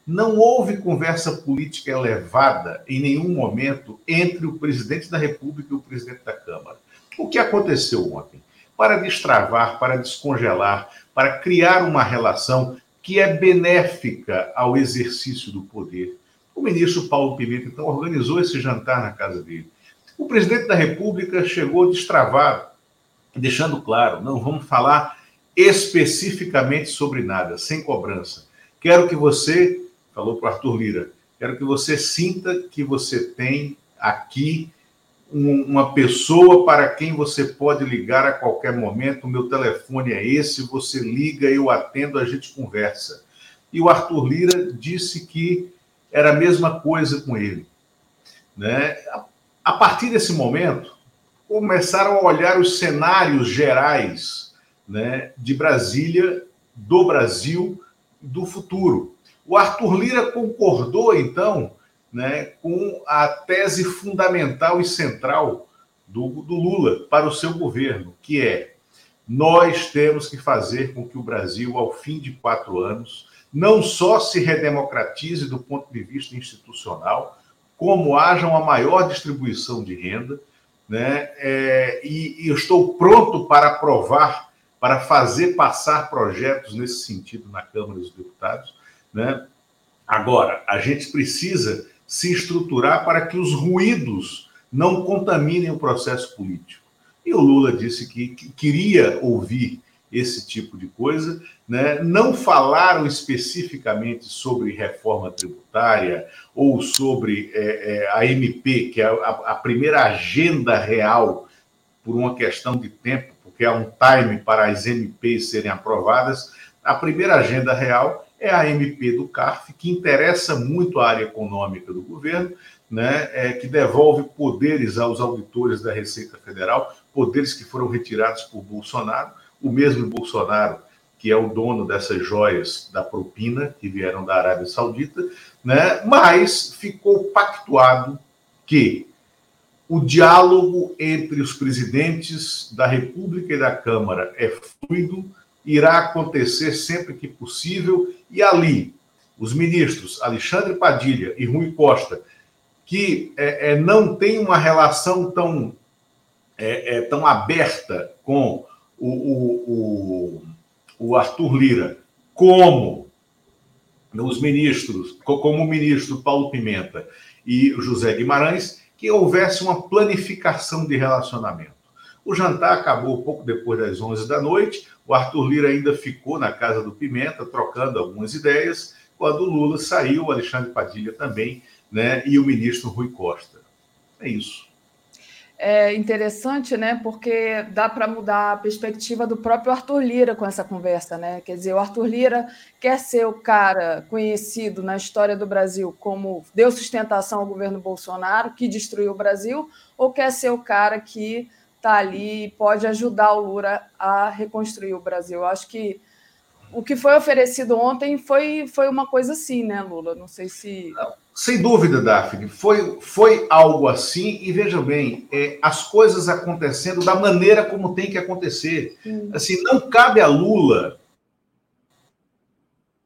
não houve conversa política elevada em nenhum momento entre o presidente da República e o presidente da Câmara. O que aconteceu ontem? Para destravar, para descongelar, para criar uma relação que é benéfica ao exercício do poder. O ministro Paulo Pimenta, então, organizou esse jantar na casa dele. O presidente da República chegou destravado, deixando claro: não vamos falar especificamente sobre nada, sem cobrança. Quero que você, falou para o Arthur Lira, quero que você sinta que você tem aqui uma pessoa para quem você pode ligar a qualquer momento. O meu telefone é esse, você liga, eu atendo, a gente conversa. E o Arthur Lira disse que era a mesma coisa com ele. Né? A partir desse momento, começaram a olhar os cenários gerais né, de Brasília, do Brasil, do futuro. O Arthur Lira concordou, então, né, com a tese fundamental e central do, do Lula para o seu governo, que é nós temos que fazer com que o Brasil, ao fim de quatro anos, não só se redemocratize do ponto de vista institucional, como haja uma maior distribuição de renda, né? É, e, e estou pronto para aprovar, para fazer passar projetos nesse sentido na Câmara dos Deputados, né? Agora, a gente precisa se estruturar para que os ruídos não contaminem o processo político. E o Lula disse que, que queria ouvir esse tipo de coisa, né? não falaram especificamente sobre reforma tributária ou sobre é, é, a MP, que é a, a, primeira agenda real, por uma questão de tempo, porque há um time para as MPs serem aprovadas. A primeira agenda real é a MP do CARF, que interessa muito a área econômica do governo, né, é, que devolve poderes aos auditores da Receita Federal, poderes que foram retirados por Bolsonaro, o mesmo Bolsonaro que é o dono dessas joias da propina que vieram da Arábia Saudita, né, mas ficou pactuado que o diálogo entre os presidentes da República e da Câmara é fluido, irá acontecer sempre que possível, e ali, os ministros Alexandre Padilha e Rui Costa, que é, é, não têm uma relação tão, é, é tão aberta com o, o, o, o Arthur Lira, como os ministros, como o ministro Paulo Pimenta e José Guimarães, que houvesse uma planificação de relacionamento. O jantar acabou pouco depois das 11 da noite. O Arthur Lira ainda ficou na casa do Pimenta, trocando algumas ideias. Quando o Lula saiu, o Alexandre Padilha também, né? E o ministro Rui Costa. É isso. É interessante, né? Porque dá para mudar a perspectiva do próprio Arthur Lira com essa conversa, né? Quer dizer, o Arthur Lira quer ser o cara conhecido na história do Brasil como deu sustentação ao governo Bolsonaro, que destruiu o Brasil, ou quer ser o cara que está ali e pode ajudar o Lula a reconstruir o Brasil. Eu acho que o que foi oferecido ontem foi, foi uma coisa assim, né, Lula? Não sei se. Sem dúvida, Daphne, foi, foi algo assim, e veja bem, é, as coisas acontecendo da maneira como tem que acontecer. Hum. Assim, não cabe a Lula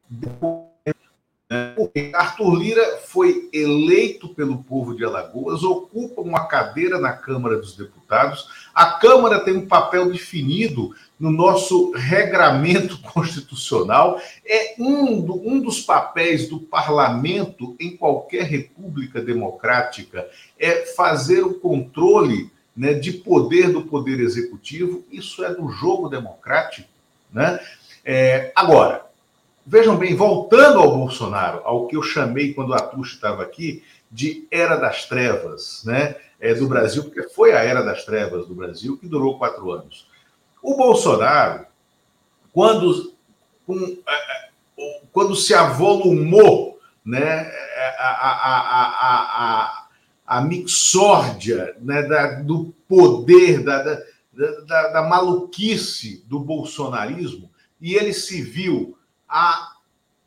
porque Arthur Lira foi eleito pelo povo de Alagoas, ocupa uma cadeira na Câmara dos Deputados. A Câmara tem um papel definido no nosso regramento constitucional. É um, do, um dos papéis do parlamento em qualquer república democrática é fazer o controle né, de poder do poder executivo. Isso é do jogo democrático. Né? É, agora, Vejam bem, voltando ao Bolsonaro, ao que eu chamei quando a Tuxa estava aqui, de era das trevas, né? É, do Brasil, porque foi a era das trevas do Brasil que durou quatro anos. O Bolsonaro, quando, com, é, é, quando se avolumou né, é, a, a, a, a, a mixórdia né, da, do poder, da, da da, da maluquice do bolsonarismo e ele se viu há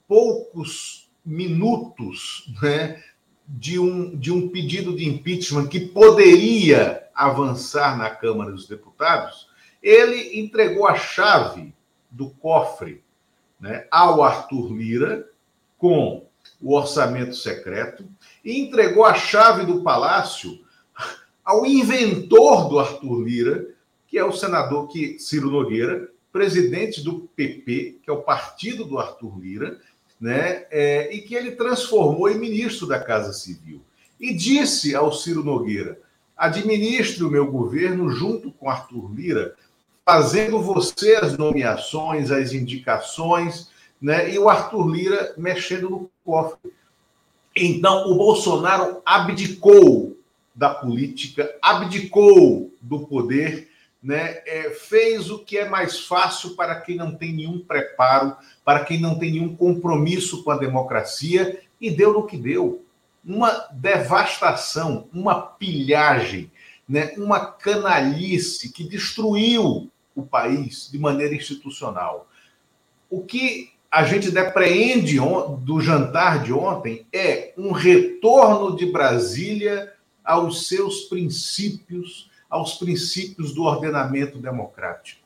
poucos minutos né, de, um, de um pedido de impeachment que poderia avançar na Câmara dos Deputados, ele entregou a chave do cofre né, ao Arthur Lira com o orçamento secreto e entregou a chave do palácio ao inventor do Arthur Lira, que é o senador que Ciro Nogueira, presidente do PP, que é o partido do Arthur Lira, né, é, e que ele transformou em ministro da Casa Civil. E disse ao Ciro Nogueira: administre o meu governo junto com Arthur Lira, fazendo você as nomeações, as indicações, né, e o Arthur Lira mexendo no cofre. Então, o Bolsonaro abdicou da política, abdicou do poder né, é, fez o que é mais fácil para quem não tem nenhum preparo, para quem não tem nenhum compromisso com a democracia, e deu no que deu. Uma devastação, uma pilhagem, né, uma canalice que destruiu o país de maneira institucional. O que a gente depreende do jantar de ontem é um retorno de Brasília aos seus princípios aos princípios do ordenamento democrático.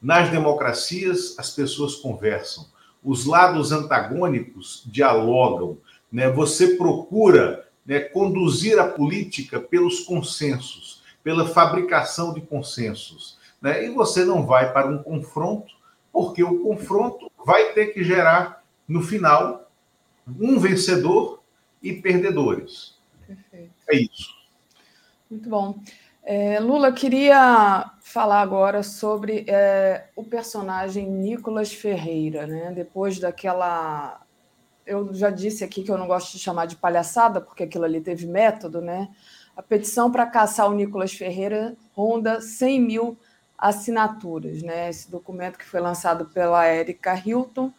Nas democracias, as pessoas conversam, os lados antagônicos dialogam, né? você procura né, conduzir a política pelos consensos, pela fabricação de consensos. Né? E você não vai para um confronto, porque o confronto vai ter que gerar, no final, um vencedor e perdedores. Perfeito. É isso. Muito bom. É, Lula, queria falar agora sobre é, o personagem Nicolas Ferreira, né? Depois daquela. Eu já disse aqui que eu não gosto de chamar de palhaçada, porque aquilo ali teve método, né? A petição para caçar o Nicolas Ferreira ronda 100 mil assinaturas, né? Esse documento que foi lançado pela Érica Hilton,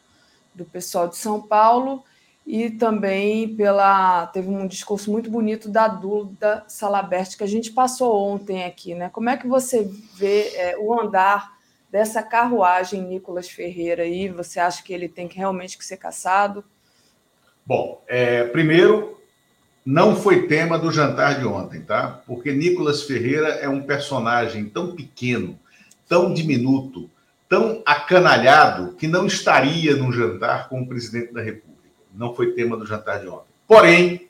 do pessoal de São Paulo, e também pela teve um discurso muito bonito da Duda Salabert que a gente passou ontem aqui, né? Como é que você vê é, o andar dessa carruagem Nicolas Ferreira aí? Você acha que ele tem que realmente que ser caçado? Bom, é, primeiro não foi tema do jantar de ontem, tá? Porque Nicolas Ferreira é um personagem tão pequeno, tão diminuto, tão acanalhado que não estaria num jantar com o presidente da República não foi tema do jantar de ontem. Porém,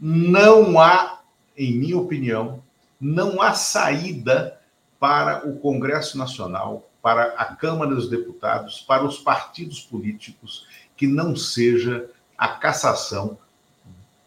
não há, em minha opinião, não há saída para o Congresso Nacional, para a Câmara dos Deputados, para os partidos políticos, que não seja a cassação.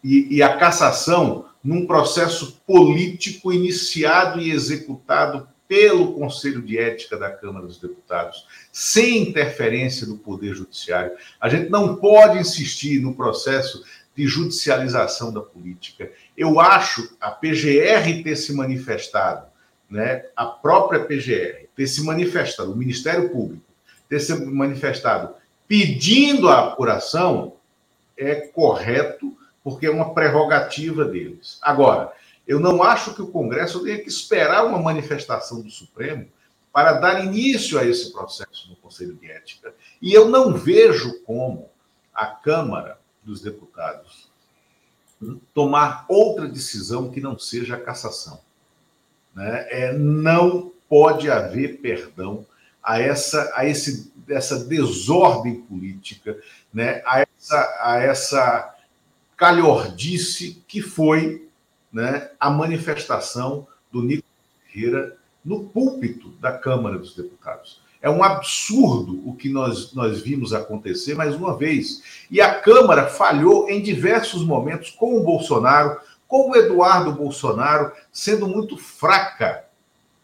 E, e a cassação num processo político iniciado e executado pelo Conselho de Ética da Câmara dos Deputados, sem interferência do Poder Judiciário. A gente não pode insistir no processo de judicialização da política. Eu acho a PGR ter se manifestado, né, a própria PGR ter se manifestado, o Ministério Público ter se manifestado pedindo a apuração é correto, porque é uma prerrogativa deles. Agora, eu não acho que o Congresso tenha que esperar uma manifestação do Supremo para dar início a esse processo no Conselho de Ética. E eu não vejo como a Câmara dos Deputados tomar outra decisão que não seja a cassação. Né? É, não pode haver perdão a essa, a esse, essa desordem política, né? a, essa, a essa calhordice que foi né, a manifestação do Nico Ferreira no púlpito da Câmara dos Deputados. É um absurdo o que nós, nós vimos acontecer mais uma vez. E a Câmara falhou em diversos momentos com o Bolsonaro, com o Eduardo Bolsonaro, sendo muito fraca.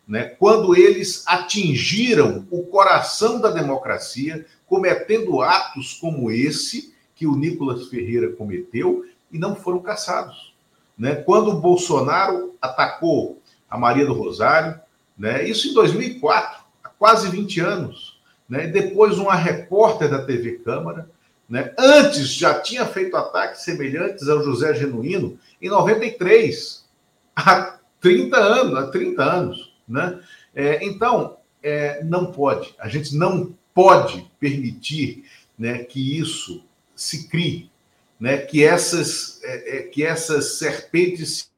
Né, quando eles atingiram o coração da democracia, cometendo atos como esse que o Nicolas Ferreira cometeu e não foram caçados. Né? Quando o Bolsonaro atacou a Maria do Rosário, né? isso em 2004, há quase 20 anos. Né? Depois, uma repórter da TV Câmara, né? antes já tinha feito ataques semelhantes ao José Genuíno, em 93, há 30 anos, há 30 anos. Né? É, então, é, não pode, a gente não pode permitir né, que isso se crie, né, que, essas, é, é que essas serpentes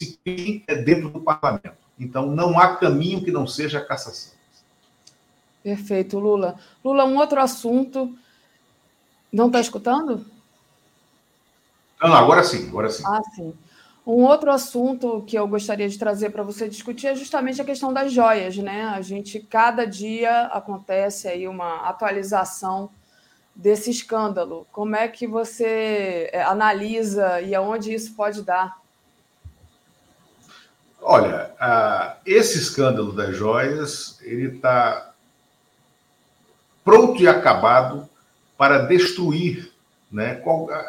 se criem dentro do parlamento. Então, não há caminho que não seja a cassação. Perfeito, Lula. Lula, um outro assunto. Não está escutando? Não, não, agora sim, agora sim. Ah, sim. Um outro assunto que eu gostaria de trazer para você discutir é justamente a questão das joias, né? A gente, cada dia acontece aí uma atualização desse escândalo. Como é que você é, analisa e aonde isso pode dar? Olha, esse escândalo das joias, ele está pronto e acabado para destruir né,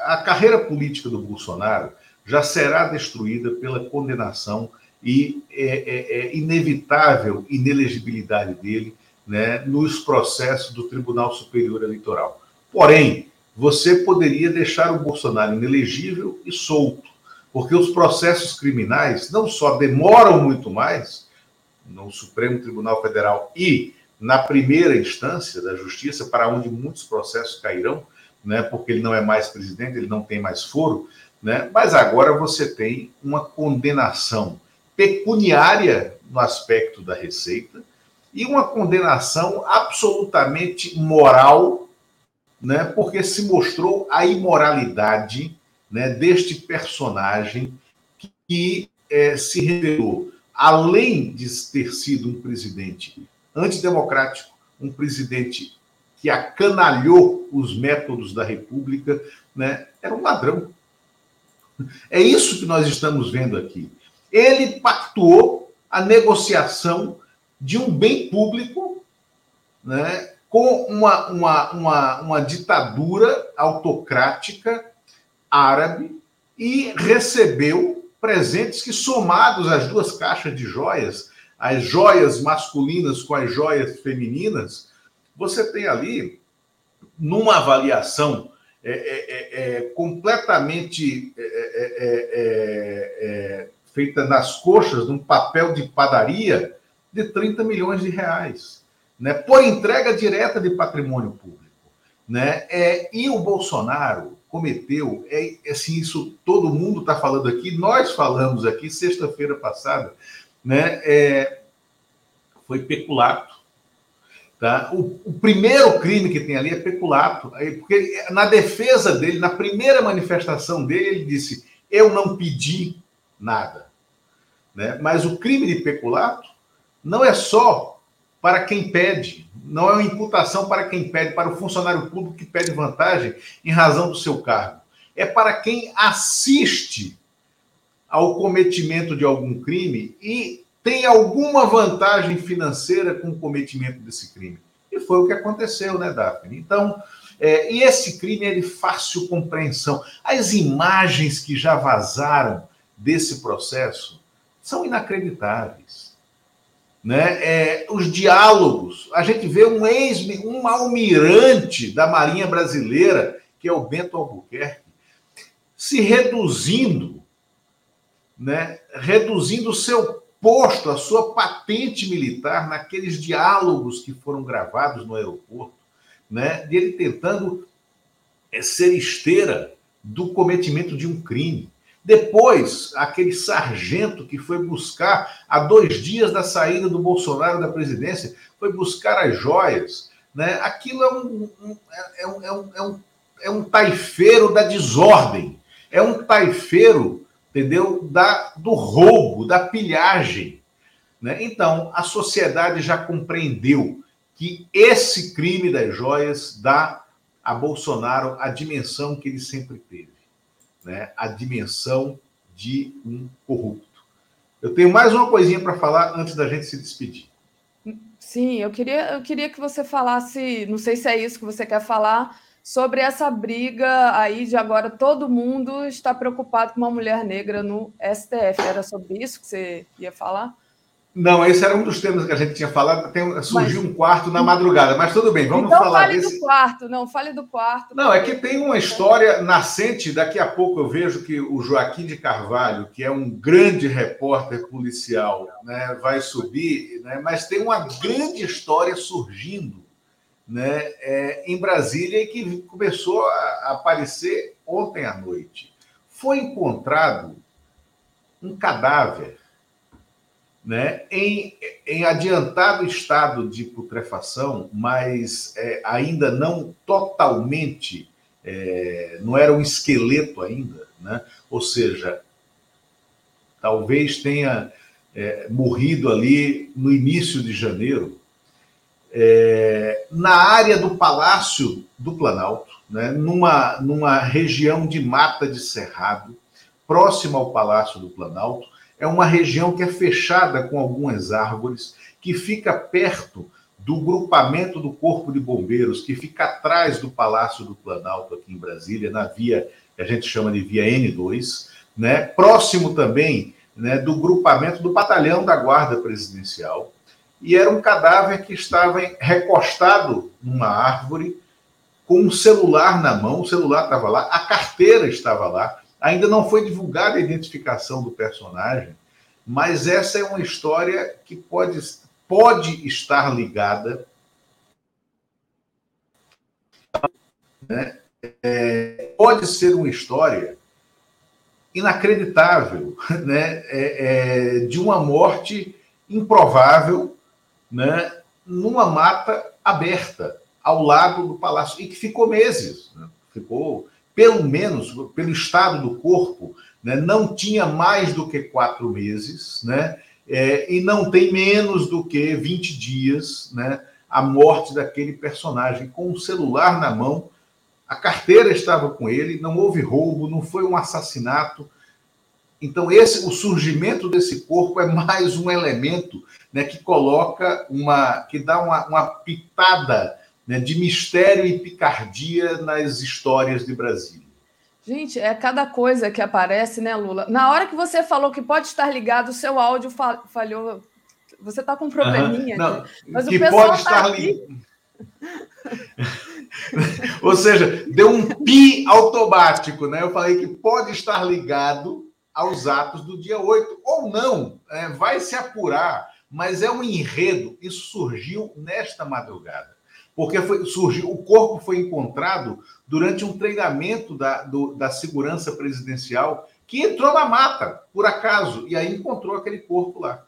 a carreira política do Bolsonaro já será destruída pela condenação e é, é, é inevitável inelegibilidade dele né, nos processos do Tribunal Superior Eleitoral. Porém, você poderia deixar o Bolsonaro inelegível e solto, porque os processos criminais não só demoram muito mais no Supremo Tribunal Federal e na primeira instância da Justiça, para onde muitos processos cairão, né, porque ele não é mais presidente, ele não tem mais foro, né? Mas agora você tem uma condenação pecuniária no aspecto da receita e uma condenação absolutamente moral, né? Porque se mostrou a imoralidade, né, deste personagem que, que é, se revelou, além de ter sido um presidente antidemocrático, um presidente que acanalhou os métodos da República, né, era um ladrão. É isso que nós estamos vendo aqui. Ele pactuou a negociação de um bem público né, com uma, uma, uma, uma ditadura autocrática árabe e recebeu presentes que, somados às duas caixas de joias, as joias masculinas com as joias femininas, você tem ali, numa avaliação é, é, é, é completamente é, feita nas coxas, num papel de padaria, de 30 milhões de reais, né, por entrega direta de patrimônio público. Né? É, e o Bolsonaro cometeu, é, assim, isso todo mundo está falando aqui, nós falamos aqui sexta-feira passada, né? É, foi peculato. Tá? O, o, primeiro crime que tem ali é peculato. Porque na defesa dele, na primeira manifestação dele, ele disse: Eu não pedi nada. Né? Mas o crime de peculato não é só para quem pede, não é uma imputação para quem pede, para o funcionário público que pede vantagem em razão do seu cargo. É para quem assiste ao cometimento de algum crime e tem alguma vantagem financeira com o cometimento desse crime. E foi o que aconteceu, né, Daphne? Então, é, e esse crime é de fácil compreensão. As imagens que já vazaram desse processo são inacreditáveis. Né? É, os diálogos, a gente vê um ex, um almirante da Marinha Brasileira, que é o Bento Albuquerque, se reduzindo, né? reduzindo o seu posto a sua patente militar naqueles diálogos que foram gravados no aeroporto, né? De ele tentando é, ser esteira do cometimento de um crime. Depois, aquele sargento que foi buscar, há dois dias da saída do Bolsonaro da presidência, foi buscar as joias. Né? Aquilo é um, um, é, um, é, um, é, um, é um taifeiro da desordem. É um taifeiro entendeu? Da, do roubo, da pilhagem. Né? Então, a sociedade já compreendeu que esse crime das joias dá a Bolsonaro a dimensão que ele sempre teve, né? a dimensão de um corrupto. Eu tenho mais uma coisinha para falar antes da gente se despedir. Sim, eu queria, eu queria que você falasse, não sei se é isso que você quer falar, sobre essa briga aí de agora todo mundo está preocupado com uma mulher negra no STF. Era sobre isso que você ia falar? Não, esse era um dos temas que a gente tinha falado. Tem, surgiu mas, um quarto na madrugada, mas tudo bem, vamos então falar fale do quarto, não, fale do quarto. Não, é que tem uma história nascente. Daqui a pouco eu vejo que o Joaquim de Carvalho, que é um grande repórter policial, né, vai subir, né, mas tem uma grande história surgindo né, é, em Brasília e que começou a aparecer ontem à noite. Foi encontrado um cadáver né, em, em adiantado estado de putrefação, mas é, ainda não totalmente, é, não era um esqueleto ainda, né? ou seja, talvez tenha é, morrido ali no início de janeiro, é, na área do Palácio do Planalto, né, numa, numa região de mata de cerrado, próxima ao Palácio do Planalto, é uma região que é fechada com algumas árvores, que fica perto do grupamento do Corpo de Bombeiros, que fica atrás do Palácio do Planalto, aqui em Brasília, na via que a gente chama de via N2, né? próximo também né, do grupamento do Batalhão da Guarda Presidencial. E era um cadáver que estava recostado numa árvore, com um celular na mão, o celular estava lá, a carteira estava lá, Ainda não foi divulgada a identificação do personagem, mas essa é uma história que pode, pode estar ligada. Né? É, pode ser uma história inacreditável né? É, é, de uma morte improvável né? numa mata aberta ao lado do palácio e que ficou meses, né? ficou pelo menos pelo estado do corpo, né, não tinha mais do que quatro meses, né, é, e não tem menos do que 20 dias né, a morte daquele personagem com o celular na mão. A carteira estava com ele, não houve roubo, não foi um assassinato. Então, esse, o surgimento desse corpo é mais um elemento né, que coloca uma. que dá uma, uma pitada né, de mistério e picardia nas histórias de Brasília. Gente, é cada coisa que aparece, né, Lula? Na hora que você falou que pode estar ligado, o seu áudio falhou. Você está com um probleminha. Uhum. Não, mas que o pessoal pode tá estar ligado. Ou seja, deu um pi automático, né? Eu falei que pode estar ligado aos atos do dia 8, ou não, é, vai se apurar, mas é um enredo. Isso surgiu nesta madrugada porque foi, surgiu, o corpo foi encontrado durante um treinamento da, do, da segurança presidencial que entrou na mata, por acaso, e aí encontrou aquele corpo lá.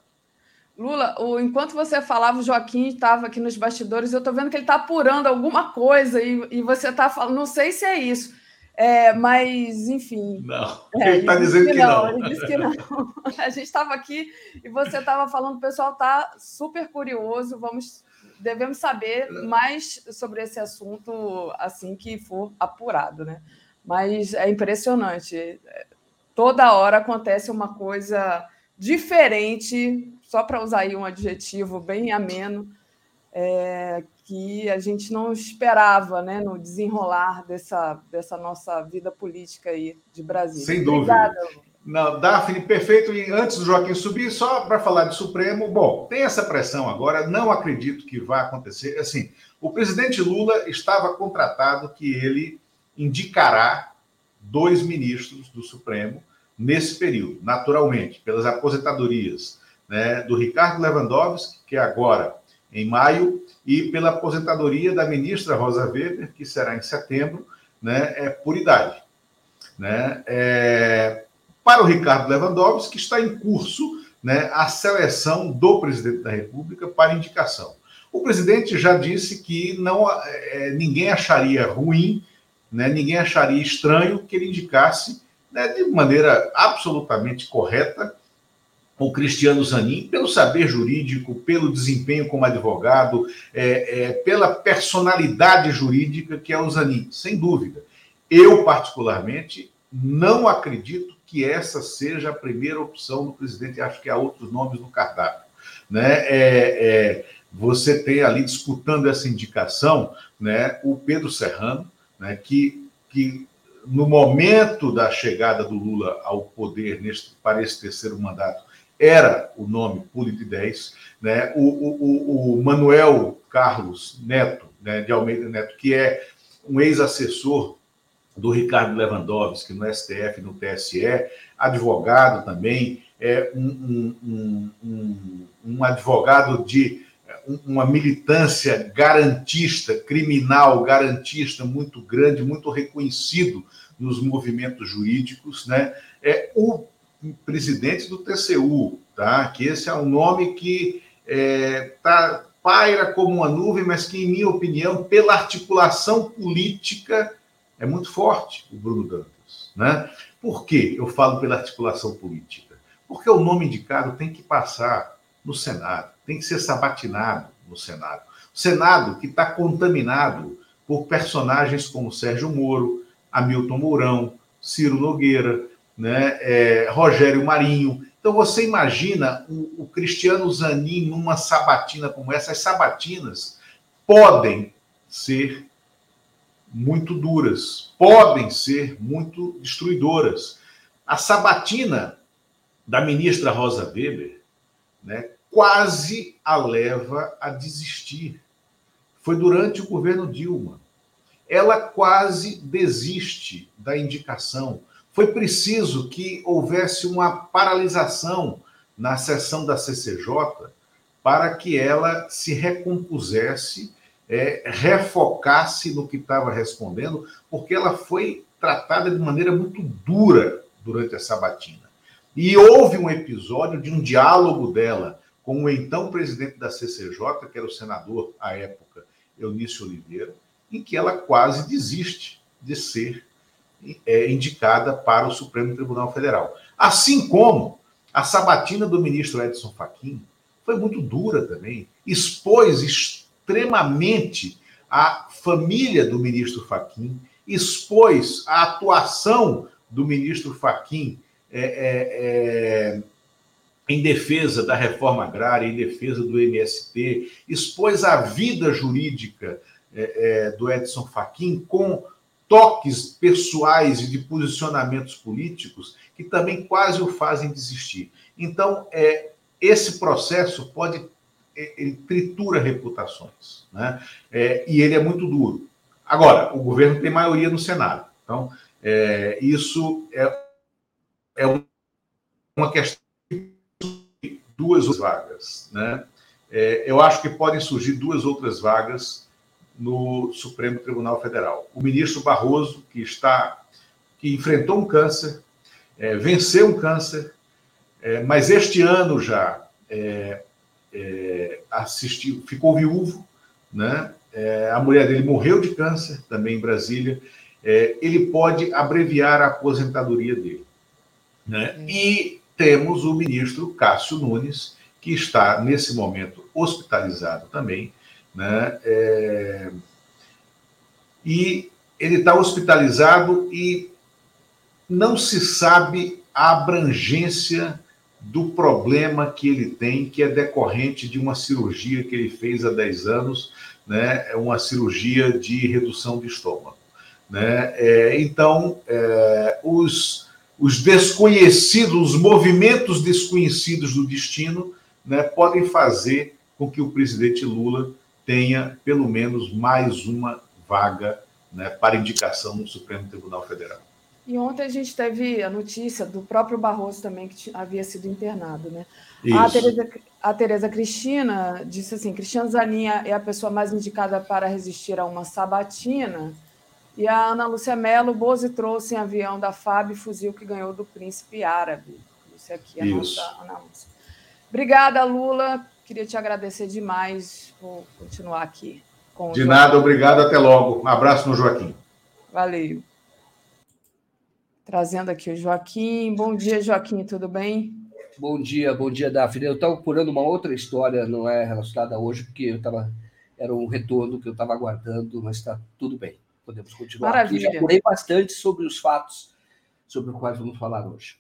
Lula, o, enquanto você falava, o Joaquim estava aqui nos bastidores, eu estou vendo que ele está apurando alguma coisa e, e você está falando, não sei se é isso, é, mas enfim. Não, é, ele está dizendo que, que não, não. Ele disse que não. A gente estava aqui e você estava falando, o pessoal está super curioso, vamos devemos saber mais sobre esse assunto assim que for apurado, né? Mas é impressionante. Toda hora acontece uma coisa diferente, só para usar aí um adjetivo bem ameno, é, que a gente não esperava né, no desenrolar dessa, dessa nossa vida política aí de Brasil. Sem dúvida. Obrigada. Não, Daphne, perfeito. E antes do Joaquim subir, só para falar de Supremo, bom, tem essa pressão agora, não acredito que vá acontecer. Assim, o presidente Lula estava contratado que ele indicará dois ministros do Supremo nesse período, naturalmente, pelas aposentadorias né, do Ricardo Lewandowski, que é agora em maio, e pela aposentadoria da ministra Rosa Weber, que será em setembro, né, é, por idade. Né? É, para o Ricardo Lewandowski, está em curso né, a seleção do presidente da República para indicação. O presidente já disse que não, é, ninguém acharia ruim, né, ninguém acharia estranho que ele indicasse né, de maneira absolutamente correta o Cristiano Zanin, pelo saber jurídico, pelo desempenho como advogado, é, é, pela personalidade jurídica que é o Zanin, sem dúvida. Eu, particularmente, não acredito que essa seja a primeira opção do presidente. Acho que há outros nomes no cardápio. Né? É, é, você tem ali disputando essa indicação né, o Pedro Serrano, né, que, que no momento da chegada do Lula ao poder neste, para esse terceiro mandato era o nome Politi 10. Né? O, o, o Manuel Carlos Neto, né, de Almeida Neto, que é um ex-assessor do Ricardo Lewandowski no STF, no TSE, advogado também, é um, um, um, um advogado de uma militância garantista, criminal, garantista muito grande, muito reconhecido nos movimentos jurídicos, né? É o presidente do TCU, tá? Que esse é um nome que é, tá paira como uma nuvem, mas que, em minha opinião, pela articulação política, é muito forte o Bruno Dantas, né? Por que eu falo pela articulação política? Porque o nome indicado tem que passar no Senado, tem que ser sabatinado no Senado. Senado que está contaminado por personagens como Sérgio Moro, Hamilton Mourão, Ciro Nogueira, né, é, Rogério Marinho. Então você imagina o, o Cristiano Zanin numa sabatina como essa. As sabatinas podem ser muito duras, podem ser muito destruidoras. A sabatina da ministra Rosa Weber né, quase a leva a desistir. Foi durante o governo Dilma. Ela quase desiste da indicação. Foi preciso que houvesse uma paralisação na sessão da CCJ para que ela se recompusesse, é, refocasse no que estava respondendo, porque ela foi tratada de maneira muito dura durante a sabatina. E houve um episódio de um diálogo dela com o então presidente da CCJ, que era o senador à época, Eunício Oliveira, em que ela quase desiste de ser é, indicada para o Supremo Tribunal Federal. Assim como a sabatina do ministro Edson Fachin foi muito dura também, expôs extremamente a família do ministro Fachin, expôs a atuação do ministro Fachin é, é, é em defesa da reforma agrária, em defesa do MST, expôs a vida jurídica é, é, do Edson Fachin com toques pessoais e de posicionamentos políticos que também quase o fazem desistir. Então, é, esse processo pode ele tritura reputações, né? É, e ele é muito duro. Agora, o governo tem maioria no Senado, então é, isso é, é uma questão duas vagas. Né? É, eu acho que podem surgir duas outras vagas no Supremo Tribunal Federal. O ministro Barroso, que está que enfrentou um câncer, é, venceu um câncer, é, mas este ano já é, é, assistiu, ficou viúvo, né? É, a mulher dele morreu de câncer também em Brasília. ele pode abreviar a aposentadoria dele. Né? E temos o ministro Cássio Nunes, que está, nesse momento, hospitalizado também, né? É... E ele está hospitalizado e não se sabe a abrangência do problema que ele tem, que é decorrente de uma cirurgia que ele fez há 10 anos, né? É uma cirurgia de redução de estômago. Né? É, então, é, os os desconhecidos, os movimentos desconhecidos do destino, né, podem fazer com que o presidente Lula tenha pelo menos mais uma vaga né, para indicação no Supremo Tribunal Federal. E ontem a gente teve a notícia do próprio Barroso também, que havia sido internado. Né? A Tereza, a Tereza Cristina disse assim: Cristiano Zaninha é a pessoa mais indicada para resistir a uma sabatina e a Ana Lúcia Mello, Boze trouxe em avião da FAB fuzil que ganhou do príncipe árabe. Isso aqui é a Isso. nossa Ana Lúcia. Obrigada, Lula. Queria te agradecer demais por continuar aqui. Com De nada, obrigado. Até logo. Um abraço no Joaquim. Valeu. Trazendo aqui o Joaquim. Bom dia, Joaquim, tudo bem? Bom dia, bom dia, Daphne. Eu estava procurando uma outra história, não é relacionada hoje, porque eu estava era um retorno que eu estava aguardando, mas está tudo bem podemos continuar Maravilha. aqui. Já apurei bastante sobre os fatos sobre os quais vamos falar hoje.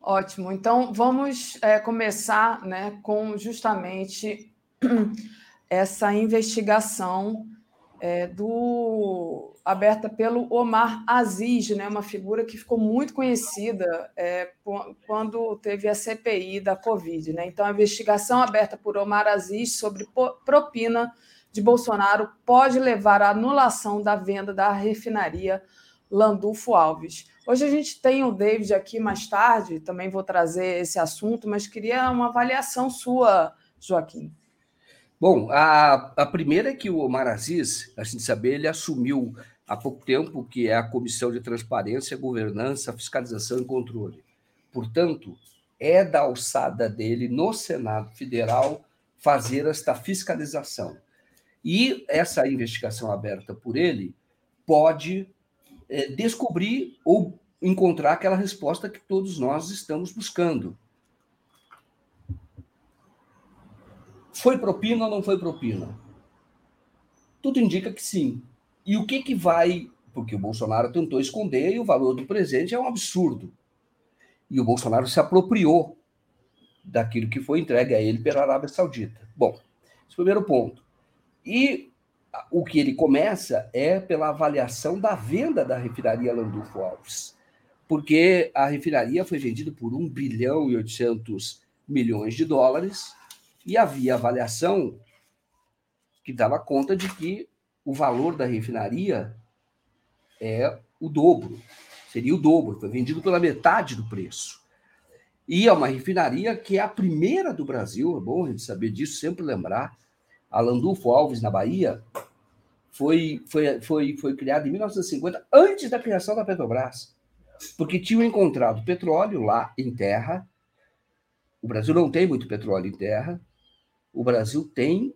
Ótimo. Então, vamos é, começar né, com justamente essa investigação é, do aberta pelo Omar Aziz, né, uma figura que ficou muito conhecida é, quando teve a CPI da Covid. Né? Então, a investigação aberta por Omar Aziz sobre propina de Bolsonaro pode levar à anulação da venda da refinaria Landulfo Alves. Hoje a gente tem o David aqui mais tarde, também vou trazer esse assunto, mas queria uma avaliação sua, Joaquim. Bom, a, a primeira é que o Omar Aziz, a gente saber, ele assumiu há pouco tempo que é a Comissão de Transparência, Governança, Fiscalização e Controle. Portanto, é da alçada dele no Senado Federal fazer esta fiscalização. E essa investigação aberta por ele pode é, descobrir ou encontrar aquela resposta que todos nós estamos buscando. Foi propina ou não foi propina? Tudo indica que sim. E o que, que vai. Porque o Bolsonaro tentou esconder e o valor do presente é um absurdo. E o Bolsonaro se apropriou daquilo que foi entregue a ele pela Arábia Saudita. Bom, esse é o primeiro ponto. E o que ele começa é pela avaliação da venda da refinaria Landulfo Alves. Porque a refinaria foi vendida por 1 bilhão e 800 milhões de dólares e havia avaliação que dava conta de que o valor da refinaria é o dobro, seria o dobro, foi vendido pela metade do preço. E é uma refinaria que é a primeira do Brasil, é bom a gente saber disso, sempre lembrar. A Landulfo Alves, na Bahia, foi, foi, foi, foi criada em 1950, antes da criação da Petrobras, porque tinham encontrado petróleo lá em terra. O Brasil não tem muito petróleo em terra, o Brasil tem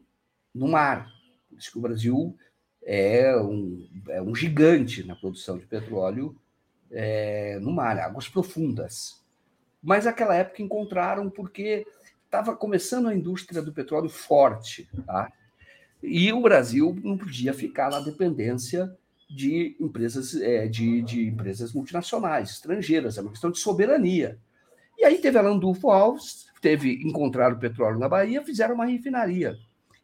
no mar. Por isso que o Brasil é um, é um gigante na produção de petróleo é, no mar, águas profundas. Mas naquela época encontraram porque estava começando a indústria do petróleo forte, tá? E o Brasil não podia ficar na dependência de empresas, é, de, de empresas multinacionais, estrangeiras, é uma questão de soberania. E aí teve a Landulfo Alves, teve encontrar o petróleo na Bahia, fizeram uma refinaria.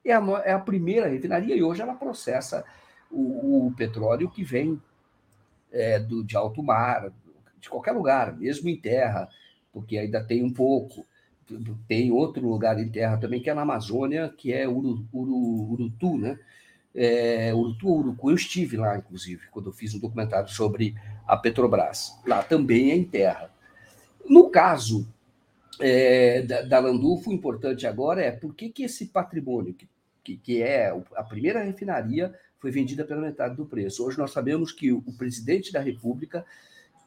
É a, é a primeira refinaria e hoje ela processa o, o petróleo que vem é, do, de alto mar, de qualquer lugar, mesmo em terra, porque ainda tem um pouco. Tem outro lugar em terra também, que é na Amazônia, que é Uru, Uru, Urutu, né? É, Urutu Urucu, eu estive lá, inclusive, quando eu fiz um documentário sobre a Petrobras. Lá também é em terra. No caso é, da, da Landulfo, o importante agora é por que, que esse patrimônio, que, que, é a primeira refinaria, foi vendida pela metade do preço. Hoje nós sabemos que o presidente da República,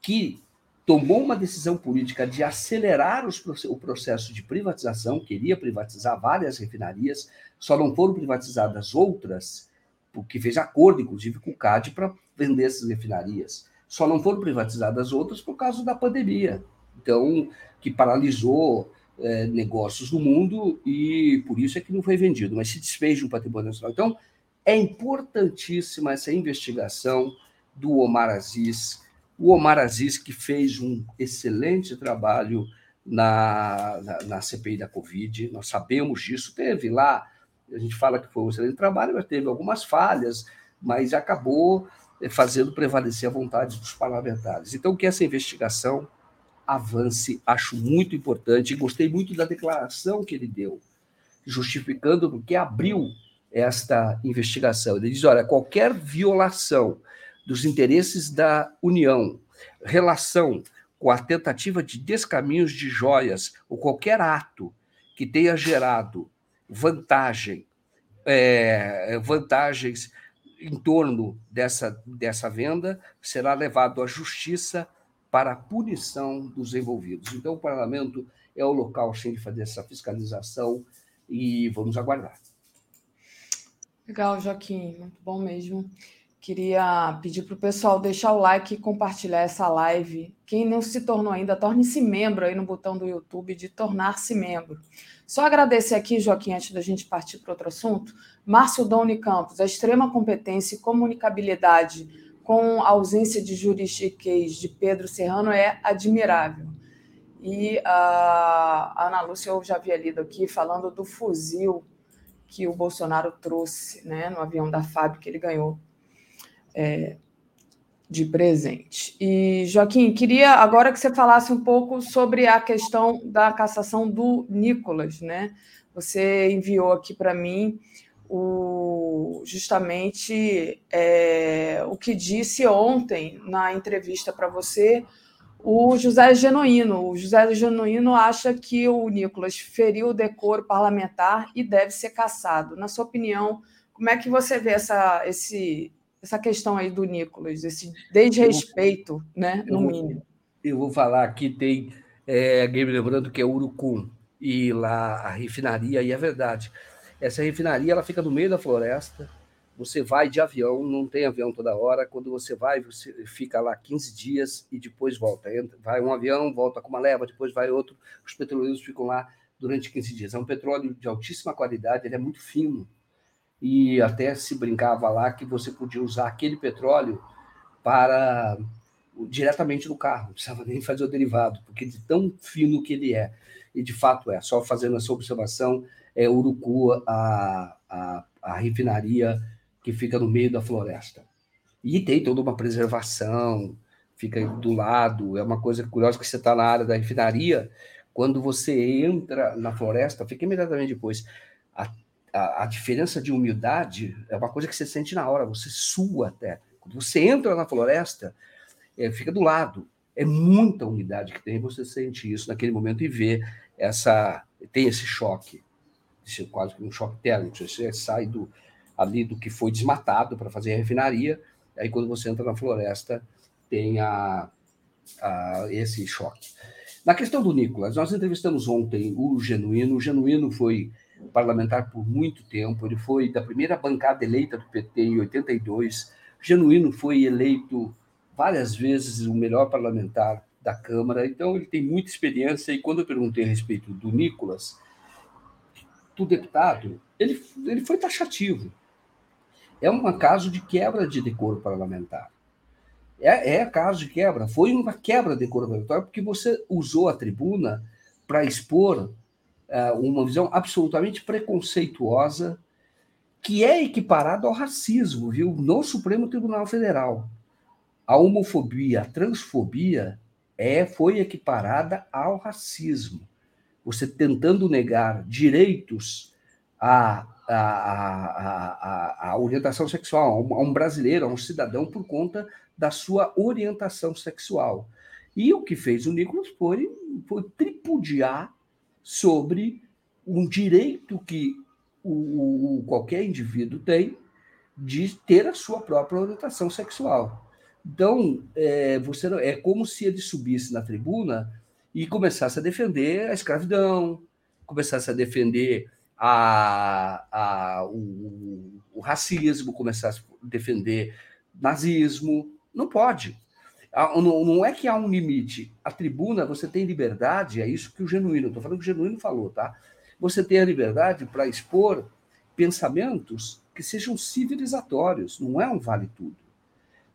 que tomou uma decisão política de acelerar os, o processo de privatização, queria privatizar várias refinarias, só não foram privatizadas outras, porque fez acordo, inclusive, com o CAD para vender essas refinarias. Só não foram privatizadas outras por causa da pandemia. Então, que paralisou é, negócios no mundo e por isso é que não foi vendido, mas se desfez de um patrimônio nacional. Então, é importantíssima essa investigação do Omar Aziz, o Omar Aziz que fez um excelente trabalho na, na, na CPI da Covid, nós sabemos disso, teve lá, a gente fala que foi um excelente trabalho, mas teve algumas falhas, mas acabou é, fazendo prevalecer a vontade dos parlamentares. Então, que essa investigação avance, acho muito importante. Gostei muito da declaração que ele deu, justificando porque abriu esta investigação. Ele diz: olha, qualquer violação dos interesses da União, relação com a tentativa de descaminhos de joias ou qualquer ato que tenha gerado vantagem, é, vantagens em torno dessa, dessa venda, será levado à justiça para a punição dos envolvidos. Então, o parlamento é o local, sim, de fazer essa fiscalização e vamos aguardar. Legal, Joaquim, muito bom mesmo. Queria pedir para o pessoal deixar o like e compartilhar essa live. Quem não se tornou ainda, torne-se membro aí no botão do YouTube de tornar-se membro. Só agradecer aqui, Joaquim, antes da gente partir para outro assunto, Márcio Doni Campos, a extrema competência e comunicabilidade com a ausência de juridiquês de Pedro Serrano é admirável. E a Ana Lúcia, eu já havia lido aqui, falando do fuzil que o Bolsonaro trouxe né, no avião da FAB que ele ganhou é, de presente. E, Joaquim, queria agora que você falasse um pouco sobre a questão da cassação do Nicolas. Né? Você enviou aqui para mim o, justamente é, o que disse ontem na entrevista para você o José Genuíno. O José Genuíno acha que o Nicolas feriu o decoro parlamentar e deve ser cassado. Na sua opinião, como é que você vê essa, esse, essa questão aí do Nicolas, esse desrespeito, né, no mínimo? Eu vou falar aqui, tem é, game lembrando que é Urucum e lá a refinaria, e é verdade. Essa refinaria ela fica no meio da floresta, você vai de avião, não tem avião toda hora. Quando você vai, você fica lá 15 dias e depois volta. Vai um avião, volta com uma leva, depois vai outro. Os petroleiros ficam lá durante 15 dias. É um petróleo de altíssima qualidade, ele é muito fino. E até se brincava lá que você podia usar aquele petróleo para diretamente no carro, não precisava nem fazer o derivado, porque de tão fino que ele é. E de fato é, só fazendo essa observação, é Urucu a, a, a refinaria que fica no meio da floresta. E tem toda uma preservação, fica do lado. É uma coisa curiosa que você está na área da refinaria, quando você entra na floresta, fica imediatamente depois. A, a, a, diferença de umidade é uma coisa que você sente na hora, você sua até. Quando você entra na floresta, é, fica do lado. É muita umidade que tem, você sente isso naquele momento e vê essa. tem esse choque, quase que um choque térmico. Você sai do, ali do que foi desmatado para fazer a refinaria. Aí, quando você entra na floresta, tem a, a, esse choque. Na questão do Nicolas, nós entrevistamos ontem o Genuíno. O Genuíno foi parlamentar por muito tempo, ele foi da primeira bancada eleita do PT em 82. O Genuíno foi eleito várias vezes o melhor parlamentar da Câmara, então ele tem muita experiência. E quando eu perguntei a respeito do Nicolas, do deputado, ele, ele foi taxativo é um caso de quebra de decoro parlamentar. É, é caso de quebra. Foi uma quebra de decoro parlamentar porque você usou a tribuna para expor uh, uma visão absolutamente preconceituosa que é equiparada ao racismo, viu? No Supremo Tribunal Federal. A homofobia, a transfobia é, foi equiparada ao racismo. Você tentando negar direitos a a, a, a, orientação sexual, a um brasileiro, a um cidadão, por conta da sua orientação sexual. E o que fez o Nicolas foi, foi tripudiar sobre um direito que o, o, qualquer indivíduo tem de ter a sua própria orientação sexual. Então, é, você é como se ele subisse na tribuna e começasse a defender a escravidão, começasse a defender a, a, o, o racismo, começar a defender nazismo. Não pode. Não é que há um limite. A tribuna, você tem liberdade, é isso que o Genuíno, estou falando que o Genuíno falou, tá? Você tem a liberdade para expor pensamentos que sejam civilizatórios, não é um vale tudo.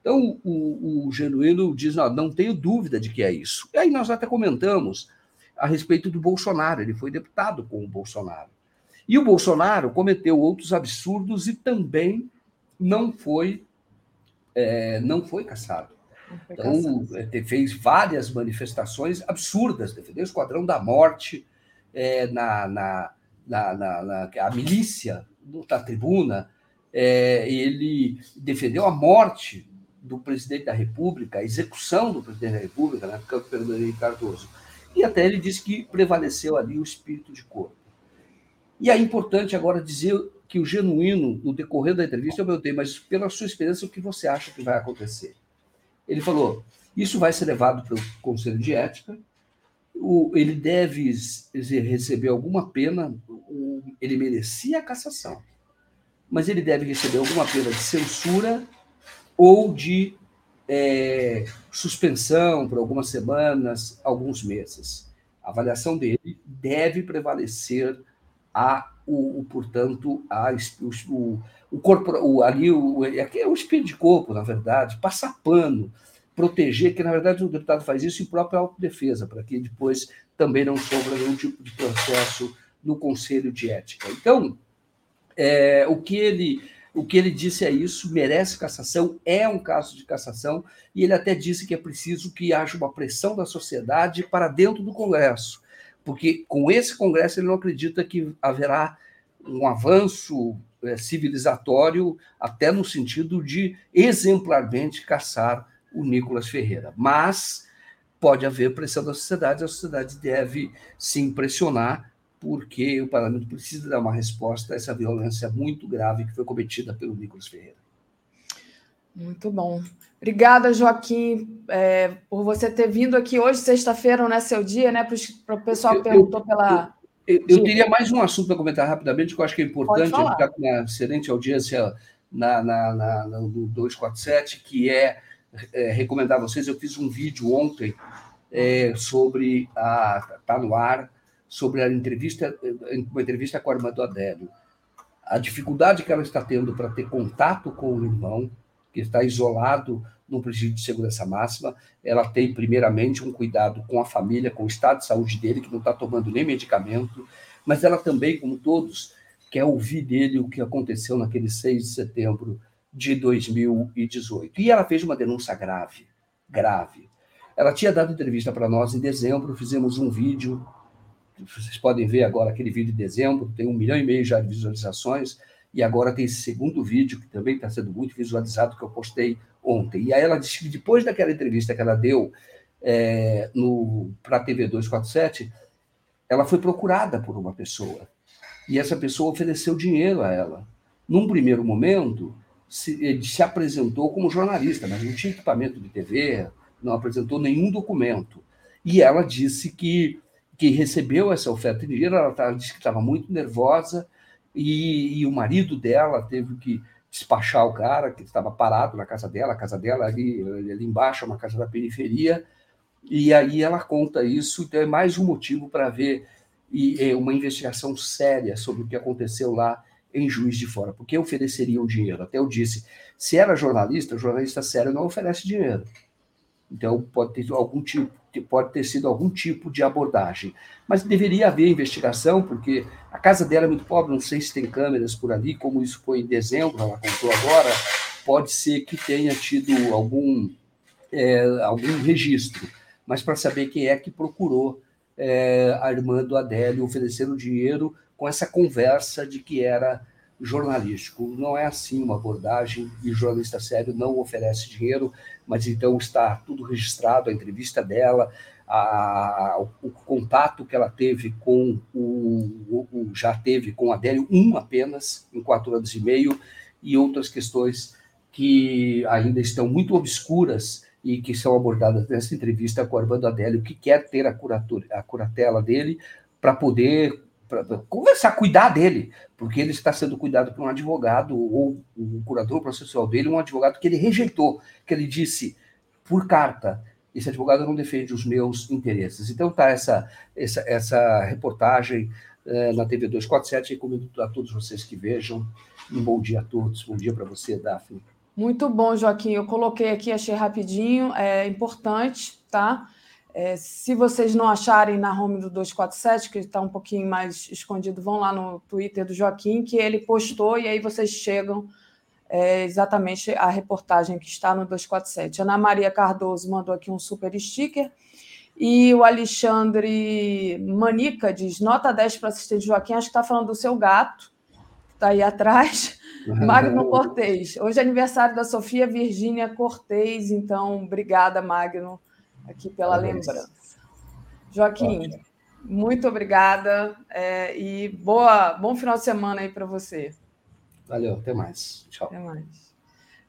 Então, o, o Genuíno diz: não, não tenho dúvida de que é isso. E aí nós até comentamos a respeito do Bolsonaro, ele foi deputado com o Bolsonaro. E o Bolsonaro cometeu outros absurdos e também não foi é, não foi caçado. Então, é, fez várias manifestações absurdas, defendeu o Esquadrão da Morte é, na, na, na, na, a milícia da tribuna, é, ele defendeu a morte do presidente da República, a execução do presidente da República, na época do Fernando Henrique Cardoso. E até ele disse que prevaleceu ali o espírito de corpo. E é importante agora dizer que o genuíno, no decorrer da entrevista, eu perguntei, mas pela sua experiência, o que você acha que vai acontecer? Ele falou: isso vai ser levado para o Conselho de Ética, o, ele deve receber alguma pena, o, ele merecia a cassação, mas ele deve receber alguma pena de censura ou de é, suspensão por algumas semanas, alguns meses. A avaliação dele deve prevalecer a o, o portanto, a, o, o corpo, o, ali, o, aqui é o espírito de corpo, na verdade, passar pano, proteger, que na verdade o deputado faz isso em própria autodefesa, para que depois também não sofra nenhum tipo de processo no Conselho de Ética. Então, É, o que ele o que ele disse é isso, merece cassação, é um caso de cassação, e ele até disse que é preciso que haja uma pressão da sociedade para dentro do Congresso, porque com esse Congresso ele não acredita que haverá um avanço é, civilizatório, até no sentido de exemplarmente caçar o Nicolas Ferreira. Mas pode haver pressão da sociedade, a sociedade deve se impressionar porque o parlamento precisa dar uma resposta a essa violência muito grave que foi cometida pelo Nicolas Ferreira. Muito bom. Obrigada, Joaquim, é, por você ter vindo aqui hoje, sexta-feira, não é seu dia, né? Para o pessoal que perguntou pela. Eu, eu, teria mais um assunto para comentar rapidamente, que eu acho que é importante, ele está com uma excelente audiência na, na, na, no 247, que é, é, recomendar a vocês. Eu fiz um vídeo ontem é, sobre a. Está no ar sobre a entrevista, uma entrevista com a irmã do Adélio. A dificuldade que ela está tendo para ter contato com o irmão, que está isolado no presídio de segurança máxima, ela tem, primeiramente, um cuidado com a família, com o estado de saúde dele, que não está tomando nem medicamento, mas ela também, como todos, quer ouvir dele o que aconteceu naquele 6 de setembro de 2018. E ela fez uma denúncia grave, grave. Ela tinha dado entrevista para nós em dezembro, fizemos um vídeo vocês podem ver agora aquele vídeo de dezembro, tem um milhão e meio já de visualizações, e agora tem esse segundo vídeo, que também está sendo muito visualizado, que eu postei ontem. E aí ela disse que depois daquela entrevista que ela deu é, para a TV 247, ela foi procurada por uma pessoa. E essa pessoa ofereceu dinheiro a ela. Num primeiro momento, se, ele se apresentou como jornalista, mas não tinha equipamento de TV, não apresentou nenhum documento. E ela disse que que recebeu essa oferta de dinheiro, ela tá, disse que estava muito nervosa e, e, o marido dela teve que despachar o cara que estava parado na casa dela, a casa dela ali, ali embaixo, é uma casa da periferia, e aí ela conta isso, então é mais um motivo para ver e, é uma investigação séria sobre o que aconteceu lá em Juiz de Fora, porque ofereceriam dinheiro. Até eu disse, se era jornalista, jornalista sério não oferece dinheiro. Então pode ter algum tipo pode ter sido algum tipo de abordagem. Mas deveria haver investigação, porque a casa dela é muito pobre, não sei se tem câmeras por ali, como isso foi em dezembro, ela contou agora, pode ser que tenha tido algum, é, algum registro. Mas para saber quem é que procurou é, a irmã do Adélio oferecendo dinheiro com essa conversa de que era jornalístico. Não é assim uma abordagem, e jornalista sério não oferece dinheiro, mas então está tudo registrado, a entrevista dela, a, o, o, contato que ela teve com o, o, já teve com Adélio, um apenas, em quatro anos e meio, e outras questões que ainda estão muito obscuras e que são abordadas nessa entrevista com Armando Adélio, que quer ter a, a curatela dele para poder para conversar, cuidar dele, porque ele está sendo cuidado por um advogado, ou o curador processual dele, um advogado que ele rejeitou, que ele disse por carta, esse advogado não defende os meus interesses. Então tá essa, essa, essa reportagem é, na TV 247, recomendo a todos vocês que vejam. Um bom dia a todos, bom dia para você, Daphne. Muito bom, Joaquim. Eu coloquei aqui, achei rapidinho, é importante, tá? É, se vocês não acharem na home do 247, que está um pouquinho mais escondido, vão lá no Twitter do Joaquim, que ele postou, e aí vocês chegam é, exatamente a reportagem que está no 247. Ana Maria Cardoso mandou aqui um super sticker. E o Alexandre Manica diz: nota 10 para assistente Joaquim, acho que está falando do seu gato, que está aí atrás. Magno Cortez. Hoje é aniversário da Sofia Virgínia Cortez, então obrigada, Magno aqui pela lembrança. Joaquim, Ótimo. muito obrigada é, e boa, bom final de semana aí para você. Valeu, até mais. Tchau. Até mais.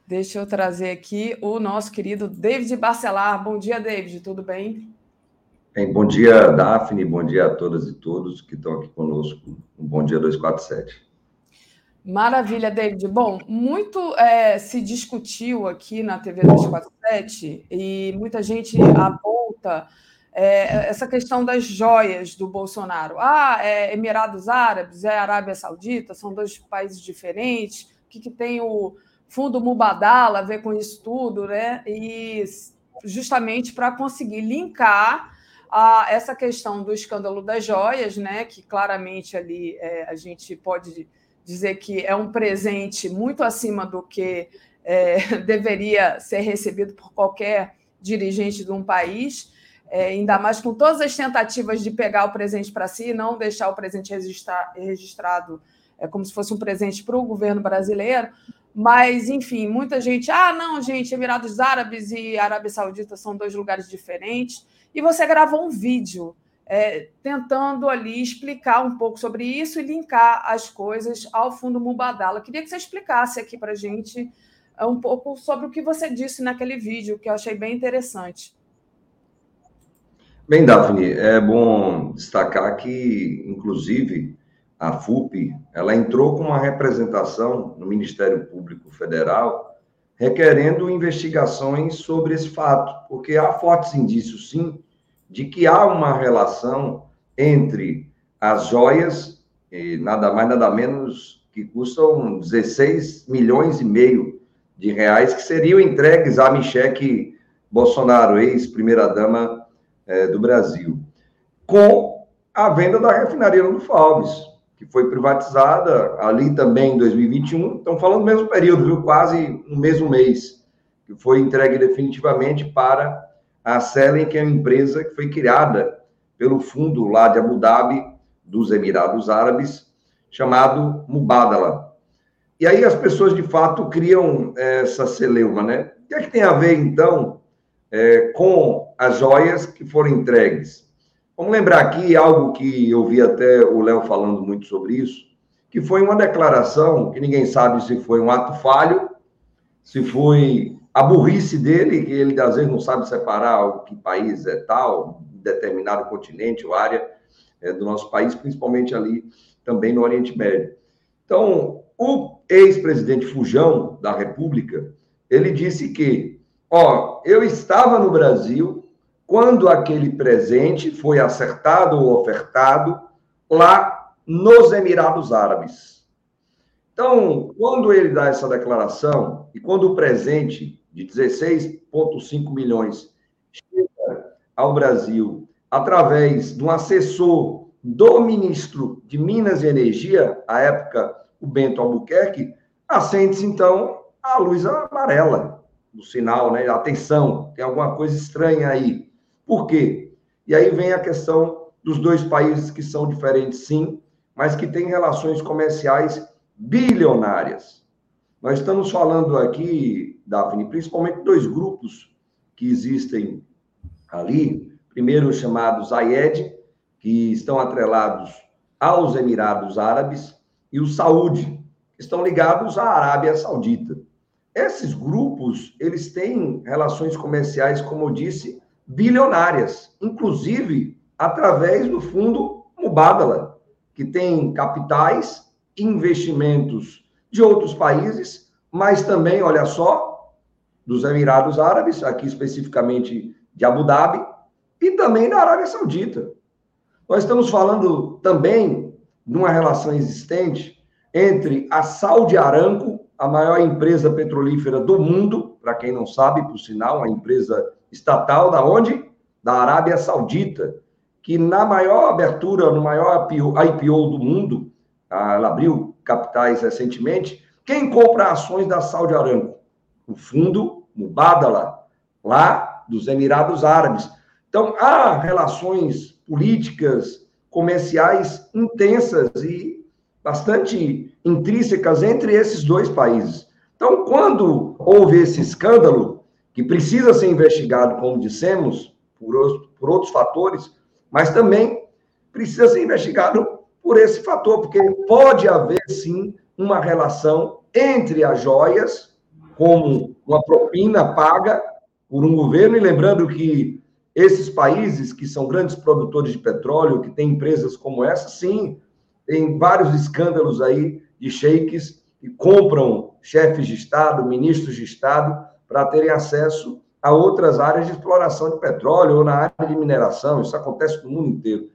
Deixa eu trazer aqui o nosso querido David Barcelar. Bom dia, David, tudo bem? Bem, bom dia, Daphne, bom dia a todas e todos que estão aqui conosco. Um bom dia 247. Maravilha, David. Bom, muito é, se discutiu aqui na TV 247 e muita gente aponta é, essa questão das joias do Bolsonaro. Ah, é Emirados Árabes, é Arábia Saudita, são dois países diferentes. O que, que tem o fundo Mubadala a ver com isso tudo, né? E justamente para conseguir linkar a essa questão do escândalo das joias, né? Que claramente ali é, a gente pode dizer que é um presente muito acima do que é, deveria ser recebido por qualquer dirigente de um país, é, ainda mais com todas as tentativas de pegar o presente para si e não deixar o presente registrar, registrado é, como se fosse um presente para o governo brasileiro. Mas, enfim, muita gente, ah, não, gente, Emirados Árabes e Arábia Saudita são dois lugares diferentes. E você gravou um vídeo é, tentando ali explicar um pouco sobre isso e linkar as coisas ao Fundo Mubadala. Queria que você explicasse aqui para a gente é, um pouco sobre o que você disse naquele vídeo, que eu achei bem interessante. Bem, Daphne, é bom destacar que, inclusive, a FUP, ela entrou com uma representação no Ministério Público Federal requerendo investigações sobre esse fato, porque há fortes indícios, sim, de que há uma relação entre as joias, e nada mais, nada menos, que custam 16 milhões e meio de reais, que seriam entregues a Michele Bolsonaro, ex-primeira-dama é, do Brasil, com a venda da refinaria do Falves, que foi privatizada ali também em 2021. Estão falando do mesmo período, viu? Quase um mesmo mês, que foi entregue definitivamente para a Selen, que é uma empresa que foi criada pelo fundo lá de Abu Dhabi, dos Emirados Árabes, chamado Mubadala. E aí as pessoas, de fato, criam essa celeuma, né? O que é que tem a ver, então, é, com as joias que foram entregues? Vamos lembrar aqui algo que eu vi até o Léo falando muito sobre isso, que foi uma declaração que ninguém sabe se foi um ato falho, se foi a burrice dele, que ele às vezes não sabe separar o que país é tal, determinado continente ou área é, do nosso país, principalmente ali também no Oriente Médio. Então, o ex-presidente Fujão da República, ele disse que, ó, eu estava no Brasil quando aquele presente foi acertado ou ofertado lá nos Emirados Árabes. Então, quando ele dá essa declaração e quando o presente de 16,5 milhões chega ao Brasil através de um assessor do ministro de Minas e Energia, à época, o Bento Albuquerque, acende-se então a luz amarela do sinal, né? Atenção, tem alguma coisa estranha aí. Por quê? E aí vem a questão dos dois países que são diferentes, sim, mas que têm relações comerciais bilionárias. Nós estamos falando aqui Daphne, principalmente dois grupos que existem ali. Primeiro, os chamados AIED, que estão atrelados aos Emirados Árabes, e o Saúde, que estão ligados à Arábia Saudita. Esses grupos, eles têm relações comerciais, como eu disse, bilionárias, inclusive através do fundo Mubadala, que tem capitais, investimentos de outros países, mas também, olha só, dos Emirados Árabes, aqui especificamente de Abu Dhabi, e também da Arábia Saudita. Nós estamos falando também de uma relação existente entre a Saudi Aramco, a maior empresa petrolífera do mundo, para quem não sabe, por sinal, uma empresa estatal da onde? Da Arábia Saudita, que na maior abertura, no maior IPO do mundo, ela abriu capitais recentemente, quem compra ações da Saudi Aramco? O fundo Mubadala, lá dos Emirados Árabes. Então, há relações políticas, comerciais intensas e bastante intrínsecas entre esses dois países. Então, quando houve esse escândalo, que precisa ser investigado, como dissemos, por, por outros fatores, mas também precisa ser investigado por esse fator, porque pode haver, sim, uma relação entre as joias como uma propina paga por um governo, e lembrando que esses países que são grandes produtores de petróleo, que têm empresas como essa, sim, tem vários escândalos aí de sheiks que compram chefes de Estado, ministros de Estado, para terem acesso a outras áreas de exploração de petróleo ou na área de mineração. Isso acontece no mundo inteiro.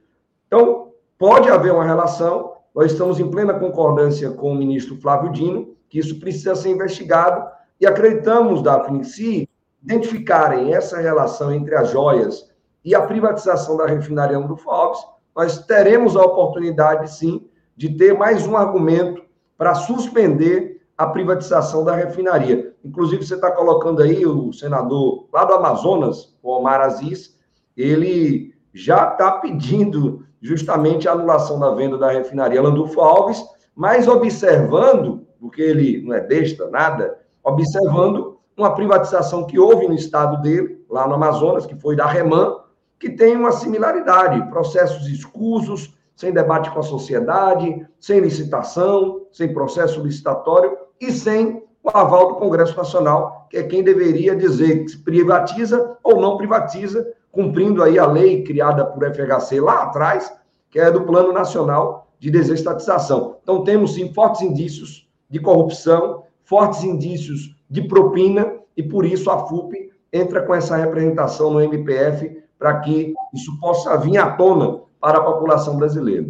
Então, pode haver uma relação. Nós estamos em plena concordância com o ministro Flávio Dino, que isso precisa ser investigado e acreditamos, Daphne, se identificarem essa relação entre as joias e a privatização da refinaria do Fox, nós teremos a oportunidade, sim, de ter mais um argumento para suspender a privatização da refinaria. Inclusive, você está colocando aí o senador lá do Amazonas, o Omar Aziz, ele já está pedindo justamente a anulação da venda da refinaria Landulfo Alves, mas observando, porque ele não é besta, nada, observando uma privatização que houve no estado dele, lá no Amazonas, que foi da Reman, que tem uma similaridade, processos escusos, sem debate com a sociedade, sem licitação, sem processo licitatório e sem o aval do Congresso Nacional, que é quem deveria dizer que privatiza ou não privatiza, cumprindo aí a lei criada por FHC lá atrás, que é do Plano Nacional de Desestatização. Então, temos sim fortes indícios de corrupção, fortes indícios de propina, e por isso a FUP entra com essa representação no MPF para que isso possa vir à tona para a população brasileira.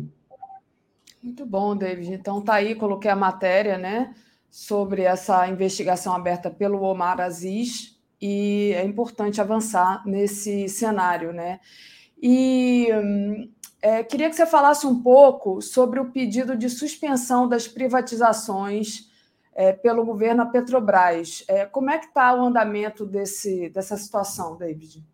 Muito bom, David. Então tá aí, coloquei a matéria, né, sobre essa investigação aberta pelo Omar Aziz e é importante avançar nesse cenário, né? E é, queria que você falasse um pouco sobre o pedido de suspensão das privatizações é, pelo governo a Petrobras. É, como é que está o andamento desse, dessa situação, David?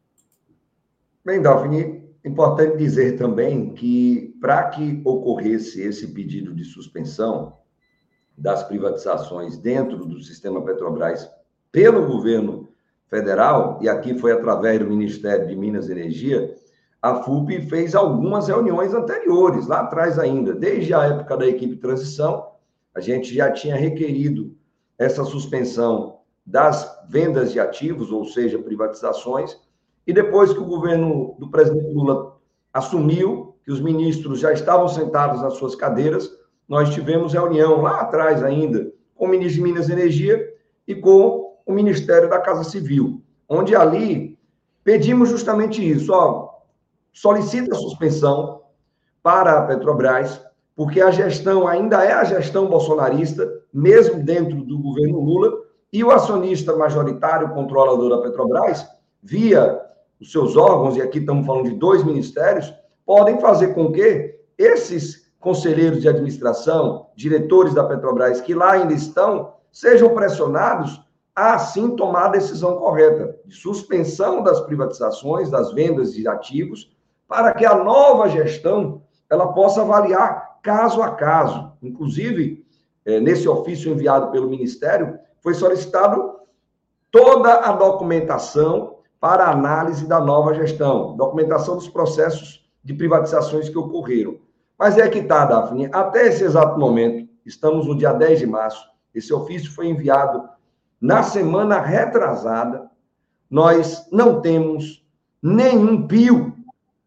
Bem, Daphne, Importante dizer também que, para que ocorresse esse pedido de suspensão das privatizações dentro do sistema Petrobras pelo governo federal, e aqui foi através do Ministério de Minas e Energia, a FUP fez algumas reuniões anteriores, lá atrás ainda, desde a época da equipe transição, a gente já tinha requerido essa suspensão das vendas de ativos, ou seja, privatizações, e depois que o governo do presidente Lula assumiu, que os ministros já estavam sentados nas suas cadeiras, nós tivemos reunião lá atrás ainda com o ministro de Minas e Energia e com o Ministério da Casa Civil, onde ali pedimos justamente isso, ó, solicita a suspensão para a Petrobras, porque a gestão ainda é a gestão bolsonarista, mesmo dentro do governo Lula, e o acionista majoritário controlador da Petrobras, via os seus órgãos, e aqui estamos falando de dois ministérios, podem fazer com que esses conselheiros de administração, diretores da Petrobras que lá ainda estão, sejam pressionados a sim tomar a decisão correta de suspensão das privatizações, das vendas de ativos, para que a nova gestão ela possa avaliar caso a caso. Inclusive, é, nesse ofício enviado pelo Ministério, foi solicitado toda a documentação para análise da nova gestão, documentação dos processos de privatizações que ocorreram. Mas é que está, Daphne, até esse exato momento, estamos no dia 10 de março, esse ofício foi enviado na semana retrasada, nós não temos nenhum pio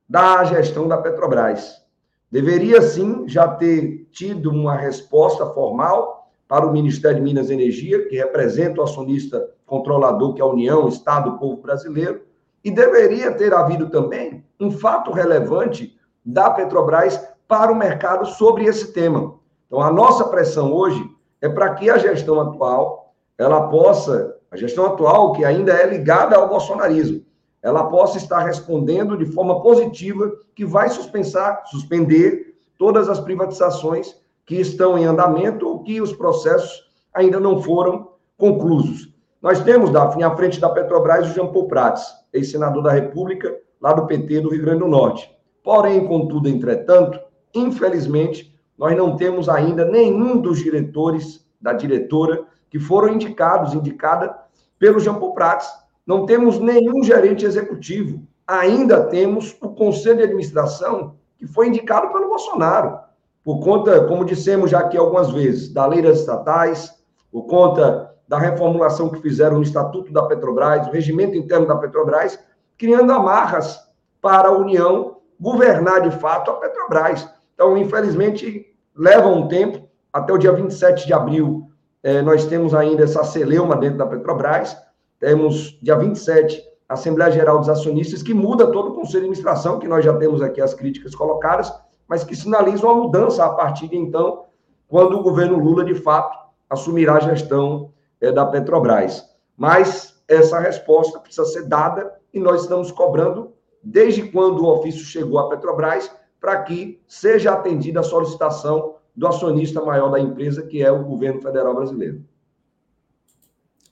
da gestão da Petrobras. Deveria sim já ter tido uma resposta formal para o Ministério de Minas e Energia, que representa o acionista controlador, que é a União, Estado, Povo Brasileiro, e deveria ter havido também um fato relevante da Petrobras para o mercado sobre esse tema. Então, a nossa pressão hoje é para que a gestão atual ela possa, a gestão atual que ainda é ligada ao bolsonarismo, ela possa estar respondendo de forma positiva que vai suspensar, suspender todas as privatizações que estão em andamento ou que os processos ainda não foram conclusos. Nós temos, Daphne, à frente da Petrobras, o Jean Paul Prats, ex-senador da República, lá do PT do Rio Grande do Norte. Porém, contudo, entretanto, infelizmente, nós não temos ainda nenhum dos diretores da diretora que foram indicados, indicada pelo Jean Paul Prats. Não temos nenhum gerente executivo. Ainda temos o conselho de administração que foi indicado pelo Bolsonaro, por conta, como dissemos já aqui algumas vezes, da lei das estatais, por conta da reformulação que fizeram no Estatuto da Petrobras, o regimento interno da Petrobras, criando amarras para a União governar de fato a Petrobras. Então, infelizmente, leva um tempo, até o dia 27 de abril, eh, nós temos ainda essa celeuma dentro da Petrobras, temos dia 27 a Assembleia Geral dos Acionistas, que muda todo o Conselho de Administração, que nós já temos aqui as críticas colocadas, mas que sinalizam uma mudança a partir de então, quando o governo Lula, de fato, assumirá a gestão é, da Petrobras. Mas essa resposta precisa ser dada e nós estamos cobrando desde quando o ofício chegou à Petrobras para que seja atendida a solicitação do acionista maior da empresa, que é o governo federal brasileiro.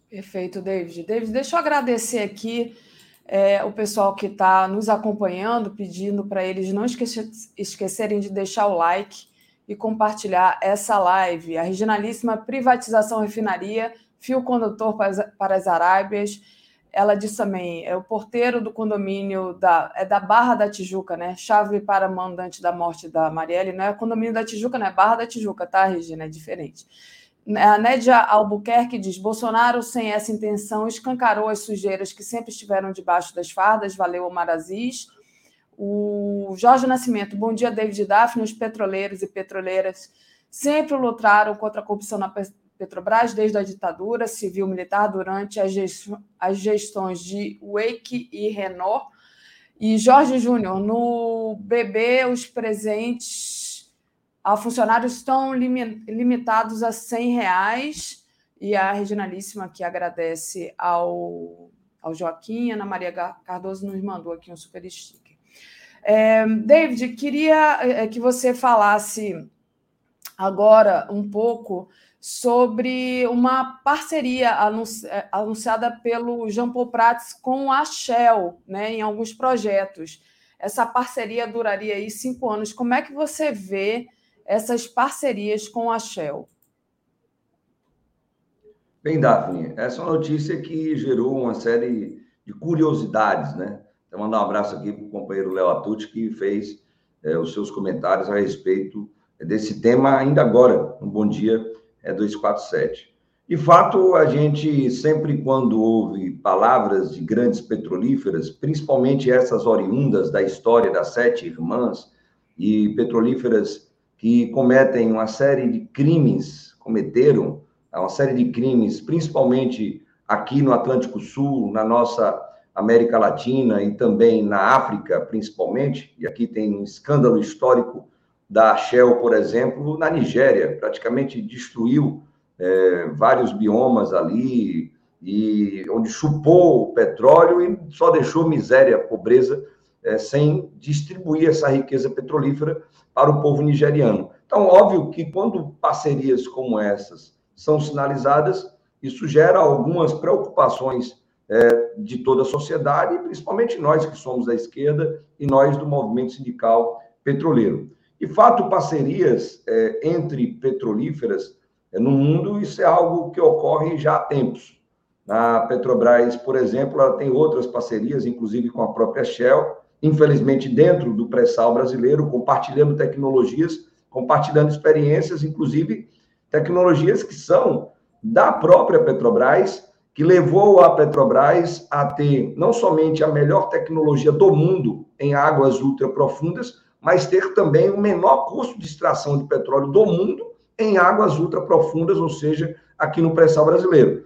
Perfeito, David. David, deixa eu agradecer aqui é, o pessoal que está nos acompanhando, pedindo para eles não esquecer, esquecerem de deixar o like e compartilhar essa live. A regionalíssima privatização refinaria, fio condutor para as, para as Arábias. Ela disse também, é o porteiro do condomínio da, é da Barra da Tijuca, né? Chave para mandante da morte da Marielle. Não é condomínio da Tijuca, não é Barra da Tijuca, tá, Regina? É diferente. A Nédia Albuquerque diz: Bolsonaro, sem essa intenção, escancarou as sujeiras que sempre estiveram debaixo das fardas. Valeu, Omar Aziz. O Jorge Nascimento, bom dia, David Daphne. Os petroleiros e petroleiras sempre lutaram contra a corrupção na Petrobras desde a ditadura civil-militar durante as gestões de Wake e Renault. E Jorge Júnior, no BB, os presentes a funcionários estão limitados a 100 reais e a Regionalíssima que agradece ao, ao Joaquim, Ana Maria Cardoso nos mandou aqui um super sticker. É, David, queria é, que você falasse agora um pouco sobre uma parceria é, anunciada pelo Jean Paul Prats com a Shell, né, em alguns projetos. Essa parceria duraria aí cinco anos. Como é que você vê essas parcerias com a Shell? Bem, Daphne, essa é uma notícia que gerou uma série de curiosidades, né? Vou mandar um abraço aqui para o companheiro Léo Atucci, que fez é, os seus comentários a respeito desse tema ainda agora, no Bom Dia é 247. De fato, a gente sempre quando ouve palavras de grandes petrolíferas, principalmente essas oriundas da história das sete irmãs e petrolíferas que cometem uma série de crimes, cometeram uma série de crimes, principalmente aqui no Atlântico Sul, na nossa América Latina e também na África, principalmente, e aqui tem um escândalo histórico da Shell, por exemplo, na Nigéria, praticamente destruiu é, vários biomas ali, e onde chupou o petróleo e só deixou miséria, pobreza, é, sem distribuir essa riqueza petrolífera para o povo nigeriano. Então, óbvio que quando parcerias como essas são sinalizadas, isso gera algumas preocupações é, de toda a sociedade, principalmente nós que somos da esquerda e nós do movimento sindical petroleiro. De fato, parcerias é, entre petrolíferas é, no mundo, isso é algo que ocorre já há tempos. A Petrobras, por exemplo, ela tem outras parcerias, inclusive com a própria Shell, infelizmente, dentro do pré-sal brasileiro, compartilhando tecnologias, compartilhando experiências, inclusive tecnologias que são da própria Petrobras, que levou a Petrobras a ter não somente a melhor tecnologia do mundo em águas ultraprofundas, mas ter também o menor custo de extração de petróleo do mundo em águas ultraprofundas, ou seja, aqui no pré-sal brasileiro.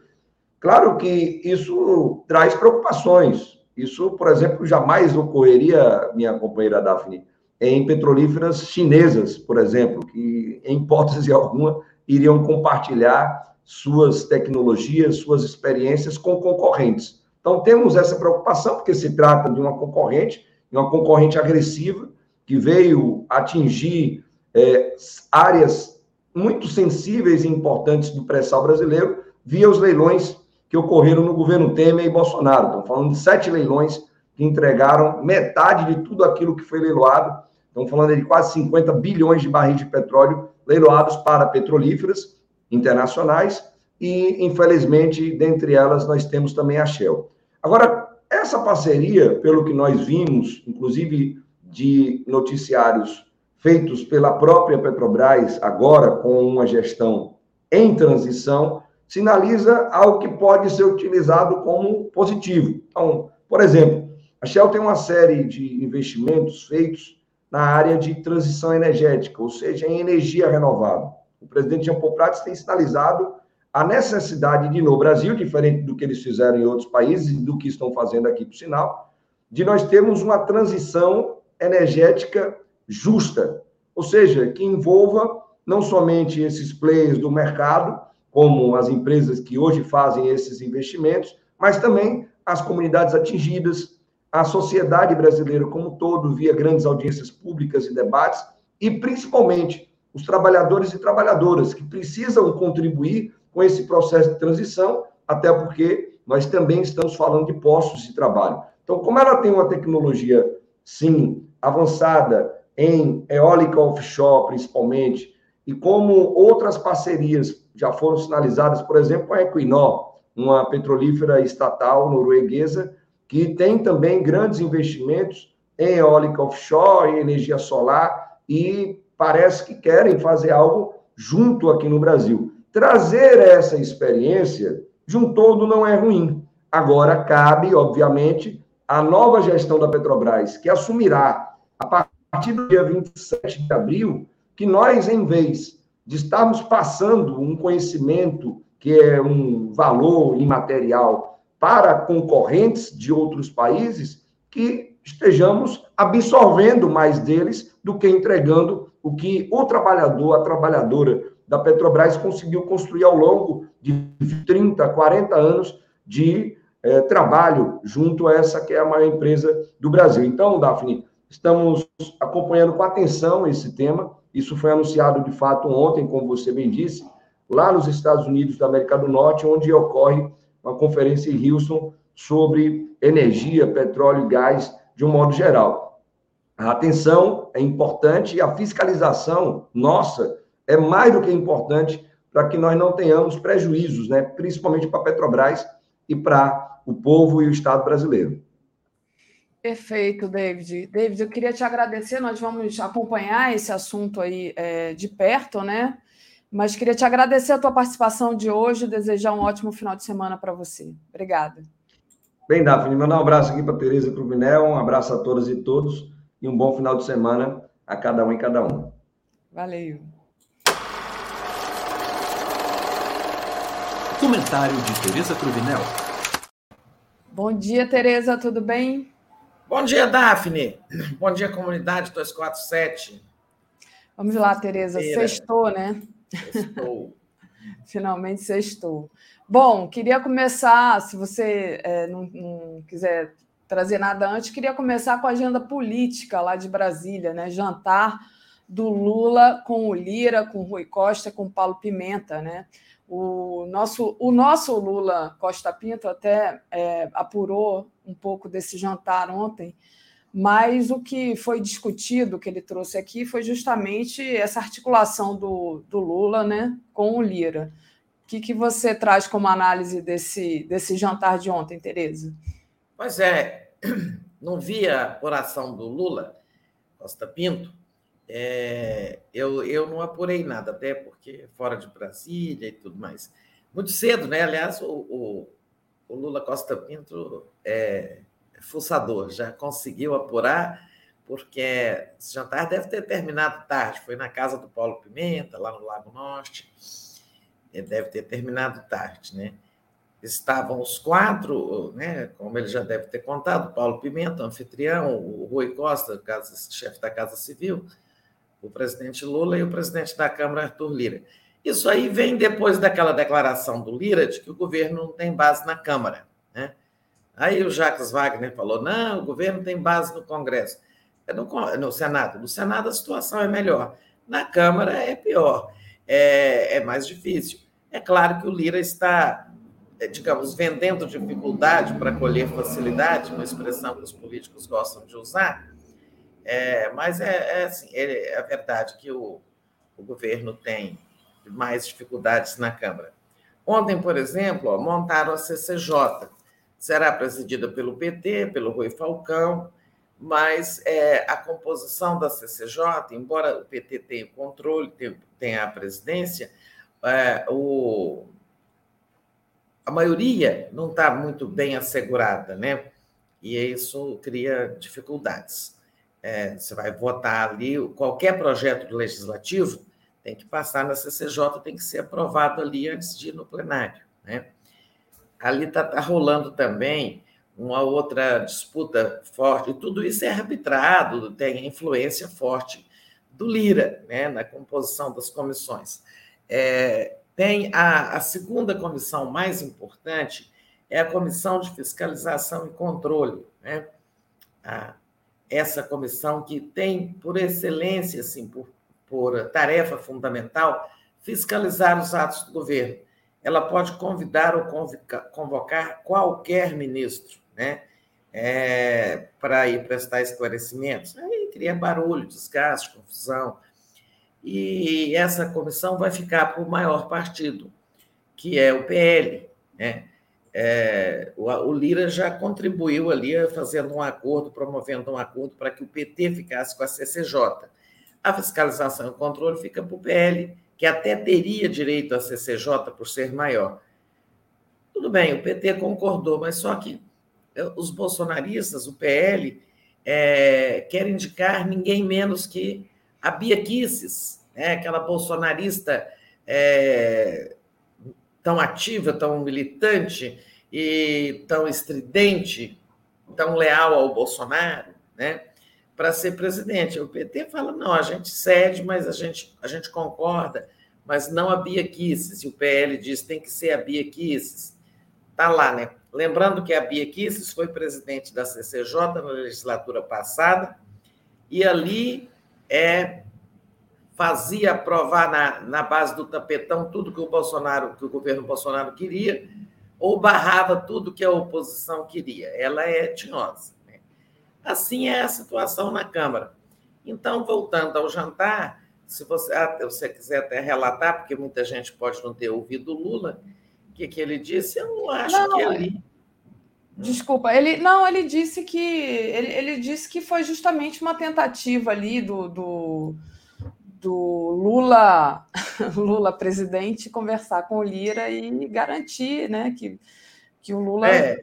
Claro que isso traz preocupações, isso, por exemplo, jamais ocorreria, minha companheira Daphne, em petrolíferas chinesas, por exemplo, que, em hipótese alguma, iriam compartilhar suas tecnologias, suas experiências com concorrentes. Então, temos essa preocupação, porque se trata de uma concorrente, uma concorrente agressiva, que veio atingir é, áreas muito sensíveis e importantes do pré-sal brasileiro via os leilões que ocorreram no governo Temer e Bolsonaro. Estão falando de sete leilões que entregaram metade de tudo aquilo que foi leiloado. Estão falando de quase 50 bilhões de barris de petróleo leiloados para petrolíferas internacionais e, infelizmente, dentre elas, nós temos também a Shell. Agora, essa parceria, pelo que nós vimos, inclusive de noticiários feitos pela própria Petrobras, agora com uma gestão em transição, sinaliza algo que pode ser utilizado como positivo. Então, por exemplo, a Shell tem uma série de investimentos feitos na área de transição energética, ou seja, em energia renovável. O presidente Jean Paul Prats tem sinalizado a necessidade de, no Brasil, diferente do que eles fizeram em outros países e do que estão fazendo aqui, por sinal, de nós termos uma transição energética justa, ou seja, que envolva não somente esses players do mercado, como as empresas que hoje fazem esses investimentos, mas também as comunidades atingidas, a sociedade brasileira como um todo, via grandes audiências públicas e debates, e principalmente os trabalhadores e trabalhadoras que precisam contribuir com esse processo de transição, até porque nós também estamos falando de postos de trabalho. Então, como ela tem uma tecnologia, sim, avançada em eólica offshore, principalmente, e como outras parcerias já foram sinalizadas, por exemplo, a Equinor, uma petrolífera estatal norueguesa, que tem também grandes investimentos em eólica offshore, em energia solar, e parece que querem fazer algo junto aqui no Brasil. Trazer essa experiência de um todo não é ruim. Agora, cabe, obviamente, à nova gestão da Petrobras, que assumirá a partir do dia 27 de abril, que nós, em vez de estarmos passando um conhecimento que é um valor imaterial para concorrentes de outros países, que estejamos absorvendo mais deles do que entregando o que o trabalhador, a trabalhadora da Petrobras conseguiu construir ao longo de 30, 40 anos de é, trabalho junto a essa que é a maior empresa do Brasil. Então, Daphne, estamos acompanhando com atenção esse tema. Isso foi anunciado de fato ontem, como você bem disse, lá nos Estados Unidos da América do Norte, onde ocorre uma conferência em Houston sobre energia, petróleo e gás de um modo geral. A atenção é importante e a fiscalização nossa é mais do que importante para que nós não tenhamos prejuízos, né? principalmente para a Petrobras e para o povo e o Estado brasileiro. Perfeito, David. David, eu queria te agradecer. Nós vamos acompanhar esse assunto aí é, de perto, né? Mas queria te agradecer a tua participação de hoje e desejar um ótimo final de semana para você. Obrigada. Bem, Daphne, mandar um abraço aqui para Tereza e para o Vinel, um abraço a todas e todos e um bom final de semana a cada um e cada um. Valeu. Comentário de Tereza Cruvinel. Bom dia, Tereza, tudo bem? Bom dia, Daphne. Bom dia, comunidade 247. Vamos lá, Tereza. Sextou, né? Sextou. Finalmente sextou. Bom, queria começar, se você é, não, não, quiser trazer nada antes, queria começar com a agenda política lá de Brasília, né? Jantar do Lula com o Lira, com o Rui Costa, com o Paulo Pimenta, né? O nosso, o nosso Lula Costa Pinto até é, apurou um pouco desse jantar ontem, mas o que foi discutido, que ele trouxe aqui, foi justamente essa articulação do, do Lula né, com o Lira. O que, que você traz como análise desse, desse jantar de ontem, Tereza? Pois é, não vi a apuração do Lula, Costa Pinto, é, eu, eu não apurei nada, até porque fora de Brasília e tudo mais. Muito cedo, né? Aliás, o, o, o Lula Costa Pinto é fuçador, já conseguiu apurar, porque esse jantar deve ter terminado tarde. Foi na casa do Paulo Pimenta, lá no Lago Norte. Ele deve ter terminado tarde, né? Estavam os quatro, né, como ele já deve ter contado, Paulo Pimenta, anfitrião, o Rui Costa, chefe da Casa Civil, o presidente Lula e o presidente da Câmara, Arthur Lira. Isso aí vem depois daquela declaração do Lira de que o governo não tem base na Câmara. Né? Aí o Jacques Wagner falou: não, o governo tem base no Congresso. É no, no Senado. No Senado a situação é melhor. Na Câmara é pior. É, é mais difícil. É claro que o Lira está, é, digamos, vendendo dificuldade para colher facilidade, uma expressão que os políticos gostam de usar, é, mas é, é, assim, é, é verdade que o, o governo tem mais dificuldades na Câmara. Ontem, por exemplo, ó, montaram a CCJ. Será presidida pelo PT, pelo Rui Falcão, mas é, a composição da CCJ, embora o PT tenha o controle, tenha a presidência, é, o, a maioria não está muito bem assegurada, né? E isso cria dificuldades é, você vai votar ali, qualquer projeto legislativo tem que passar na CCJ, tem que ser aprovado ali antes de ir no plenário. Né? Ali está tá rolando também uma outra disputa forte, e tudo isso é arbitrado, tem influência forte do Lira né, na composição das comissões. É, tem a, a segunda comissão mais importante, é a Comissão de Fiscalização e Controle. Né? A, essa comissão que tem, por excelência, assim, por, por tarefa fundamental fiscalizar os atos do governo. Ela pode convidar ou convocar qualquer ministro, né? É, para ir prestar esclarecimentos. Aí cria barulho, desgaste, confusão. E essa comissão vai ficar para o maior partido, que é o PL. Né? É, o, o, Lira já contribuiu ali fazendo um acordo, promovendo um acordo para que o PT ficasse com a CCJ. A fiscalização e o controle fica para o PL, que até teria direito à CCJ por ser maior. Tudo bem, o PT concordou, mas só que eh, os bolsonaristas, o PL, é, quer indicar ninguém menos que a Bia Kicis, né, aquela bolsonarista é, tão ativa, tão militante e tão estridente, tão leal ao Bolsonaro, né, para ser presidente. O PT fala: não, a gente cede, mas a gente, a gente concorda, mas não a Bia Kicis. E o PL diz: tem que ser a Bia Kicis. Está lá, né? Lembrando que a Bia Kicis foi presidente da CCJ na legislatura passada, e ali é fazia aprovar na, na base do tapetão tudo que o Bolsonaro, que o governo Bolsonaro queria, ou barrava tudo que a oposição queria. Ela é tinhosa. Né? Assim é a situação na Câmara. Então, voltando ao jantar, se você, ah, você quiser até relatar, porque muita gente pode não ter ouvido o Lula, o que, que ele disse, eu não acho não, que ele. Desculpa, ele não, ele disse que ele, ele disse que foi justamente uma tentativa ali do, do do Lula, Lula presidente, conversar com o Lira e garantir né, que, que o Lula. É.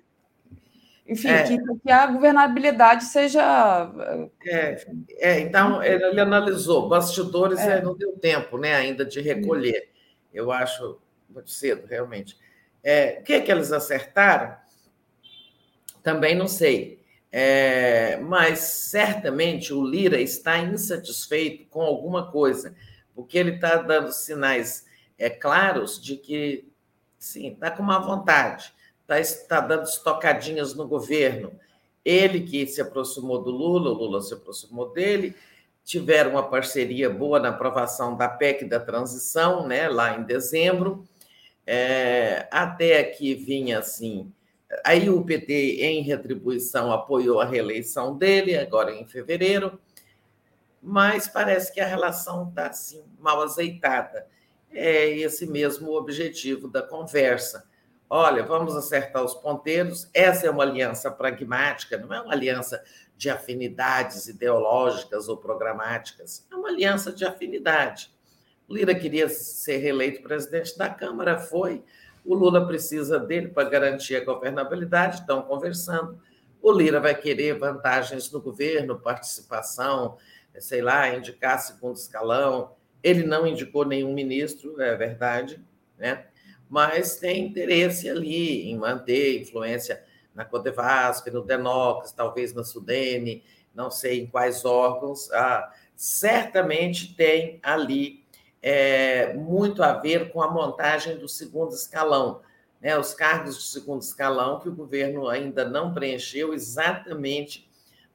Enfim, é. Que, que, a governabilidade seja. É, é então, ele analisou. Bastidores é. não deu tempo né, ainda de recolher. Eu acho muito cedo, realmente. É, o que, é que eles acertaram? Também não sei. É, mas certamente o Lira está insatisfeito com alguma coisa, porque ele está dando sinais é, claros de que, sim, está com má vontade, está tá dando estocadinhas no governo. Ele que se aproximou do Lula, o Lula se aproximou dele, tiveram uma parceria boa na aprovação da PEC da transição, né, lá em dezembro. É, até aqui vinha assim Aí o PT, em retribuição, apoiou a reeleição dele, agora em fevereiro, mas parece que a relação está assim, mal azeitada. É esse mesmo o objetivo da conversa. Olha, vamos acertar os ponteiros. Essa é uma aliança pragmática, não é uma aliança de afinidades ideológicas ou programáticas, é uma aliança de afinidade. Lira queria ser reeleito presidente da Câmara, foi o Lula precisa dele para garantir a governabilidade, estão conversando. O Lira vai querer vantagens no governo, participação, sei lá, indicar segundo escalão. Ele não indicou nenhum ministro, é verdade, né? mas tem interesse ali em manter influência na Codevasf, no Denox, talvez na Sudene, não sei em quais órgãos. Ah, certamente tem ali é, muito a ver com a montagem do segundo escalão, né, os cargos de segundo escalão que o governo ainda não preencheu exatamente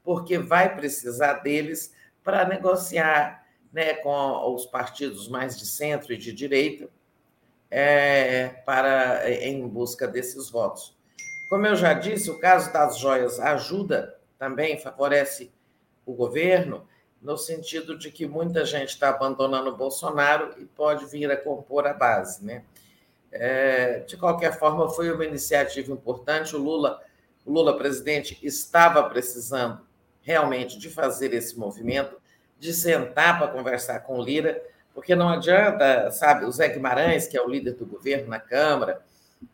porque vai precisar deles para negociar né, com os partidos mais de centro e de direita é, para em busca desses votos. Como eu já disse, o caso das joias ajuda também, favorece o governo, no sentido de que muita gente está abandonando o Bolsonaro e pode vir a compor a base. Né? É, de qualquer forma, foi uma iniciativa importante. O Lula, o Lula presidente, estava precisando realmente de fazer esse movimento, de sentar para conversar com o Lira, porque não adianta, sabe, o Zé Guimarães, que é o líder do governo na Câmara,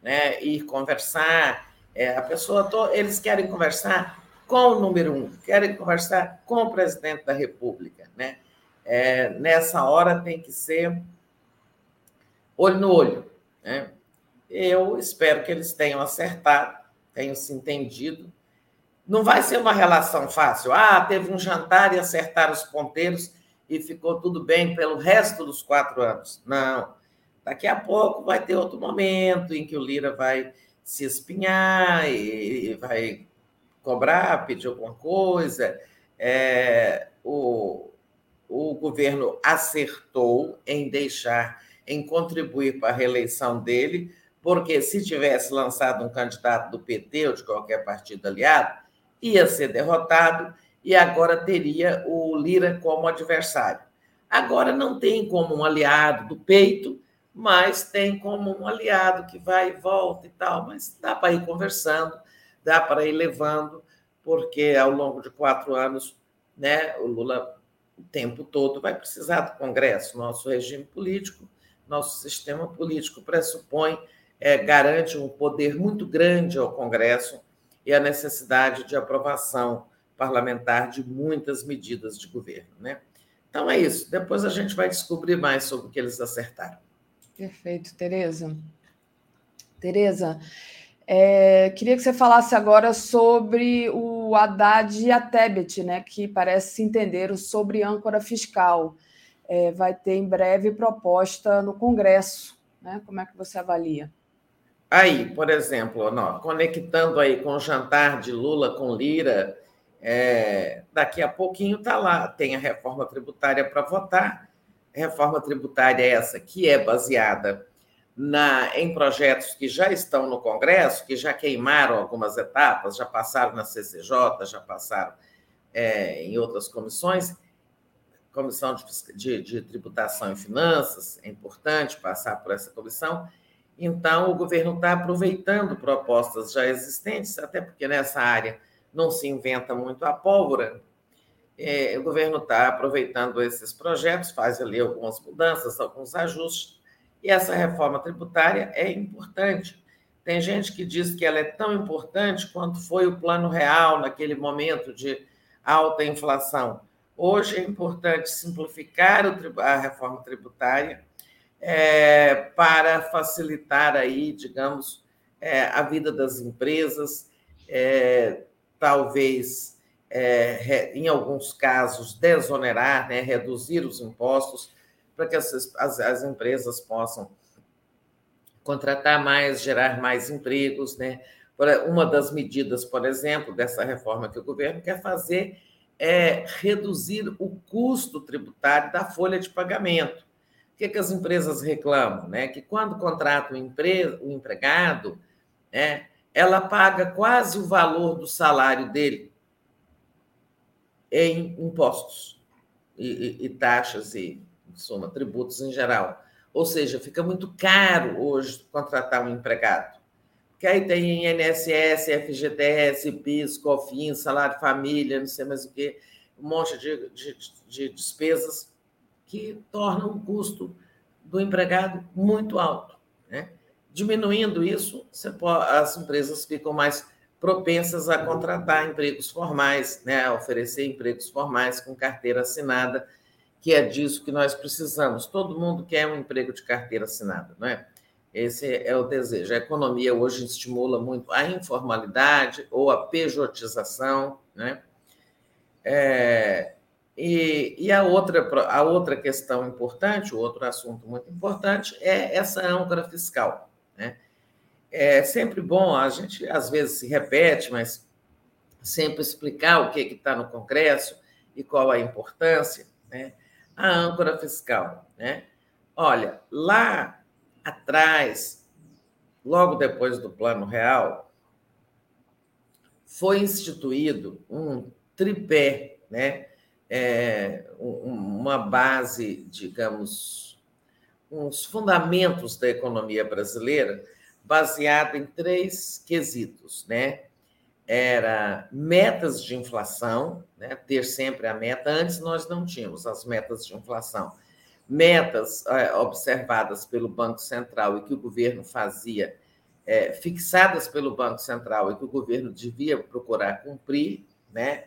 né, ir conversar. É, a pessoa, eles querem conversar com o número um, querem conversar com o presidente da República. Né? É, nessa hora tem que ser olho no olho. Né? Eu espero que eles tenham acertado, tenham se entendido. Não vai ser uma relação fácil. Ah, teve um jantar e acertaram os ponteiros e ficou tudo bem pelo resto dos quatro anos. Não. Daqui a pouco vai ter outro momento em que o Lira vai se espinhar e vai cobrar, pedir alguma coisa. É, o, o governo acertou em deixar, em contribuir para a reeleição dele, porque se tivesse lançado um candidato do PT ou de qualquer partido aliado, ia ser derrotado e agora teria o Lira como adversário. Agora não tem como um aliado do peito, mas tem como um aliado que vai e volta e tal, mas dá para ir conversando, dá para ir levando, porque ao longo de quatro anos, né, o Lula o tempo todo vai precisar do Congresso. Nosso regime político, nosso sistema político pressupõe, é, garante um poder muito grande ao Congresso e a necessidade de aprovação parlamentar de muitas medidas de governo. Né? Então é isso. Depois a gente vai descobrir mais sobre o que eles acertaram. Perfeito, Tereza. Tereza, é, queria que você falasse agora sobre o Haddad e a Tebet, né, que parece se entenderam sobre âncora fiscal. É, vai ter em breve proposta no Congresso. Né? Como é que você avalia? Aí, por exemplo, não, conectando aí com o jantar de Lula com Lira, é, daqui a pouquinho está lá, tem a reforma tributária para votar. Reforma tributária essa que é baseada na, em projetos que já estão no Congresso, que já queimaram algumas etapas, já passaram na CCJ, já passaram é, em outras comissões, comissão de, de, de, tributação e finanças, é importante passar por essa comissão. Então, o governo está aproveitando propostas já existentes, até porque nessa área não se inventa muito a pólvora. É, o governo está aproveitando esses projetos, faz ali algumas mudanças, alguns ajustes, e essa reforma tributária é importante. Tem gente que diz que ela é tão importante quanto foi o plano real naquele momento de alta inflação. Hoje é importante simplificar a reforma tributária é, para facilitar aí, digamos, é, a vida das empresas, é, talvez é, em alguns casos desonerar, né, reduzir os impostos para que as, as, as empresas possam contratar mais, gerar mais empregos, né? Uma das medidas, por exemplo, dessa reforma que o governo quer fazer é reduzir o custo tributário da folha de pagamento. O que, é que as empresas reclamam? Né? Que quando contrata o, empre... o empregado, né, ela paga quase o valor do salário dele em impostos e, e, e taxas e soma, tributos em geral. Ou seja, fica muito caro hoje contratar um empregado. Porque aí tem INSS, FGTS, PIS, COFINS, salário família, não sei mais o quê, um monte de, de, de despesas que tornam o custo do empregado muito alto. Né? Diminuindo isso, pode, as empresas ficam mais propensas a contratar empregos formais, né? a oferecer empregos formais com carteira assinada que é disso que nós precisamos. Todo mundo quer um emprego de carteira assinada, não é? Esse é o desejo. A economia hoje estimula muito a informalidade ou a pejotização, né? É, e, e a, outra, a outra questão importante, o outro assunto muito importante, é essa âncora fiscal. Né? É sempre bom, a gente às vezes se repete, mas sempre explicar o que está no Congresso e qual a importância. Né? A âncora fiscal. Né? Olha, lá atrás, logo depois do Plano Real, foi instituído um tripé, né? É, uma base, digamos, uns fundamentos da economia brasileira baseado em três quesitos, né? Era metas de inflação, né? ter sempre a meta. Antes nós não tínhamos as metas de inflação. Metas é, observadas pelo Banco Central e que o governo fazia, é, fixadas pelo Banco Central e que o governo devia procurar cumprir, né?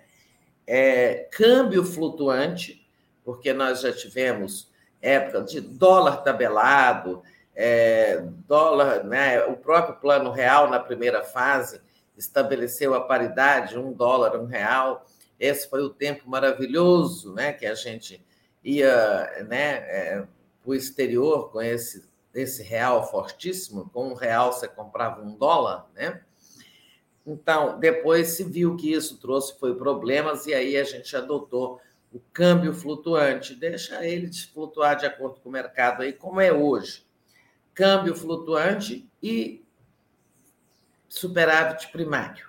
É, câmbio flutuante, porque nós já tivemos época de dólar tabelado, é, dólar, né? o próprio plano real na primeira fase estabeleceu a paridade, um dólar, um real. Esse foi o tempo maravilhoso né, que a gente ia né, é, para o exterior com esse, esse real fortíssimo. Com um real você comprava um dólar, né? Então, depois se viu que isso trouxe foi problemas e aí a gente adotou o câmbio flutuante, deixa ele flutuar de acordo com o mercado aí, como é hoje. Câmbio flutuante e superávit primário,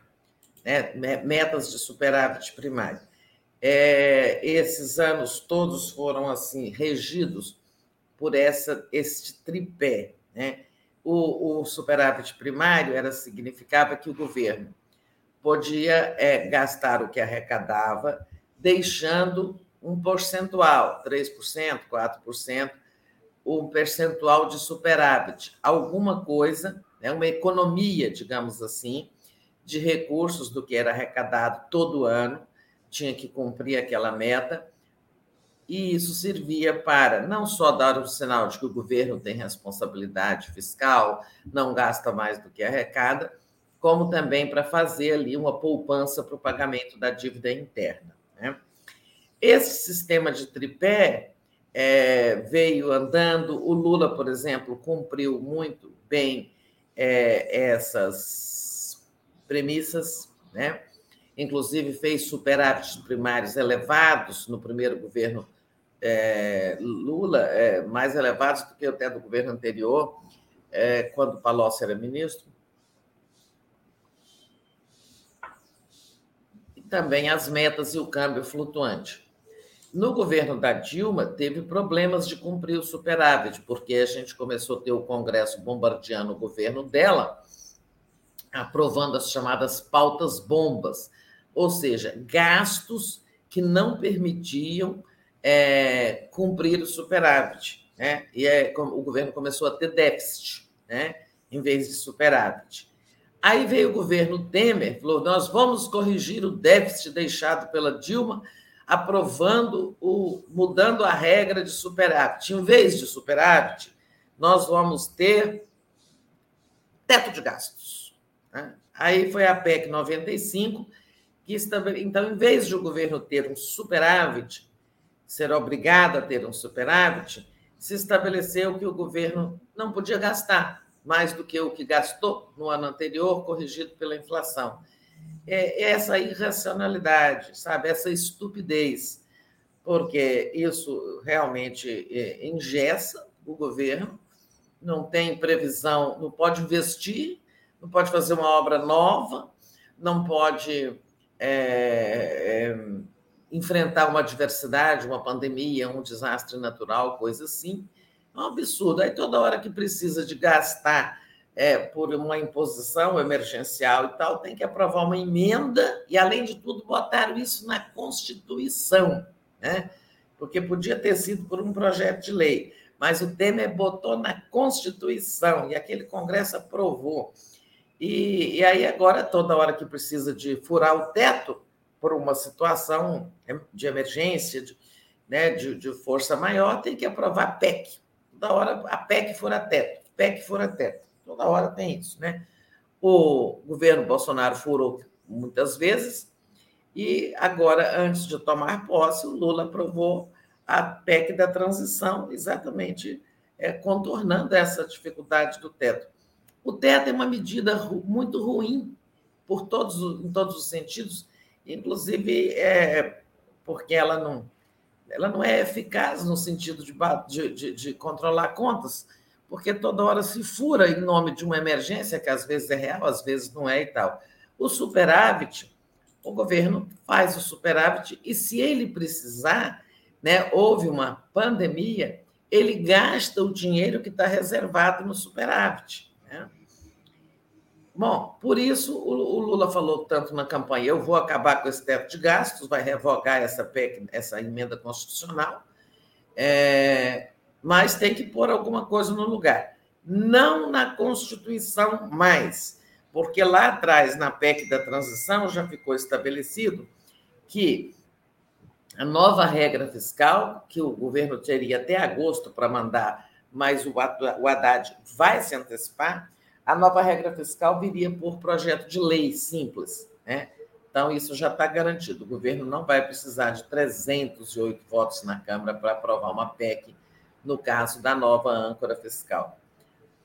né? metas de superávit primário. É, esses anos todos foram assim regidos por essa este tripé, né? O, o superávit primário era significava que o governo podia é, gastar o que arrecadava, deixando um percentual, 3%, 4%, um percentual de superávit, alguma coisa, né, uma economia, digamos assim, de recursos do que era arrecadado todo ano, tinha que cumprir aquela meta, e isso servia para não só dar o sinal de que o governo tem responsabilidade fiscal, não gasta mais do que arrecada, como também para fazer ali uma poupança para o pagamento da dívida interna. Né? Esse sistema de tripé é, veio andando, o Lula, por exemplo, cumpriu muito bem é, essas premissas, né? inclusive fez superávites primários elevados no primeiro governo é, Lula, é, mais elevados do que até do governo anterior, é, quando Palocci era ministro. também as metas e o câmbio flutuante. No governo da Dilma, teve problemas de cumprir o superávit, porque a gente começou a ter o Congresso bombardeando o governo dela, aprovando as chamadas pautas bombas, ou seja, gastos que não permitiam é, cumprir o superávit. Né? E é, o governo começou a ter déficit, né? em vez de superávit. Aí veio o governo Temer, falou: nós vamos corrigir o déficit deixado pela Dilma, aprovando o mudando a regra de superávit. Em vez de superávit, nós vamos ter teto de gastos. Né? Aí foi a PEC 95 que estabeleceu. Então, em vez de o governo ter um superávit, ser obrigado a ter um superávit, se estabeleceu que o governo não podia gastar mais do que o que gastou no ano anterior, corrigido pela inflação. É essa irracionalidade, sabe? Essa estupidez, porque isso realmente é, engessa o governo, não tem previsão, não pode investir, não pode fazer uma obra nova, não pode é, é, enfrentar uma adversidade, uma pandemia, um desastre natural, coisa assim. É um absurdo. Aí toda hora que precisa de gastar é, por uma imposição emergencial e tal, tem que aprovar uma emenda e, além de tudo, botaram isso na Constituição, né? porque podia ter sido por um projeto de lei, mas o Temer botou na Constituição e aquele Congresso aprovou. E, e aí, agora, toda hora que precisa de furar o teto por uma situação de emergência, de, né, de, de força maior, tem que aprovar PEC, toda hora a PEC fora teto, PEC fora teto. Toda hora tem isso, né? O governo Bolsonaro furou muitas vezes e agora, antes de tomar posse, o Lula aprovou a PEC da transição, exatamente é, contornando essa dificuldade do teto. O teto é uma medida muito ruim por todos, em todos os sentidos, inclusive é, porque ela não ela não é eficaz no sentido de, de, de, controlar contas, porque toda hora se fura em nome de uma emergência, que às vezes é real, às vezes não é e tal. O superávit, o governo faz o superávit e, se ele precisar, né, houve uma pandemia, ele gasta o dinheiro que está reservado no superávit. Né? Bom, por isso o Lula falou tanto na campanha: eu vou acabar com esse teto de gastos, vai revogar essa PEC, essa emenda constitucional, é, mas tem que pôr alguma coisa no lugar. Não na Constituição mais, porque lá atrás, na PEC da transição, já ficou estabelecido que a nova regra fiscal, que o governo teria até agosto para mandar, mas o Haddad vai se antecipar a nova regra fiscal viria por projeto de lei simples, né? Então, isso já está garantido. O governo não vai precisar de 308 votos na Câmara para aprovar uma PEC, no caso da nova âncora fiscal.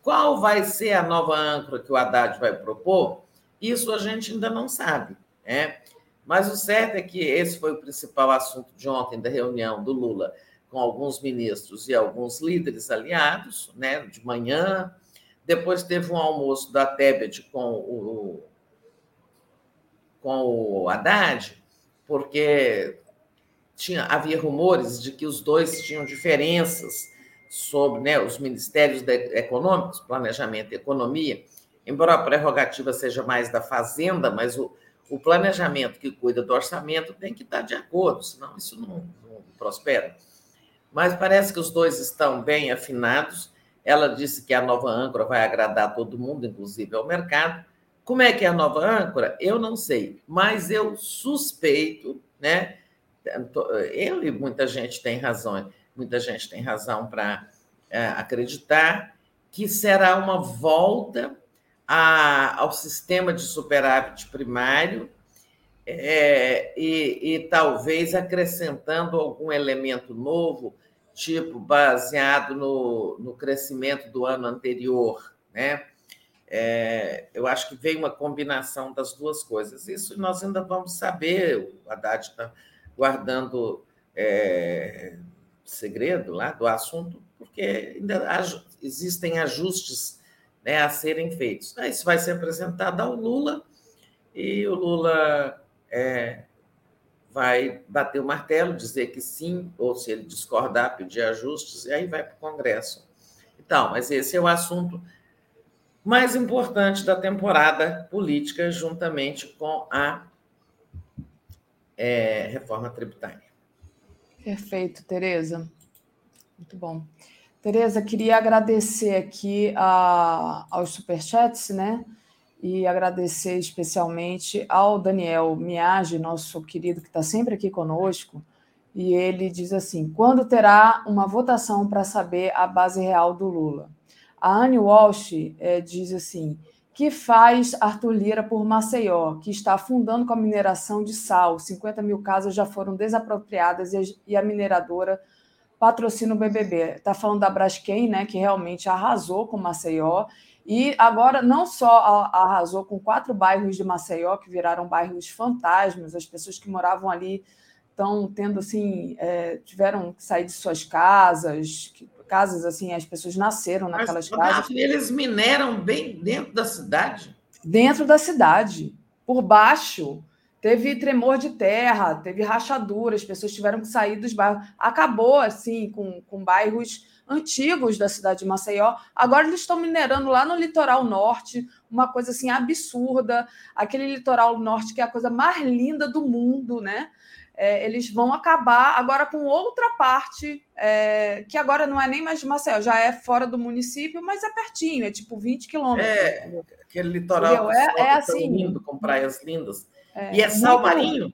Qual vai ser a nova âncora que o Haddad vai propor? Isso a gente ainda não sabe. Né? Mas o certo é que esse foi o principal assunto de ontem da reunião do Lula com alguns ministros e alguns líderes aliados, né, de manhã. Depois teve um almoço da Tebet com o, com o Haddad, porque tinha, havia rumores de que os dois tinham diferenças sobre né, os ministérios econômicos, planejamento e economia, embora a prerrogativa seja mais da Fazenda, mas o, o planejamento que cuida do orçamento tem que estar de acordo, senão isso não, não prospera. Mas parece que os dois estão bem afinados. Ela disse que a nova âncora vai agradar todo mundo, inclusive ao mercado. Como é que é a nova âncora? Eu não sei, mas eu suspeito, né? Eu e muita gente tem razão, muita gente tem razão para é, acreditar que será uma volta a, ao sistema de superávit primário é, e, e, talvez acrescentando algum elemento novo, tipo baseado no, no crescimento do ano anterior, né? É, eu acho que veio uma combinação das duas coisas. Isso nós ainda vamos saber. O Haddad guardando é, segredo lá do assunto, porque ainda existem ajustes né, a serem feitos. Isso vai ser apresentado ao Lula e o Lula é, vai bater o martelo, dizer que sim, ou se ele discordar, pedir ajustes, e aí vai para o Congresso. Então, mas esse é o assunto mais importante da temporada política, juntamente com a é, reforma tributária. Perfeito, Tereza. Muito bom. Tereza, queria agradecer aqui a, aos superchats, né? E agradecer especialmente ao Daniel Miage, nosso querido que está sempre aqui conosco. E ele diz assim: quando terá uma votação para saber a base real do Lula? A Anne Walsh é, diz assim: que faz Arthur Lira por Maceió, que está afundando com a mineração de sal. 50 mil casas já foram desapropriadas e a mineradora patrocina o BBB. Está falando da Braskem, né, que realmente arrasou com Maceió. E agora não só arrasou com quatro bairros de Maceió, que viraram bairros fantasmas, as pessoas que moravam ali estão tendo assim, é, tiveram que sair de suas casas, que, casas assim, as pessoas nasceram naquelas Mas, casas. Eles mineram bem dentro da cidade? Dentro da cidade, por baixo. Teve tremor de terra, teve rachadura, as pessoas tiveram que sair dos bairros. Acabou assim com, com bairros antigos da cidade de Maceió. Agora eles estão minerando lá no litoral norte, uma coisa assim absurda. Aquele litoral norte que é a coisa mais linda do mundo, né? É, eles vão acabar agora com outra parte, é, que agora não é nem mais de Maceió, já é fora do município, mas é pertinho, é tipo 20 quilômetros. É, aquele litoral é, é assim, lindo, com praias lindas. É, e é sal marinho?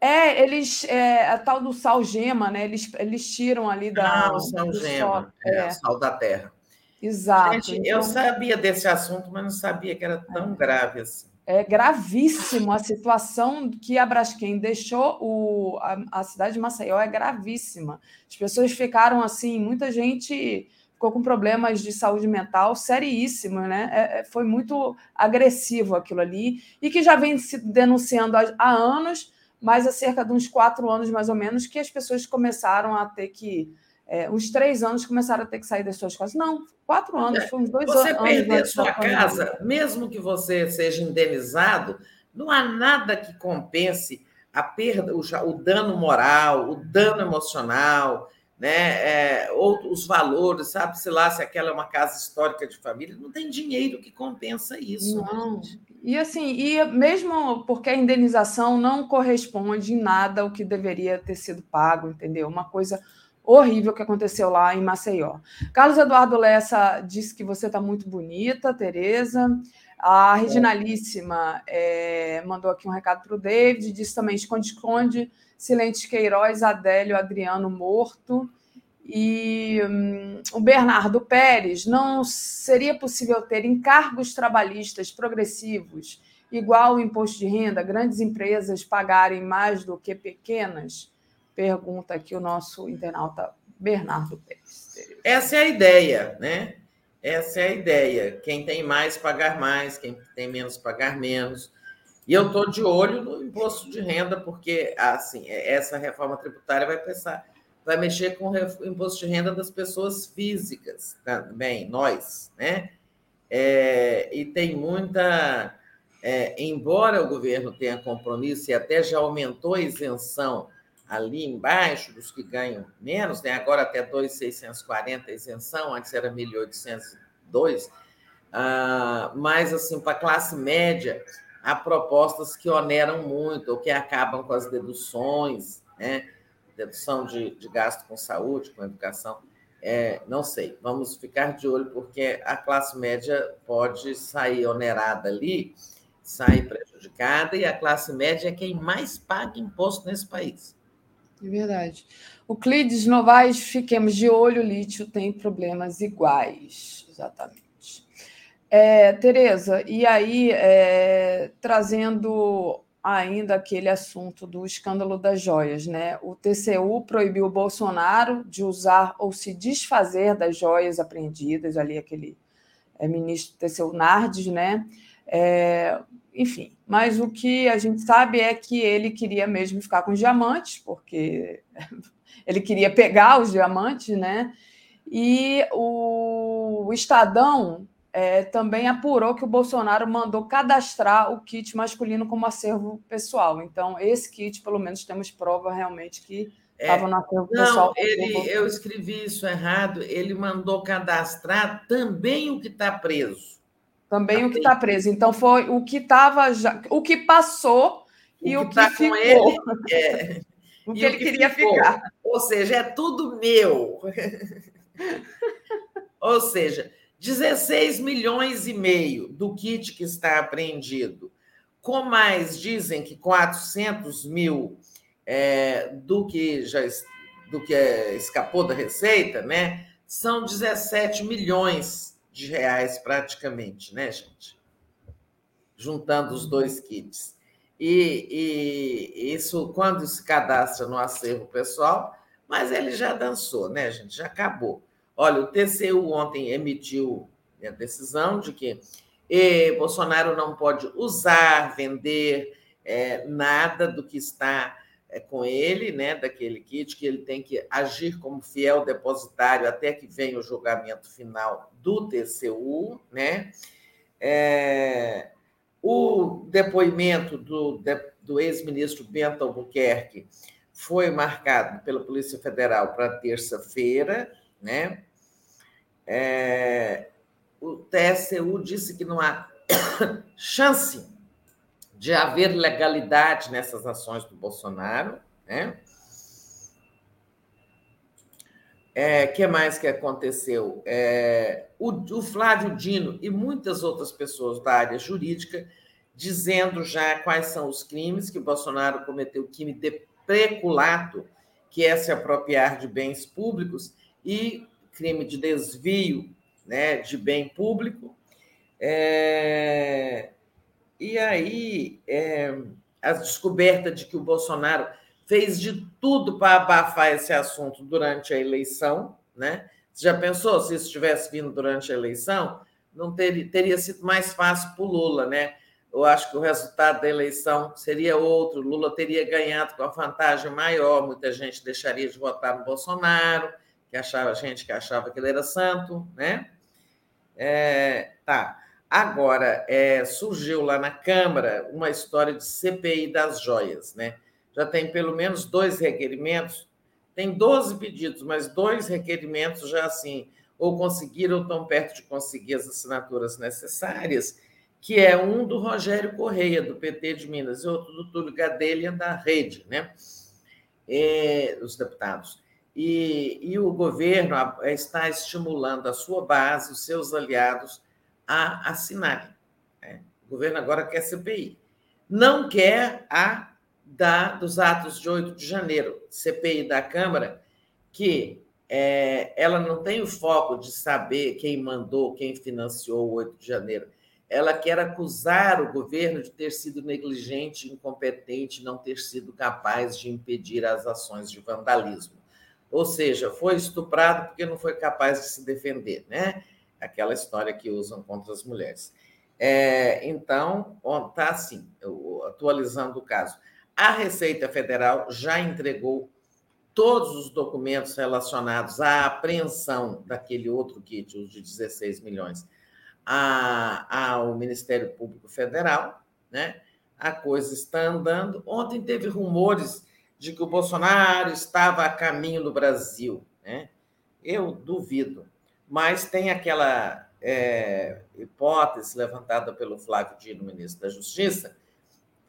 É, eles. É, a tal do sal gema, né? Eles, eles tiram ali da. Ah, o sal gema, é, é, sal da terra. Exato. Gente, então... eu sabia desse assunto, mas não sabia que era tão grave assim é gravíssimo a situação que a Braskem deixou o, a, a, cidade de Maceió é gravíssima. As pessoas ficaram assim, muita gente ficou com problemas de saúde mental seríssimos, né? É, é, foi muito agressivo aquilo ali e que já vem se denunciando há, há anos, mas há cerca de uns quatro anos mais ou menos que as pessoas começaram a ter que é, uns três anos começaram a ter que sair das suas casas. Não, quatro anos, foi uns dois você anos. Você perder sua casa, mesmo que você seja indenizado, não há nada que compense a perda, o, o dano moral, o dano emocional, né? É, ou os valores, sabe-se lá se aquela é uma casa histórica de família, não tem dinheiro que compensa isso. Não. E assim, e mesmo porque a indenização não corresponde em nada ao que deveria ter sido pago, entendeu? Uma coisa horrível que aconteceu lá em Maceió. Carlos Eduardo Lessa disse que você está muito bonita, Tereza. A Reginalíssima é, mandou aqui um recado para o David, disse também esconde-esconde, Silente Queiroz, Adélio, Adriano morto. E hum, o Bernardo Pérez, não seria possível ter encargos trabalhistas progressivos, igual o imposto de renda, grandes empresas pagarem mais do que pequenas? Pergunta aqui o nosso internauta Bernardo Pérez. Essa é a ideia, né? Essa é a ideia. Quem tem mais, pagar mais, quem tem menos, pagar menos. E eu estou de olho no imposto de renda, porque assim, essa reforma tributária vai pensar, vai mexer com o imposto de renda das pessoas físicas também, nós, né? É, e tem muita. É, embora o governo tenha compromisso e até já aumentou a isenção ali embaixo dos que ganham menos, né? agora até 2.640 isenção, antes era 1.802, ah, mas assim, para a classe média, há propostas que oneram muito, ou que acabam com as deduções, né? dedução de, de gasto com saúde, com educação. É, não sei, vamos ficar de olho, porque a classe média pode sair onerada ali, sair prejudicada, e a classe média é quem mais paga imposto nesse país. É verdade. O Clides Novaes, fiquemos de olho, o lítio tem problemas iguais. Exatamente. É, Tereza, e aí, é, trazendo ainda aquele assunto do escândalo das joias, né? O TCU proibiu o Bolsonaro de usar ou se desfazer das joias apreendidas, ali aquele é, ministro TCU Nardes, né? É, enfim, mas o que a gente sabe é que ele queria mesmo ficar com os diamantes, porque ele queria pegar os diamantes, né? E o, Estadão é, também apurou que o Bolsonaro mandou cadastrar o kit masculino como acervo pessoal. Então, esse kit, pelo menos, temos prova realmente que estava é, no acervo não, pessoal. Ele, eu escrevi isso errado. Ele mandou cadastrar também o que está preso. Também tá o que está preso. Então foi o que estava já, o que passou o e o que, tá ficou. Ele, é, o que ele que queria ficou. ficar. Ou seja, é tudo meu. Ou seja, 16 milhões e meio do kit que está apreendido, com mais, dizem que 400 mil é, do que já do que escapou da receita, né? São 17 milhões de reais praticamente, né, gente? Juntando os dois kits. E, e, isso quando se cadastra no acervo pessoal, mas ele já dançou, né, gente? Já acabou. Olha, o TCU ontem emitiu a decisão de que Bolsonaro não pode usar, vender é, nada do que está com ele, né, daquele kit, que ele tem que agir como fiel depositário até que venha o julgamento final do TCU, né? É, o depoimento do, do ex-ministro Bento Albuquerque foi marcado pela Polícia Federal para terça-feira, né? É, o TCU disse que não há chance de haver legalidade nessas ações do Bolsonaro, né? É, que mais que aconteceu? É, o, o, Flávio Dino e muitas outras pessoas da área jurídica dizendo já quais são os crimes que o Bolsonaro cometeu, crime de preculato, que é se apropriar de bens públicos, e crime de desvio né, de bem público. É, e aí, é, a descoberta de que o Bolsonaro fez de tudo para abafar esse assunto durante a eleição, né? Você já pensou se isso tivesse vindo durante a eleição? Não teria, teria sido mais fácil para o Lula, né? Eu acho que o resultado da eleição seria outro. Lula teria ganhado com a vantagem maior. Muita gente deixaria de votar no Bolsonaro, que achava gente que achava que ele era santo, né? É, tá. Agora, é, surgiu lá na Câmara uma história de CPI das joias, né? Já tem pelo menos dois requerimentos, tem 12 pedidos, mas dois requerimentos já assim, ou conseguiram ou estão perto de conseguir as assinaturas necessárias, que é um do Rogério Correia, do PT de Minas, e outro do Túlio Gadelha, da Rede, né? É, os deputados. E, e o governo está estimulando a sua base, os seus aliados, a assinarem. Né? O governo agora quer CPI. Não quer a da, dos atos de 8 de janeiro, CPI da Câmara, que é, ela não tem o foco de saber quem mandou, quem financiou o 8 de janeiro. Ela quer acusar o governo de ter sido negligente, incompetente, não ter sido capaz de impedir as ações de vandalismo. Ou seja, foi estuprado porque não foi capaz de se defender, né? Aquela história que usam contra as mulheres. É, então, está assim, atualizando o caso. A Receita Federal já entregou todos os documentos relacionados à apreensão daquele outro kit, os de 16 milhões, a, ao Ministério Público Federal, né? A coisa está andando. Ontem teve rumores de que o Bolsonaro estava a caminho do Brasil, né? Eu duvido, mas tem aquela é, hipótese levantada pelo Flávio Dino, ministro da Justiça,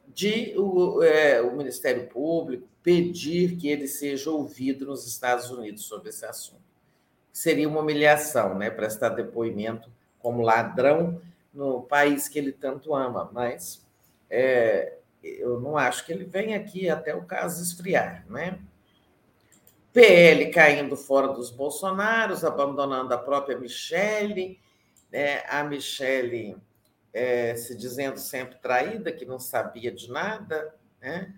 de o, é, o Ministério Público pedir que ele seja ouvido nos Estados Unidos sobre esse assunto. Seria uma humilhação, né? Prestar depoimento como ladrão no país que ele tanto ama, mas é, eu não acho que ele venha aqui até o caso esfriar, né? PL caindo fora dos Bolsonaros, abandonando a própria Michele, né? a Michele é, se dizendo sempre traída, que não sabia de nada, né?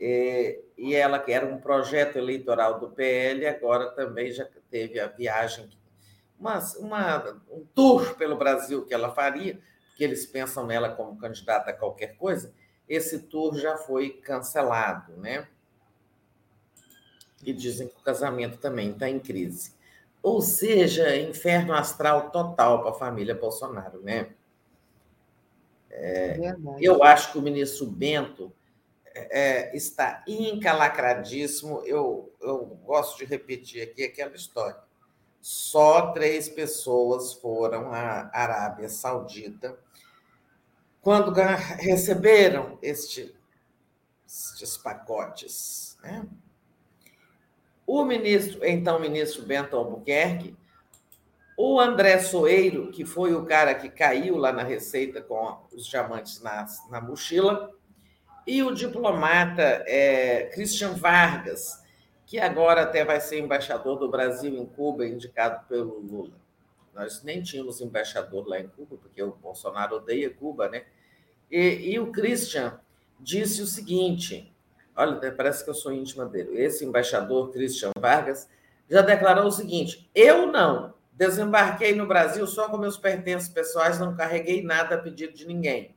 É, e ela, que era um projeto eleitoral do PL, agora também já teve a viagem uma, uma, um tour pelo Brasil que ela faria, que eles pensam nela como candidata a qualquer coisa, esse tour já foi cancelado, né? E dizem que o casamento também está em crise. Ou seja, inferno astral total para a família Bolsonaro, né? É, eu acho que o ministro Bento é, está encalacradíssimo. Eu, eu gosto de repetir aqui aquela história só três pessoas foram à Arábia Saudita quando receberam este, estes pacotes. Né? O ministro, então ministro Bento Albuquerque, o André Soeiro, que foi o cara que caiu lá na Receita com os diamantes na, na mochila, e o diplomata é, Christian Vargas, que agora até vai ser embaixador do Brasil em Cuba, indicado pelo Lula. Nós nem tínhamos embaixador lá em Cuba, porque o Bolsonaro odeia Cuba, né? E, e o Christian disse o seguinte: olha, parece que eu sou íntima dele. Esse embaixador, Christian Vargas, já declarou o seguinte: eu não desembarquei no Brasil só com meus pertences pessoais, não carreguei nada a pedido de ninguém.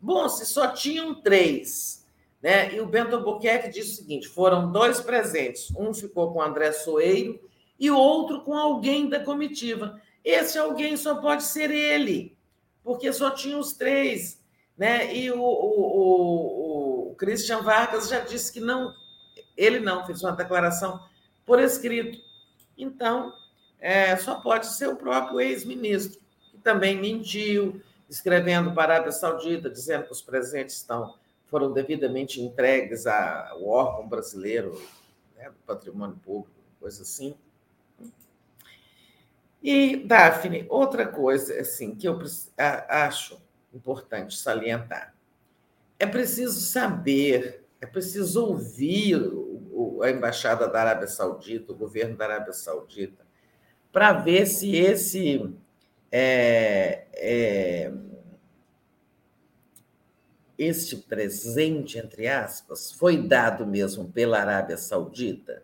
Bom, se só tinham três né? E o Bento Albuquerque disse o seguinte: foram dois presentes. Um ficou com André Soeiro e o outro com alguém da comitiva. Esse alguém só pode ser ele, porque só tinha os três. Né? E o, o, o Christian Vargas já disse que não, ele não fez uma declaração por escrito. Então, é, só pode ser o próprio ex-ministro, que também mentiu, escrevendo para a Arábia Saudita, dizendo que os presentes estão foram devidamente entregues ao órgão brasileiro né, do patrimônio público, coisa assim. E, Daphne, outra coisa assim, que eu acho importante salientar. É preciso saber, é preciso ouvir a Embaixada da Arábia Saudita, o governo da Arábia Saudita, para ver se esse é, é, este presente, entre aspas, foi dado mesmo pela Arábia Saudita?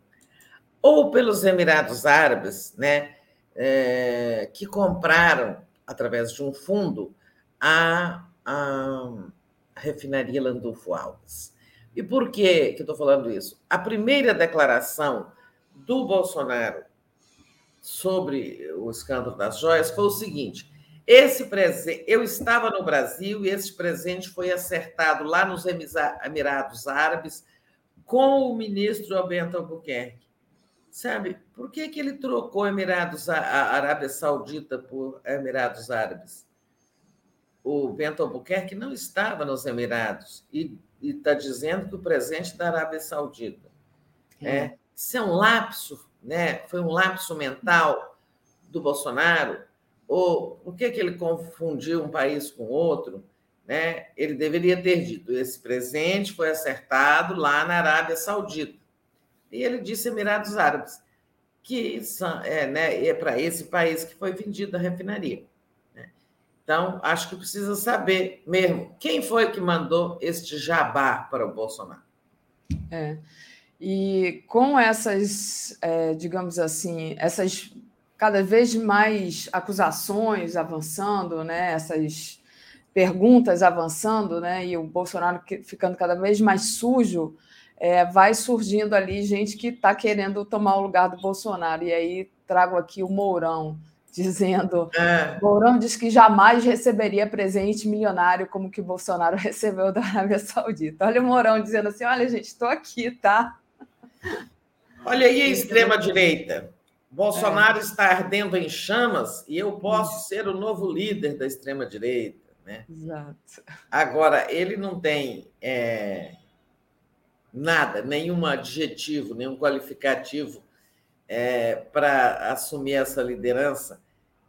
Ou pelos Emirados Árabes, né, é, que compraram, através de um fundo, a, a refinaria Landulfo Alves. E por que, que estou falando isso? A primeira declaração do Bolsonaro sobre o escândalo das joias foi o seguinte: esse presente, eu estava no Brasil e esse presente foi acertado lá nos Emirados Árabes com o ministro Albento Albuquerque. Sabe, por que, que ele trocou Emirados, a Arábia Saudita por Emirados Árabes? O Bento Albuquerque não estava nos Emirados e está dizendo que o presente da Arábia Saudita. É. É, isso é um lapso, né? foi um lapso mental do Bolsonaro ou por que, que ele confundiu um país com outro? Né? Ele deveria ter dito: esse presente foi acertado lá na Arábia Saudita. E ele disse Emirados Árabes, que são, é, né, é para esse país que foi vendida a refinaria. Então, acho que precisa saber mesmo quem foi que mandou este jabá para o Bolsonaro. É. E com essas, é, digamos assim, essas cada vez mais acusações avançando, né? Essas perguntas avançando, né, e o Bolsonaro ficando cada vez mais sujo, é, vai surgindo ali gente que está querendo tomar o lugar do Bolsonaro. E aí trago aqui o Mourão, dizendo. É. Mourão diz que jamais receberia presente milionário como que o Bolsonaro recebeu da Arábia Saudita. Olha o Mourão dizendo assim: olha, gente, estou aqui, tá? Olha aí a extrema-direita. Bolsonaro é. está ardendo em chamas e eu posso ser o novo líder da extrema-direita. Né? Exato. Agora, ele não tem é, nada, nenhum adjetivo, nenhum qualificativo é, para assumir essa liderança.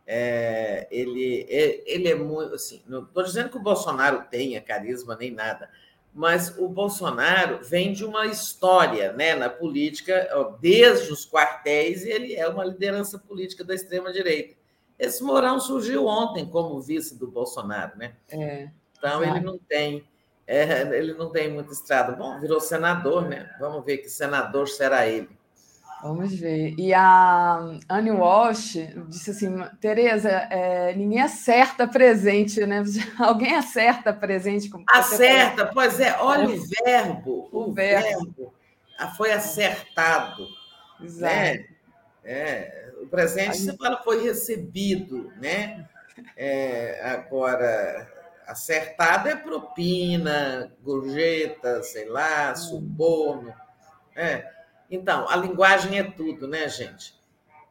É, ele, é, ele é muito assim. Não estou dizendo que o Bolsonaro tenha carisma nem nada, mas o Bolsonaro vem de uma história né, na política, desde os quartéis, ele é uma liderança política da extrema-direita. Esse Mourão surgiu ontem como vice do Bolsonaro, né? É, então ele não tem é, ele não tem muita estrada. Bom, virou senador, né? Vamos ver que senador será ele. Vamos ver. E a Anne Walsh disse assim: Tereza, é, ninguém acerta presente, né? Alguém acerta presente? Como acerta, pois é. Olha o verbo. O, o verbo. verbo. foi acertado. Exato. Né? É, o presente você fala foi recebido, né? É, agora, acertado é propina, gorjeta, sei lá, hum. suborno. É. Então, a linguagem é tudo, né, gente?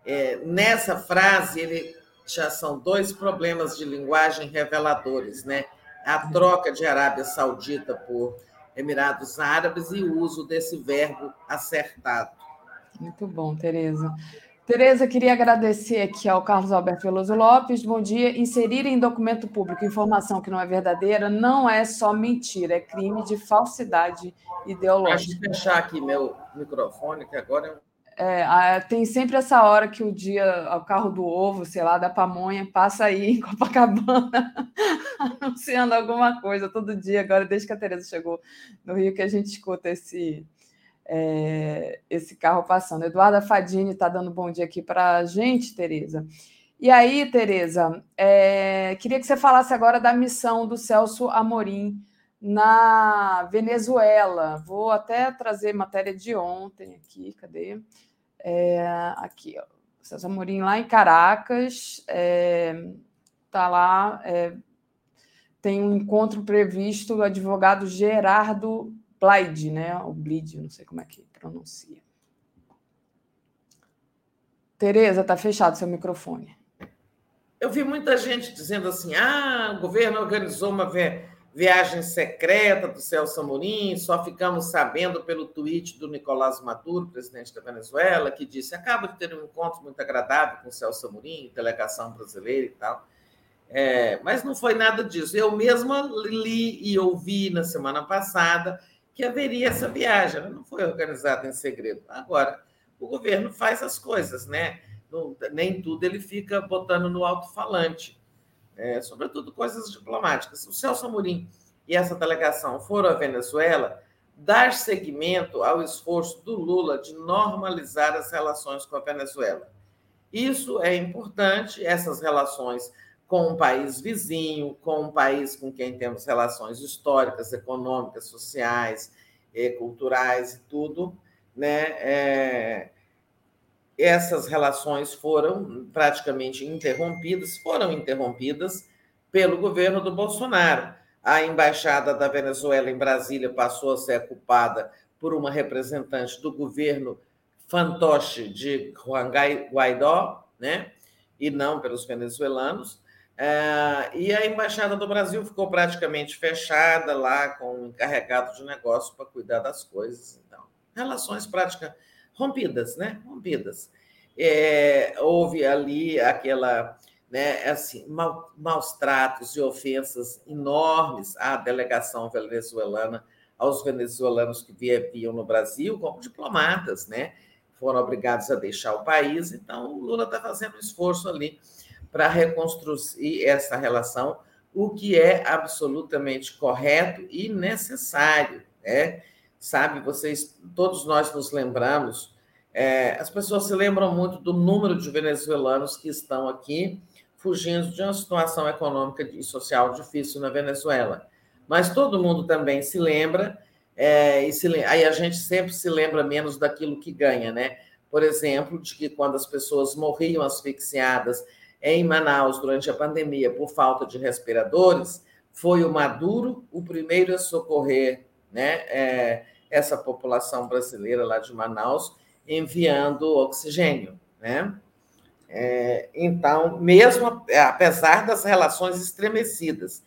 É, nessa frase, ele já são dois problemas de linguagem reveladores, né? A troca de Arábia Saudita por Emirados Árabes e o uso desse verbo acertado. Muito bom, Tereza. Tereza, queria agradecer aqui ao Carlos Alberto Veloso Lopes. Bom dia. Inserir em documento público informação que não é verdadeira não é só mentira, é crime de falsidade ideológica. Deixa eu fechar aqui meu microfone, que agora é, tem sempre essa hora que o dia, o carro do ovo, sei lá, da pamonha, passa aí em Copacabana anunciando alguma coisa todo dia, agora desde que a Tereza chegou no Rio, que a gente escuta esse, é, esse carro passando. Eduarda Fadini está dando bom dia aqui para a gente, Tereza. E aí, Tereza, é, queria que você falasse agora da missão do Celso Amorim na Venezuela. Vou até trazer matéria de ontem aqui, cadê? É, aqui, ó. Celso Amorim lá em Caracas, é, lá, é, tem um encontro previsto do advogado Gerardo Blide, né? O Blide, não sei como é que pronuncia. Tereza, tá fechado seu microfone. Eu vi muita gente dizendo assim: ah, o governo organizou uma viagem secreta do Celso Amorim, só ficamos sabendo pelo tweet do Nicolás Maduro, presidente da Venezuela, que disse: acaba de ter um encontro muito agradável com o Celso Amorim, delegação brasileira e tal. É, mas não foi nada disso. Eu mesma li e ouvi na semana passada que haveria essa viagem. Ela não foi organizada em segredo. Agora, o governo faz as coisas, né? Não, nem tudo ele fica botando no alto-falante, é, sobretudo coisas diplomáticas. O Celso Amorim e essa delegação foram à Venezuela dar seguimento ao esforço do Lula de normalizar as relações com a Venezuela. Isso é importante, essas relações com um país vizinho, com um país com quem temos relações históricas, econômicas, sociais, e culturais e tudo, né? É, essas relações foram praticamente interrompidas, foram interrompidas pelo governo do Bolsonaro. A embaixada da Venezuela em Brasília passou a ser ocupada por uma representante do governo fantoche de Juan Guaidó, né? E não pelos venezuelanos. É, e a Embaixada do Brasil ficou praticamente fechada lá com um encarregado de negócio para cuidar das coisas. Então, relações práticas rompidas, né? Rompidas. É, houve ali aquela, né, assim, mal, maus tratos e ofensas enormes à delegação venezuelana, aos venezuelanos que viviam no Brasil como diplomatas, né? Foram obrigados a deixar o país. Então, o Lula está fazendo um esforço ali para reconstruir essa relação, o que é absolutamente correto e necessário, né? Sabe, vocês, todos nós nos lembramos, é, as pessoas se lembram muito do número de venezuelanos que estão aqui, fugindo de uma situação econômica e social difícil na Venezuela. Mas todo mundo também se lembra, é, e se, aí a gente sempre se lembra menos daquilo que ganha, né? Por exemplo, de que quando as pessoas morriam asfixiadas em Manaus durante a pandemia por falta de respiradores, foi o Maduro o primeiro a socorrer né, é, essa população brasileira lá de Manaus, enviando oxigênio. Né? É, então, mesmo apesar das relações estremecidas,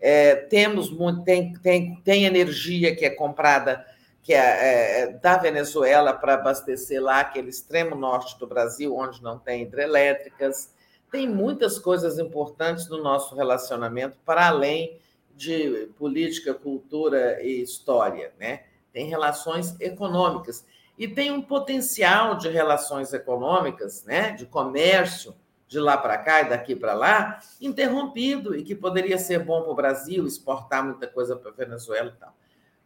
é, temos muito, tem, tem, tem energia que é comprada que é, é da Venezuela para abastecer lá aquele extremo norte do Brasil, onde não tem hidrelétricas. Tem muitas coisas importantes no nosso relacionamento para além de política, cultura e história, né? Tem relações econômicas e tem um potencial de relações econômicas, né, de comércio de lá para cá e daqui para lá, interrompido e que poderia ser bom para o Brasil exportar muita coisa para a Venezuela e tal.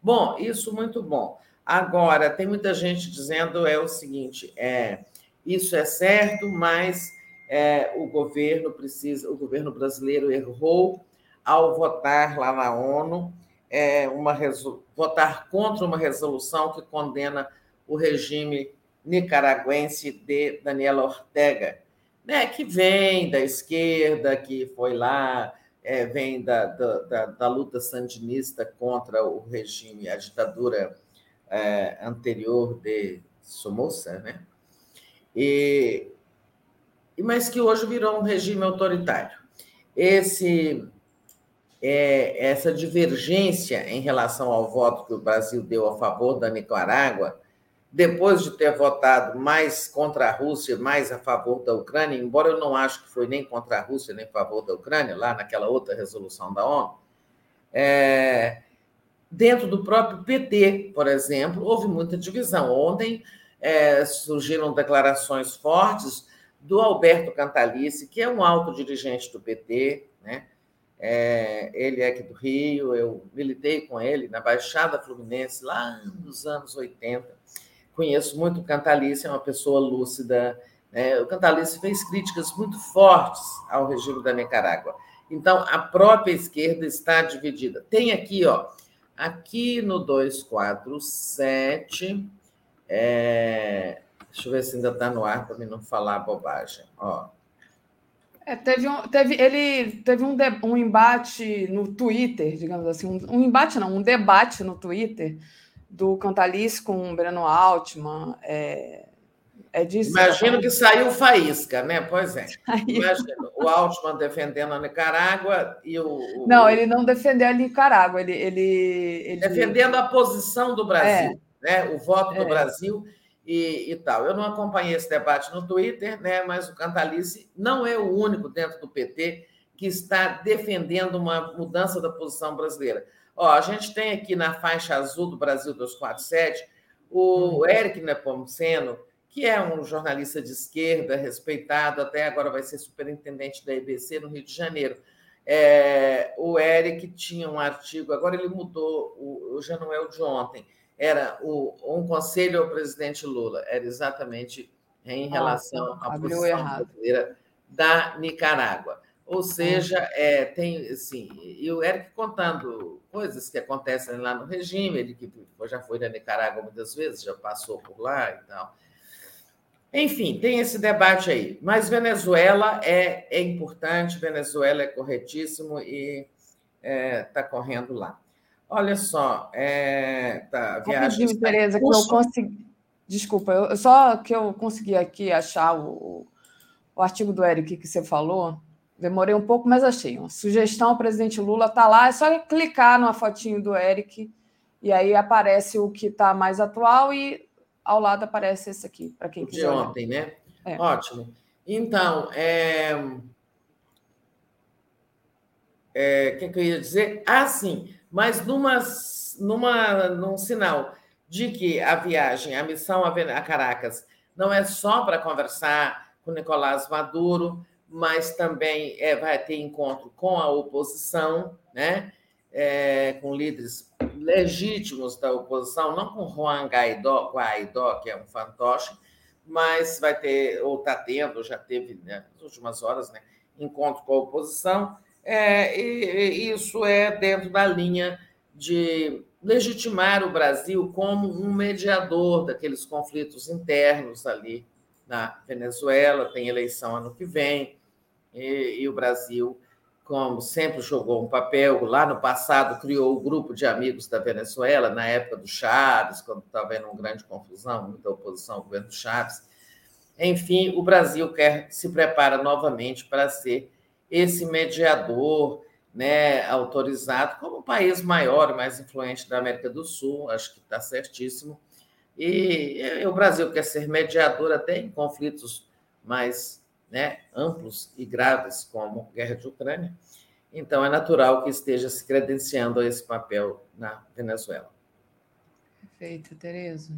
Bom, isso muito bom. Agora tem muita gente dizendo é o seguinte, é isso é certo, mas é, o governo precisa, o governo brasileiro errou ao votar lá na ONU é, uma votar contra uma resolução que condena o regime nicaragüense de Daniel Ortega, né, que vem da esquerda, que foi lá, é, vem da, da, da, luta sandinista contra o regime, a ditadura é, anterior de Somoza, né? E, mas que hoje virou um regime autoritário. Esse é, essa divergência em relação ao voto que o Brasil deu a favor da Nicarágua, depois de ter votado mais contra a Rússia, mais a favor da Ucrânia, embora eu não acho que foi nem contra a Rússia nem a favor da Ucrânia, lá naquela outra resolução da ONU, é, dentro do próprio PT, por exemplo, houve muita divisão. Ontem é, surgiram declarações fortes do Alberto Cantalice, que é um alto dirigente do PT, né? É, ele é aqui do Rio, eu militei com ele na Baixada Fluminense lá nos anos 80. Conheço muito o Cantalice, é uma pessoa lúcida. Né? O Cantalice fez críticas muito fortes ao regime da Nicarágua. Então, a própria esquerda está dividida. Tem aqui, ó, aqui no 247, é, deixa eu ver se ainda está no ar para mim não falar bobagem. Ó, é, teve um, teve, ele teve um, de, um embate no Twitter, digamos assim, um, um, embate não, um debate no Twitter do Cantalice com o Breno Altman. É, é disso. Imagino que saiu faísca, né? Pois é. Imagino o Altman defendendo a Nicarágua e o. Não, ele não defendeu a Nicarágua, ele. ele, ele... Defendendo a posição do Brasil, é. né? o voto do é. Brasil e, e, tal. Eu não acompanhei esse debate no Twitter, né, mas o Cantalice não é o único dentro do PT que está defendendo uma mudança da posição brasileira. Ó, a gente tem aqui na faixa azul do Brasil 247 o uhum. Eric Nepomuceno, que é um jornalista de esquerda, respeitado, até agora vai ser superintendente da IBC no Rio de Janeiro. É, o Eric tinha um artigo, agora ele mudou, o, já não é o de ontem, era o, um conselho ao presidente Lula, era exatamente em relação ah, à posição errado. brasileira da Nicarágua. Ou seja, é, tem assim, e o Eric contando coisas que acontecem lá no regime, ele que já foi da Nicarágua muitas vezes, já passou por lá e tal. Enfim, tem esse debate aí. Mas Venezuela é, é importante, Venezuela é corretíssimo e está é, tá correndo lá. Olha só, é, tá, viagem. Rapidinho, Tereza, que eu consegui. Desculpa, eu, só que eu consegui aqui achar o, o artigo do Eric que você falou. Demorei um pouco, mas achei. Uma sugestão ao presidente Lula está lá, é só clicar numa fotinho do Eric e aí aparece o que está mais atual e ao lado aparece esse aqui, para quem quiser. De ontem, né? É. Ótimo. Então, é... É, o que, que eu ia dizer? Ah, sim mas numa, numa, num sinal de que a viagem, a missão a Caracas, não é só para conversar com Nicolás Maduro, mas também é, vai ter encontro com a oposição, né? É, com líderes legítimos da oposição, não com Juan Guaidó, Guaidó que é um fantoche, mas vai ter, ou está tendo, já teve né, nas últimas horas, né, encontro com a oposição, é, e, isso é dentro da linha de legitimar o Brasil como um mediador daqueles conflitos internos ali na Venezuela, tem eleição ano que vem, e, e o Brasil, como sempre jogou um papel, lá no passado criou o grupo de amigos da Venezuela, na época do Chaves, quando estava havendo uma grande confusão, muita oposição ao governo Chaves. Enfim, o Brasil quer se prepara novamente para ser esse mediador né, autorizado como o país maior mais influente da América do Sul, acho que está certíssimo. E, e, o Brasil quer ser mediador até em conflitos mais né, amplos e graves, como a guerra de Ucrânia. Então, é natural que esteja se credenciando a esse papel na Venezuela. Perfeito, Tereza.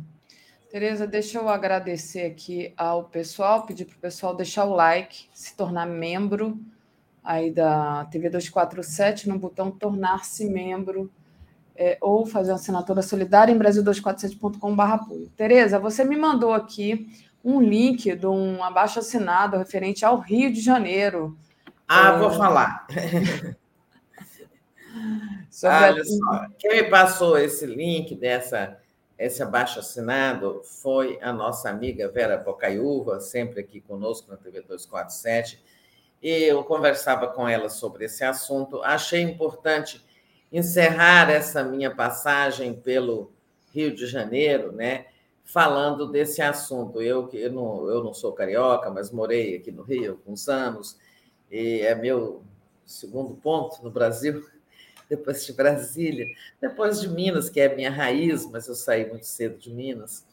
Tereza, deixa eu agradecer aqui ao pessoal, pedir para o pessoal deixar o like, se tornar membro aí da TV 247 no botão tornar-se membro é, ou fazer uma assinatura solidária em brasil247.com.br apoio. Tereza, você me mandou aqui um link de um abaixo assinado referente ao Rio de Janeiro. Ah, é... vou falar. Olha a... só, quem me passou esse link dessa esse abaixo assinado foi a nossa amiga Vera Bocaiúva, sempre aqui conosco na TV 247, e eu conversava com ela sobre esse assunto. Achei importante encerrar essa minha passagem pelo Rio de Janeiro, né, falando desse assunto. Eu eu não, eu não sou carioca, mas morei aqui no Rio alguns anos, e é meu segundo ponto no Brasil depois de Brasília, depois de Minas, que é minha raiz, mas eu saí muito cedo de Minas.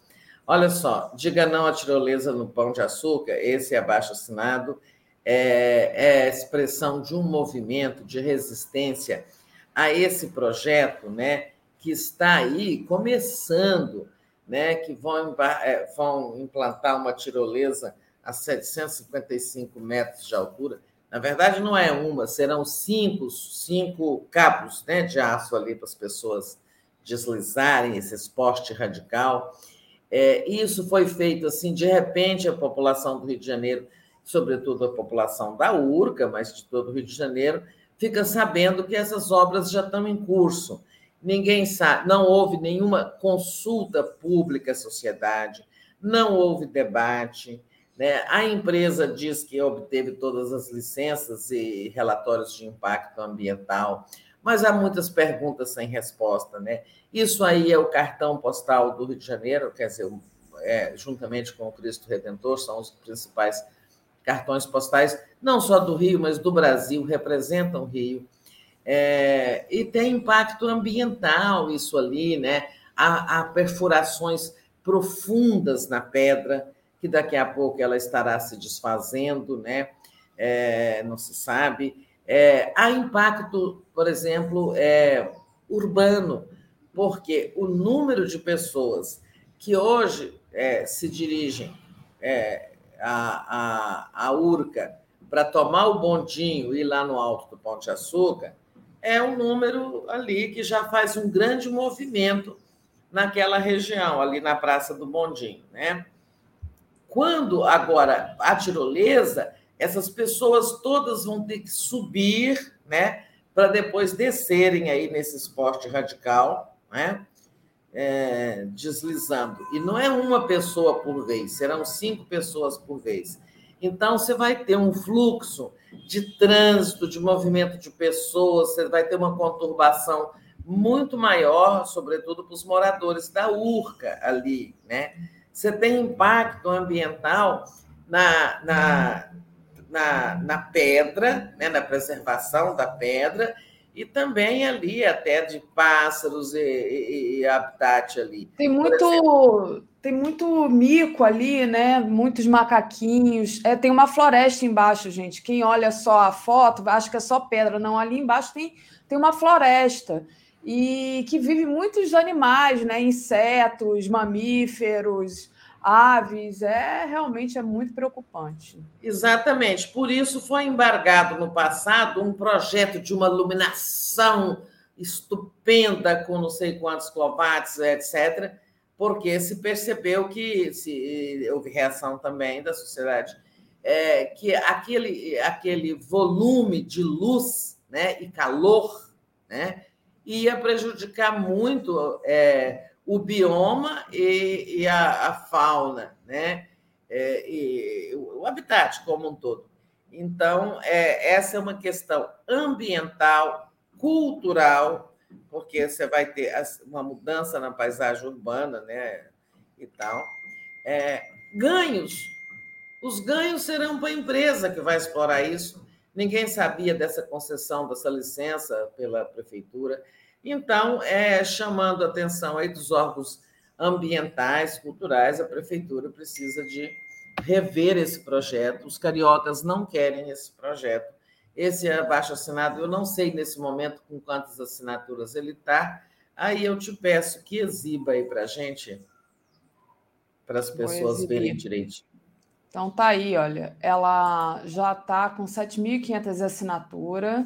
Olha só, diga não à tirolesa no pão de açúcar, esse é abaixo assinado, é, é expressão de um movimento de resistência a esse projeto, né, que está aí começando, né, que vão, é, vão implantar uma tirolesa a 755 metros de altura, na verdade, não é uma, serão cinco, cinco cabos né, de aço ali para as pessoas deslizarem, esse esporte radical. É, isso foi feito assim, de repente, a população do Rio de Janeiro, sobretudo a população da URCA, mas de todo o Rio de Janeiro, fica sabendo que essas obras já estão em curso. Ninguém sabe, não houve nenhuma consulta pública à sociedade, não houve debate. Né? A empresa diz que obteve todas as licenças e relatórios de impacto ambiental, mas há muitas perguntas sem resposta. Né? Isso aí é o cartão postal do Rio de Janeiro, quer dizer, é, juntamente com o Cristo Redentor, são os principais cartões postais, não só do Rio, mas do Brasil, representam o Rio. É, e tem impacto ambiental isso ali, né? Há, há perfurações profundas na pedra, que daqui a pouco ela estará se desfazendo, né? É, não se sabe. É, há impacto, por exemplo, é, urbano, porque o número de pessoas que hoje é, se dirigem é, a, a, a Urca para tomar o bondinho e ir lá no alto do Pão de Açúcar é um número ali que já faz um grande movimento naquela região, ali na Praça do Bondinho, né? Quando agora a tirolesa, essas pessoas todas vão ter que subir, né, para depois descerem aí nesse esporte radical, né, é, deslizando. E não é uma pessoa por vez, serão cinco pessoas por vez. Então, você vai ter um fluxo de trânsito, de movimento de pessoas, você vai ter uma conturbação muito maior, sobretudo para os moradores da Urca ali, né? você tem impacto ambiental na, na, na, na pedra, né, na preservação da pedra, e também ali até de pássaros e, e, e habitat ali. Tem muito, tem muito mico ali, né? Muitos macaquinhos. É, tem uma floresta embaixo, gente. Quem olha só a foto acha que é só pedra. Não, ali embaixo tem, tem uma floresta e que vive muitos animais, né? Insetos, mamíferos, aves, é realmente é muito preocupante. Exatamente. Por isso foi embargado no passado um projeto de uma iluminação estupenda com não sei quantos quilowatts, etc., porque se percebeu que se houve reação também da sociedade é, que aquele, aquele volume de luz né, e calor né, ia prejudicar muito é, o bioma e, e a, a, fauna, né, é, e o habitat como um todo. Então, é, essa é uma questão ambiental, cultural, porque você vai ter uma mudança na paisagem urbana né, e tal. É, ganhos os ganhos serão para a empresa que vai explorar isso. Ninguém sabia dessa concessão, dessa licença pela prefeitura. Então, é, chamando a atenção aí dos órgãos ambientais, culturais, a prefeitura precisa de rever esse projeto. Os cariocas não querem esse projeto. Esse abaixo assinado, eu não sei nesse momento com quantas assinaturas ele está. Aí eu te peço que exiba aí para a gente, para as pessoas verem direitinho. Então tá aí, olha, ela já está com 7.500 assinaturas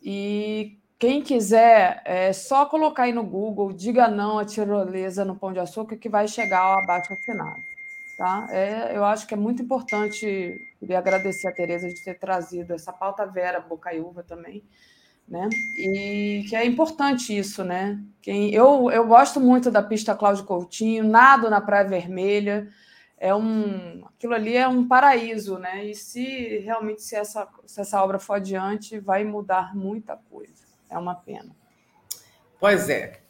e quem quiser é só colocar aí no Google, diga não à tirolesa no Pão de Açúcar que vai chegar ao abaixo assinado. Tá? É, eu acho que é muito importante, queria agradecer a Tereza de ter trazido essa pauta Vera Bocaiúva também, né? E que é importante isso, né? Quem, eu, eu gosto muito da pista Cláudio Coutinho, nado na Praia Vermelha, é um aquilo ali é um paraíso, né? E se realmente se essa, se essa obra for adiante, vai mudar muita coisa. É uma pena. Pois é.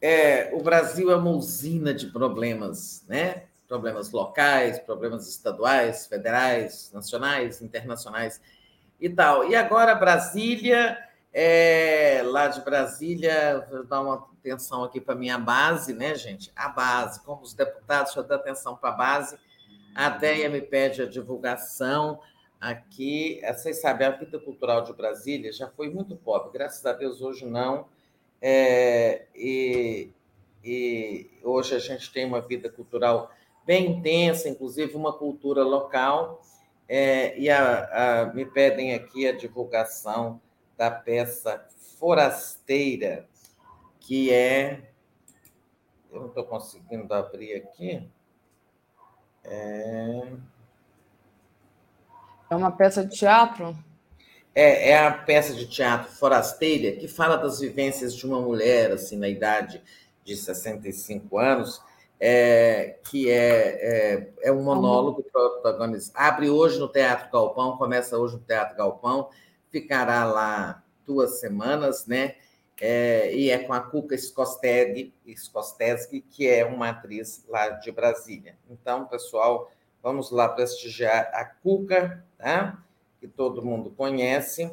é o Brasil é uma usina de problemas, né? Problemas locais, problemas estaduais, federais, nacionais, internacionais e tal. E agora Brasília, é, lá de Brasília, vou dar uma atenção aqui para minha base, né, gente? A base, como os deputados, eu dar atenção para a base. A DEA me pede a divulgação aqui. Vocês sabem, a vida cultural de Brasília já foi muito pobre, graças a Deus hoje não. É, e, e hoje a gente tem uma vida cultural bem intensa, inclusive uma cultura local. É, e a, a, me pedem aqui a divulgação da peça Forasteira, que é. Eu não estou conseguindo abrir aqui. É... é uma peça de teatro? É, é a peça de teatro Forasteira, que fala das vivências de uma mulher, assim, na idade de 65 anos, é, que é, é, é um monólogo protagonista. Abre hoje no Teatro Galpão, começa hoje no Teatro Galpão, ficará lá duas semanas, né? É, e é com a Cuca Skosteg, que é uma atriz lá de Brasília. Então, pessoal, vamos lá prestigiar a Cuca, tá? que todo mundo conhece.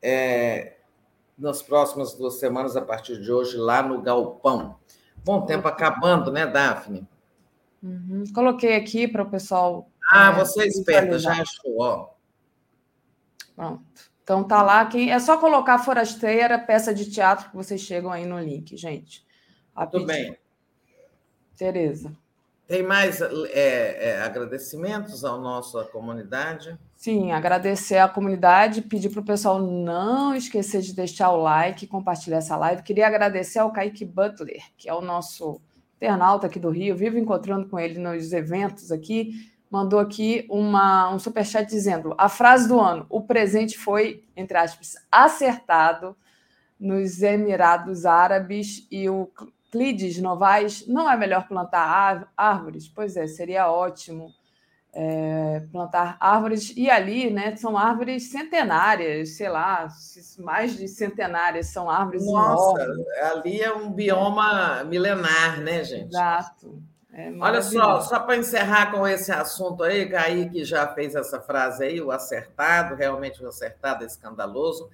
É, nas próximas duas semanas, a partir de hoje, lá no Galpão. Bom tempo acabando, né, Daphne? Uhum. Coloquei aqui para o pessoal. Ah, é, você é esperta, já achou, ó. Pronto. Então tá lá, quem é só colocar forasteira, peça de teatro que vocês chegam aí no link, gente. Tudo bem. Tereza. Tem mais é, é, agradecimentos à nossa comunidade? Sim, agradecer à comunidade, pedir para o pessoal não esquecer de deixar o like, compartilhar essa live. Queria agradecer ao Kaique Butler, que é o nosso internauta aqui do Rio, vivo encontrando com ele nos eventos aqui mandou aqui uma, um superchat dizendo: a frase do ano, o presente foi, entre aspas, acertado nos Emirados Árabes e o Clides Novaes, não é melhor plantar árvores? Pois é, seria ótimo é, plantar árvores. E ali, né, são árvores centenárias, sei lá, mais de centenárias, são árvores Nossa, enormes. ali é um bioma milenar, né, gente? Exato. É Olha só, só para encerrar com esse assunto aí, Kaique já fez essa frase aí, o acertado, realmente o acertado é escandaloso.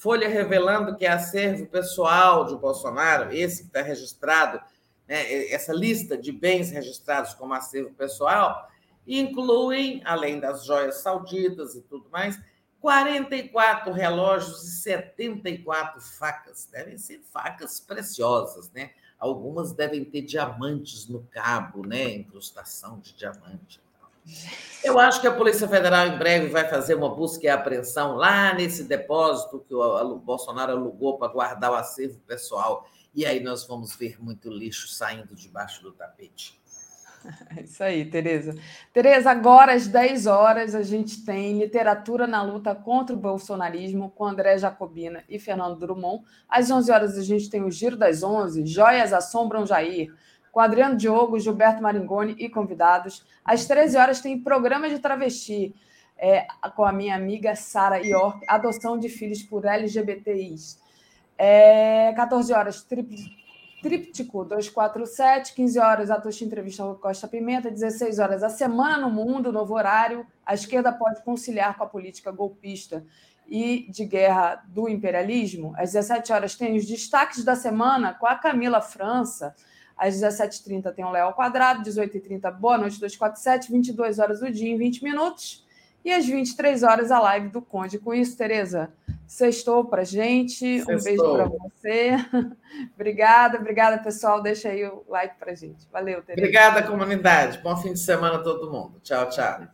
Folha revelando que acervo pessoal de Bolsonaro, esse que está registrado, né, essa lista de bens registrados como acervo pessoal, incluem, além das joias sauditas e tudo mais, 44 relógios e 74 facas. Devem ser facas preciosas, né? Algumas devem ter diamantes no cabo, né? Incrustação de diamante. Eu acho que a Polícia Federal em breve vai fazer uma busca e apreensão lá nesse depósito que o Bolsonaro alugou para guardar o acervo pessoal. E aí nós vamos ver muito lixo saindo debaixo do tapete. É isso aí, Tereza. Tereza, agora às 10 horas a gente tem literatura na luta contra o bolsonarismo com André Jacobina e Fernando Drummond. Às 11 horas a gente tem o Giro das 11, Joias Assombram Jair, com Adriano Diogo, Gilberto Maringoni e convidados. Às 13 horas tem programa de travesti é, com a minha amiga Sara York, adoção de filhos por LGBTIs. É, 14 horas, Tríptico 247, 15 horas a Tocha Entrevista com Costa Pimenta, 16 horas a Semana no Mundo, novo horário. A esquerda pode conciliar com a política golpista e de guerra do imperialismo. Às 17 horas tem os destaques da semana com a Camila França. Às 17h30 tem o Léo Quadrado, 18h30 Boa Noite 247, 22 horas do dia em 20 minutos. E às 23 horas a live do Conde. Com isso, Tereza, Sextou para gente. Sextou. Um beijo para você. obrigada, obrigada, pessoal. Deixa aí o like para gente. Valeu, Tereza. Obrigada, comunidade. Bom fim de semana a todo mundo. Tchau, tchau.